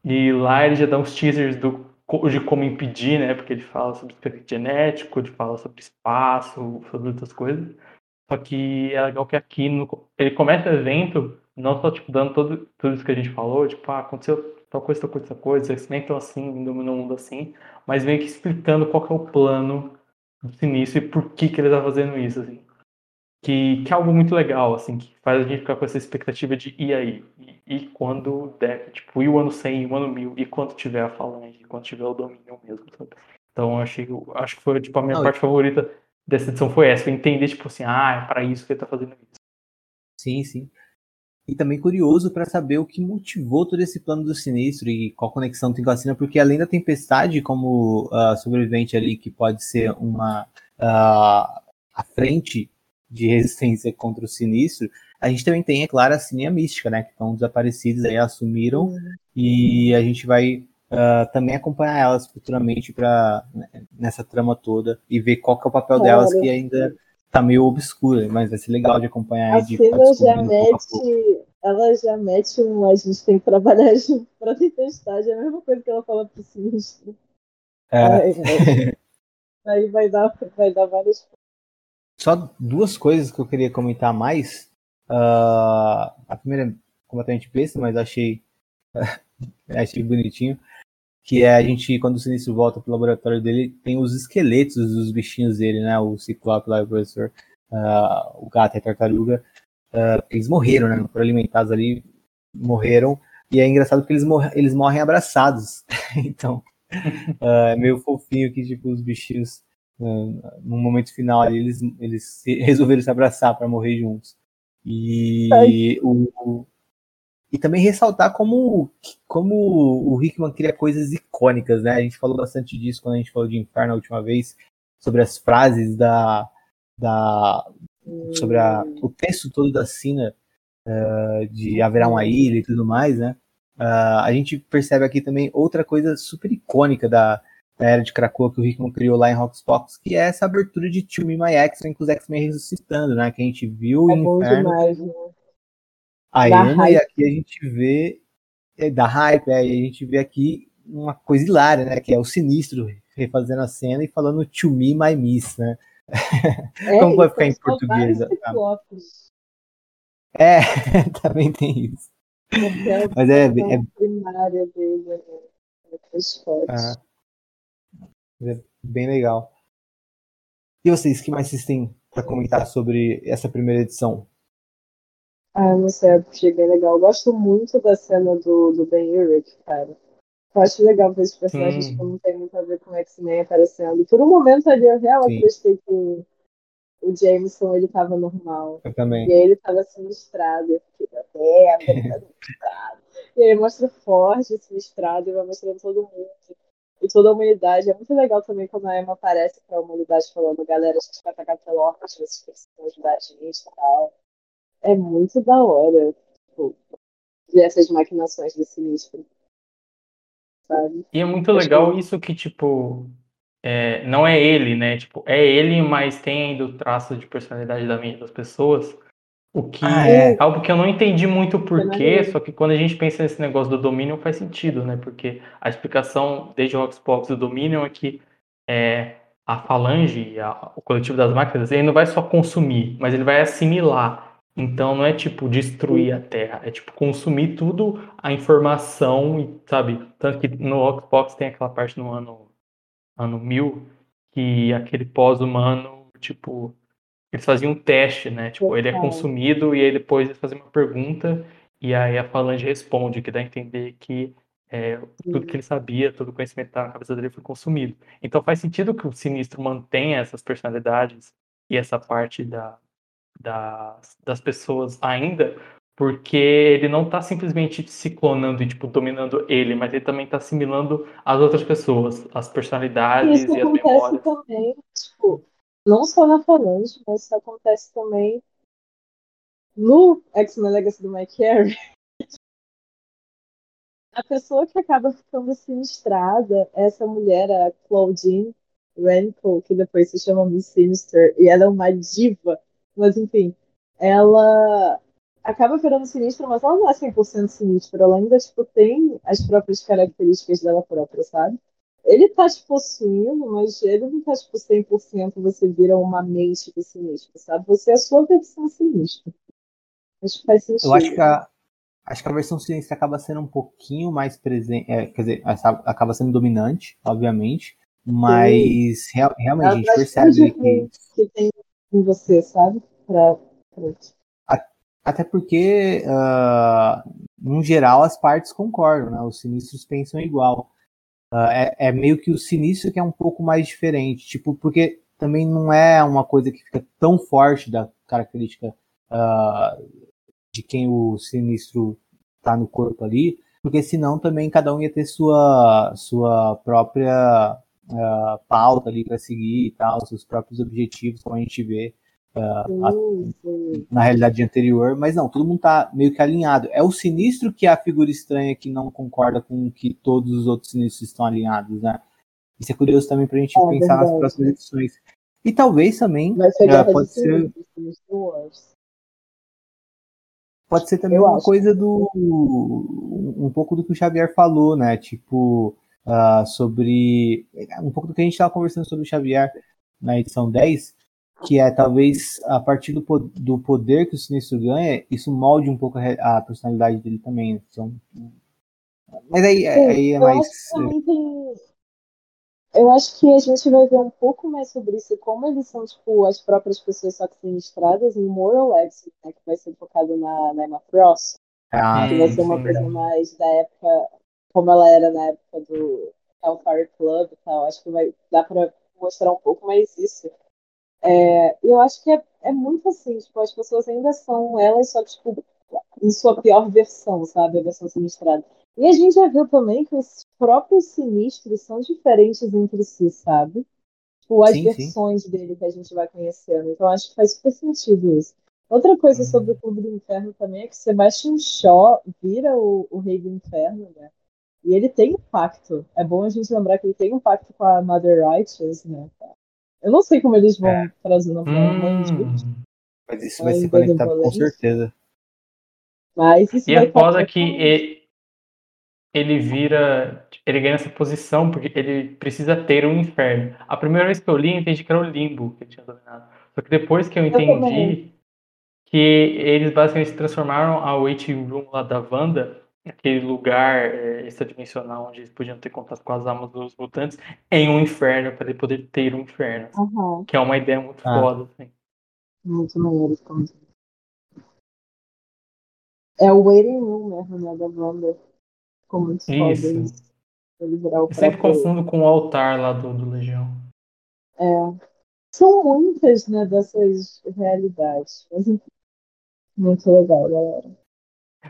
E lá ele já dá uns teasers do, de como impedir, né? Porque ele fala sobre experimento genético, ele fala sobre espaço, sobre outras coisas. Só que é legal que aqui no, ele começa o evento não só tipo dando todo, tudo isso que a gente falou, tipo, ah, aconteceu tal coisa, tal coisa, tal coisa, eles nem estão assim, indo no mundo assim, mas meio que explicando qual que é o plano do sinistro e por que, que ele tá fazendo isso, assim. Que, que é algo muito legal, assim, que faz a gente ficar com essa expectativa de e aí? E, e quando der, tipo, e o ano 100, e o ano 1000, e quando tiver a falange, e quando tiver o domínio mesmo, sabe? Então, achei, acho que foi, tipo, a minha Não, parte eu... favorita dessa edição foi essa, foi entender, tipo assim, ah, é para isso que ele tá fazendo isso. Sim, sim. E também curioso para saber o que motivou todo esse plano do sinistro e qual conexão tem com a cena, porque além da tempestade como uh, sobrevivente ali, que pode ser uma uh, a frente de resistência contra o sinistro, a gente também tem, é claro, a Cine Mística, né? Que estão desaparecidas aí, assumiram, uhum. e a gente vai uh, também acompanhar elas futuramente para né, nessa trama toda e ver qual que é o papel delas que ainda tá meio obscura, mas vai ser legal de acompanhar. A Cena já mete, ela já mete um a gente tem que trabalhar junto pra tempestade, é a mesma coisa que ela fala pro sinistro. É. Aí, aí vai dar, vai dar várias só duas coisas que eu queria comentar mais. Uh, a primeira é completamente besta, mas achei, achei bonitinho. Que é a gente, quando o Sinistro volta pro laboratório dele, tem os esqueletos dos bichinhos dele, né? O Ciclope lá, o professor, uh, o gato e a tartaruga. Uh, eles morreram, né? Não foram alimentados ali, morreram. E é engraçado porque eles, mor eles morrem abraçados. então, é meio fofinho que, tipo, os bichinhos no momento final ali, eles, eles resolveram se abraçar para morrer juntos. E, o, e também ressaltar como, como o Hickman cria coisas icônicas, né? A gente falou bastante disso quando a gente falou de Inferno na última vez, sobre as frases da. da sobre a, o texto todo da Sina, uh, de haverá uma ilha e tudo mais, né? Uh, a gente percebe aqui também outra coisa super icônica da, da era de Krakoa que o Hickman criou lá em Rockbox, que é essa abertura de To Me My X-Men com os X-Men ressuscitando, né? Que a gente viu é bom Inferno, demais, né? A Ana, e aqui a gente vê é, da hype, é, e a gente vê aqui uma coisa hilária, né? Que é o sinistro refazendo a cena e falando To Me My Miss, né? É, Como vai ficar em português? É, também tem isso. Mas é, é... primária dele, né? Ah. É bem legal. E vocês, o que mais vocês têm para comentar sobre essa primeira edição? Ah, não sei, achei bem legal. Eu gosto muito da cena do, do Ben Urich, cara. Eu acho legal ver esses personagens hum. que não tem muito a ver com X-Men aparecendo. Por um momento ali eu real acreditei que o, o Jameson ele tava normal. Eu também. E aí ele tava sinistrado. Eu fiquei, merda, ele tá sinistrado. E aí mostra forte, sinistrado, e vai mostrando todo mundo e toda a humanidade. É muito legal também quando a Emma aparece para a humanidade falando, galera, a gente vai atacar pelo orca, vocês precisam ajudar a gente e tal. É muito da hora, tipo, ver essas maquinações do sinistro. Sabe? E é muito legal que... isso que, tipo, é, não é ele, né? Tipo, é ele, mas tem ainda o traço de personalidade da mente das pessoas. O que ah, é algo que eu não entendi muito o porquê, só que quando a gente pensa nesse negócio do Dominion faz sentido, né? Porque a explicação desde o Roxbox do Dominion é que é, a Falange, a, o coletivo das máquinas, ele não vai só consumir, mas ele vai assimilar. Então não é tipo destruir a Terra, é tipo consumir tudo a informação, e sabe? Tanto que no Roxbox tem aquela parte no ano, ano 1000 que aquele pós-humano, tipo, eles faziam um teste, né? Tipo, ele é consumido e aí depois eles fazem uma pergunta e aí a Falange responde, que dá a entender que é, tudo que ele sabia, todo o conhecimento da cabeça dele foi consumido. Então faz sentido que o Sinistro mantenha essas personalidades e essa parte da, da, das pessoas ainda, porque ele não está simplesmente se clonando e tipo dominando ele, mas ele também está assimilando as outras pessoas, as personalidades Isso e as memórias. Também, tipo, não só na Falange, mas isso acontece também no X-Men Legacy do Mike Carey. A pessoa que acaba ficando sinistrada é essa mulher, a Claudine Renko, que depois se chama Miss Sinister, e ela é uma diva, mas enfim, ela acaba virando sinistra, mas ela não é 100% sinistra, ela ainda tipo, tem as próprias características dela própria, sabe? ele tá te possuindo, mas ele não tá tipo 100% você vira uma mente do sinistro, sabe? Você é a sua versão sinistra. Acho que faz sentido. Eu acho que a, acho que a versão sinistra acaba sendo um pouquinho mais presente, é, quer dizer, acaba sendo dominante, obviamente, Mas real, realmente a gente percebe que. que tem em você, sabe? Pra, pra... Até porque, uh, em geral, as partes concordam, né? Os sinistros pensam igual. Uh, é, é, meio que o sinistro que é um pouco mais diferente. Tipo, porque também não é uma coisa que fica tão forte da característica uh, de quem o sinistro tá no corpo ali, porque senão também cada um ia ter sua, sua própria uh, pauta ali para seguir e tal, seus próprios objetivos, como a gente vê uh, a, na realidade anterior, mas não, todo mundo tá meio que alinhado. É o sinistro que é a figura estranha que não concorda com que todos os outros sinistros estão alinhados, né? Isso é curioso também pra gente é, pensar verdade. nas próximas edições. E talvez também uh, pode ser pode ser também eu uma acho. coisa do um pouco do que o Xavier falou, né? Tipo, uh, sobre um pouco do que a gente estava conversando sobre o Xavier na edição 10, que é talvez a partir do, do poder que o Sinistro ganha, isso molde um pouco a, a personalidade dele também. Né? Então, mas aí, Sim, aí é mais. Tem... Eu acho que a gente vai ver um pouco mais sobre isso, como eles são, tipo, as próprias pessoas só que sinistradas em Moral Exit, né, que vai ser focado na, na Emma Frost. Ah, que vai ser uma coisa mais da época como ela era na época do Hellfire Club e tal. Acho que vai dar para mostrar um pouco mais isso. É, eu acho que é, é muito assim, tipo, as pessoas ainda são elas, só que, tipo, em sua pior versão, sabe? A versão sinistrada. E a gente já viu também que os próprios sinistros são diferentes entre si, sabe? Tipo, as sim, versões sim. dele que a gente vai conhecendo. Então acho que faz super sentido isso. Outra coisa sobre o Clube do Inferno também é que Sebastian Shaw vira o, o Rei do Inferno, né? E ele tem um pacto. É bom a gente lembrar que ele tem um pacto com a Mother Righteous, né? Eu não sei como eles vão é. trazer na hum. Mas isso vai ser conectado com certeza. Mas isso e é que ele, ele vira. Ele ganha essa posição porque ele precisa ter um inferno. A primeira vez que eu li, eu entendi que era o limbo que ele tinha dominado. Só que depois que eu entendi eu que eles basicamente se transformaram a waiting room lá da Wanda aquele lugar é, extradimensional onde eles podiam ter contato com as almas dos mutantes em um inferno para ele poder ter um inferno uhum. que é uma ideia muito ah. foda assim. muito maneiro é o waiting room mesmo né da Wanda. Como muito isso. foda eu sempre confundo com o altar lá do, do Legião. É. São muitas né dessas realidades. Mas muito legal galera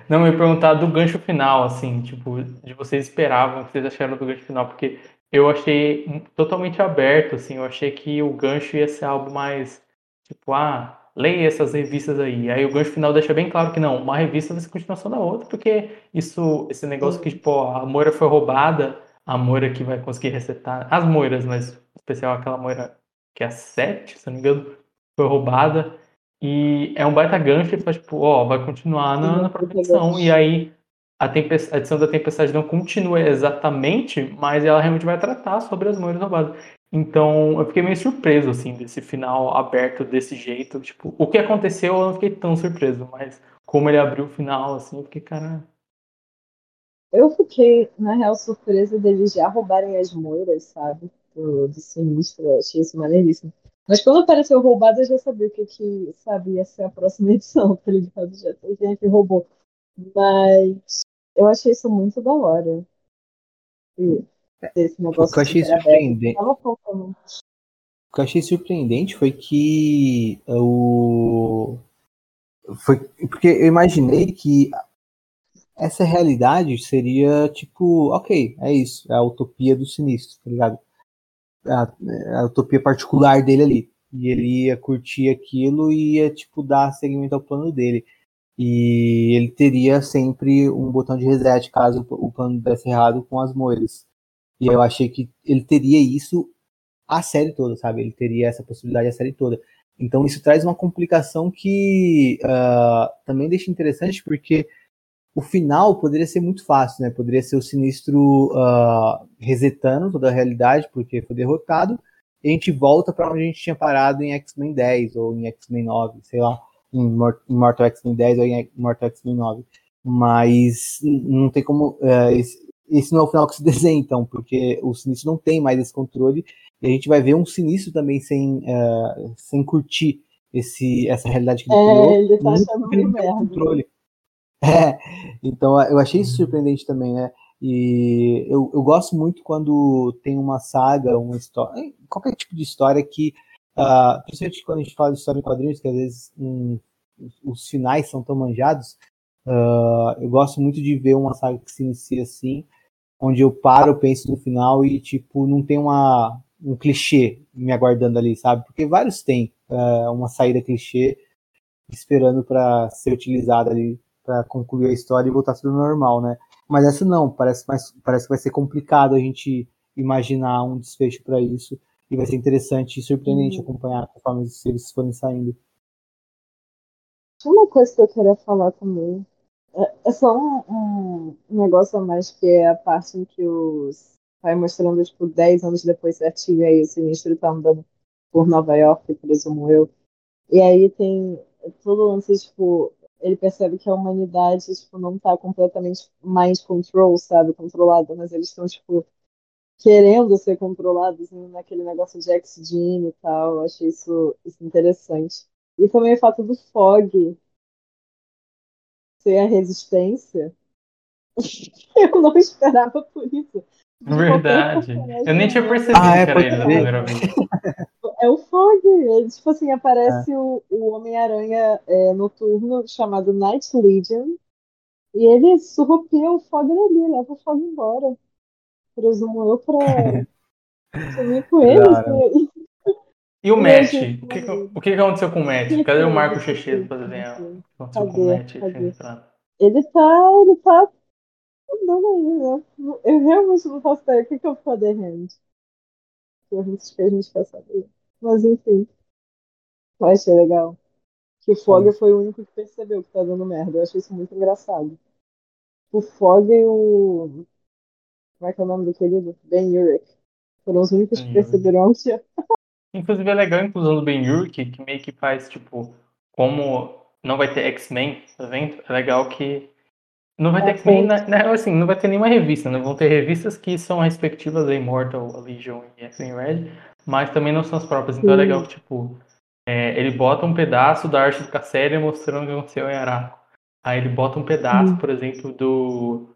não, eu ia perguntar do gancho final, assim, tipo, de vocês esperavam, o que vocês acharam do gancho final, porque eu achei totalmente aberto, assim, eu achei que o gancho ia ser algo mais, tipo, ah, leia essas revistas aí. Aí o gancho final deixa bem claro que não, uma revista vai ser continuação da outra, porque isso, esse negócio que, tipo, a Moira foi roubada, a Moira que vai conseguir resetar, as Moiras, mas em especial aquela Moira que é a 7, se não me engano, foi roubada, e é um baita gancho, faz tipo, ó, vai continuar na, na própria edição. E aí a, a, edição da Tempestade não continua exatamente, mas ela realmente vai tratar sobre as moedas roubadas. Então eu fiquei meio surpreso, assim, desse final aberto desse jeito. Tipo, o que aconteceu eu não fiquei tão surpreso, mas como ele abriu o final, assim, eu fiquei, cara. Eu fiquei, na real, surpresa deles já roubarem as moiras, sabe? Do, do sinistro. Eu achei isso maneiríssimo. Mas quando apareceu roubado, eu já sabia o que, que sabe, ia ser a próxima edição, tá ligado? Já tem gente roubou. Mas eu achei isso muito da hora. Esse negócio o que eu achei surpreendente. O que eu achei surpreendente foi que o. Foi porque eu imaginei que essa realidade seria tipo, ok, é isso, é a utopia do sinistro, tá ligado? A, a utopia particular dele ali. E ele ia curtir aquilo e ia, tipo, dar seguimento ao plano dele. E ele teria sempre um botão de reset caso o plano desse errado com as moedas. E eu achei que ele teria isso a série toda, sabe? Ele teria essa possibilidade a série toda. Então isso traz uma complicação que uh, também deixa interessante, porque o final poderia ser muito fácil, né? Poderia ser o sinistro uh, resetando toda a realidade, porque foi derrotado, e a gente volta para onde a gente tinha parado em X-Men 10 ou em X-Men 9, sei lá, em Mortal X-Men 10 ou em Mortal X-Men 9. Mas não tem como. Uh, esse, esse não é o final que se desenha, então, porque o Sinistro não tem mais esse controle, e a gente vai ver um Sinistro também sem, uh, sem curtir esse, essa realidade que ele é, criou. Ele tá achando meio merda. Controle. É, então eu achei isso surpreendente também, né? E eu, eu gosto muito quando tem uma saga, uma história, qualquer tipo de história que, uh, principalmente quando a gente fala de história em quadrinhos, que às vezes um, os finais são tão manjados, uh, eu gosto muito de ver uma saga que se inicia assim, onde eu paro, penso no final e, tipo, não tem uma, um clichê me aguardando ali, sabe? Porque vários têm uh, uma saída clichê esperando para ser utilizada ali para concluir a história e voltar tudo normal, né? Mas essa não, parece, mais, parece que vai ser complicado a gente imaginar um desfecho para isso e vai ser interessante e surpreendente uhum. acompanhar conforme eles forem saindo. Uma coisa que eu queria falar também é, é só um, um, negócio a mais que é a parte em que os vai mostrando tipo 10 anos depois certinho aí o sinistro tá andando por Nova York, presumo eu. E aí tem todo lance, tipo, ele percebe que a humanidade, tipo, não tá completamente mais control, sabe, controlada, mas eles estão, tipo, querendo ser controlados né, naquele negócio de X-Gene e tal. Eu achei isso, isso interessante. E também o fato do Fog ser a resistência. Eu não esperava por isso. Verdade. Eu nem tinha percebido ah, é, que era ele na primeira vez. É o Fog. Ele, tipo assim, aparece é. o, o Homem-Aranha é, noturno chamado Night Legion. E ele surrupia o Fog ali, leva o Fog embora. Presumo eu pra sumir com ele. Assim. E o Matt? O que, o que aconteceu com o Matt? Cadê o Marco Checheiro pra desenhar? Cadê? Ele tá. Ele tá. Não, não, né? Eu realmente não faço ideia. O que, que eu vou fazer, Hand? Perguntas que a gente quer saber. Mas enfim. Eu achei legal. Que o Fog foi o único que percebeu que tá dando merda. Eu achei isso muito engraçado. O Fog e o. Como é que é o nome do querido? Ben Urich. Foram os únicos que perceberam que Inclusive é legal a inclusão do Ben Urich, que meio que faz, tipo, como não vai ter X-Men evento, é legal que não vai ter X-Men, na, na, assim, não vai ter nenhuma revista, não né? vão ter revistas que são respectivas a Immortal, a Legion e X-Men Red, mas também não são as próprias, então Sim. é legal que, tipo, é, ele bota um pedaço da arte do Casséria mostrando o que aconteceu em Araco. Aí ele bota um pedaço, por exemplo, do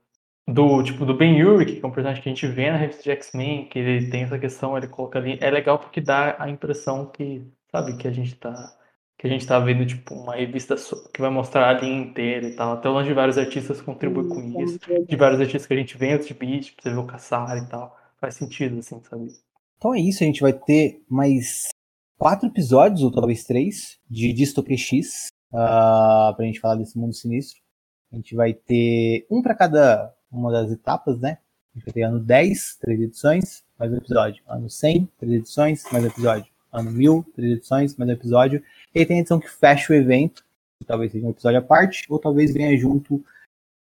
do tipo do Ben Urich, que é um personagem que a gente vê na revista de X-Men, que ele tem essa questão, ele coloca ali, é legal porque dá a impressão que, sabe, que a gente tá que a gente tá vendo tipo uma revista que vai mostrar a linha inteira e tal. Até onde vários artistas contribuem com isso, de vários artistas que a gente vê antes de Beast, pra você ver o Caçar e tal. Faz sentido assim, sabe? Então é isso, a gente vai ter mais quatro episódios, ou talvez três, de Dystopia X, uh, pra gente falar desse mundo sinistro. A gente vai ter um para cada uma das etapas, né? A gente vai ter ano 10, três edições, mais um episódio. Ano 100, três edições, mais um episódio. Ano 1000, três edições, mais um episódio. E tem a edição que fecha o evento, que talvez seja um episódio à parte, ou talvez venha junto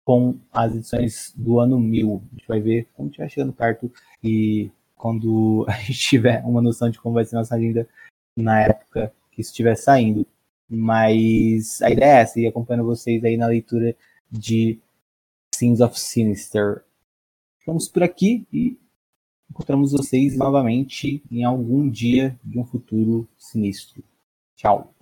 com as edições do ano 1000. A gente vai ver quando estiver chegando perto e quando a gente tiver uma noção de como vai ser nossa agenda na época que isso estiver saindo. Mas a ideia é essa, e acompanhando vocês aí na leitura de Sins of Sinister. Ficamos por aqui e encontramos vocês novamente em algum dia de um futuro sinistro. Tchau.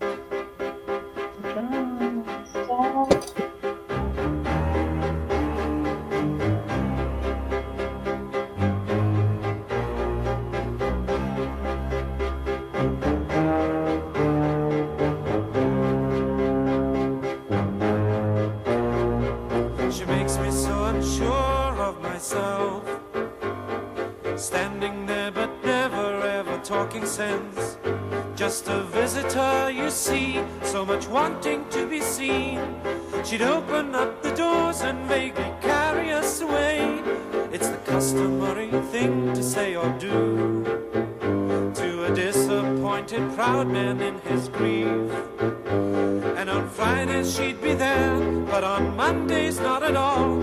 She'd open up the doors and vaguely carry us away. It's the customary thing to say or do to a disappointed proud man in his grief. And on Fridays she'd be there, but on Mondays not at all.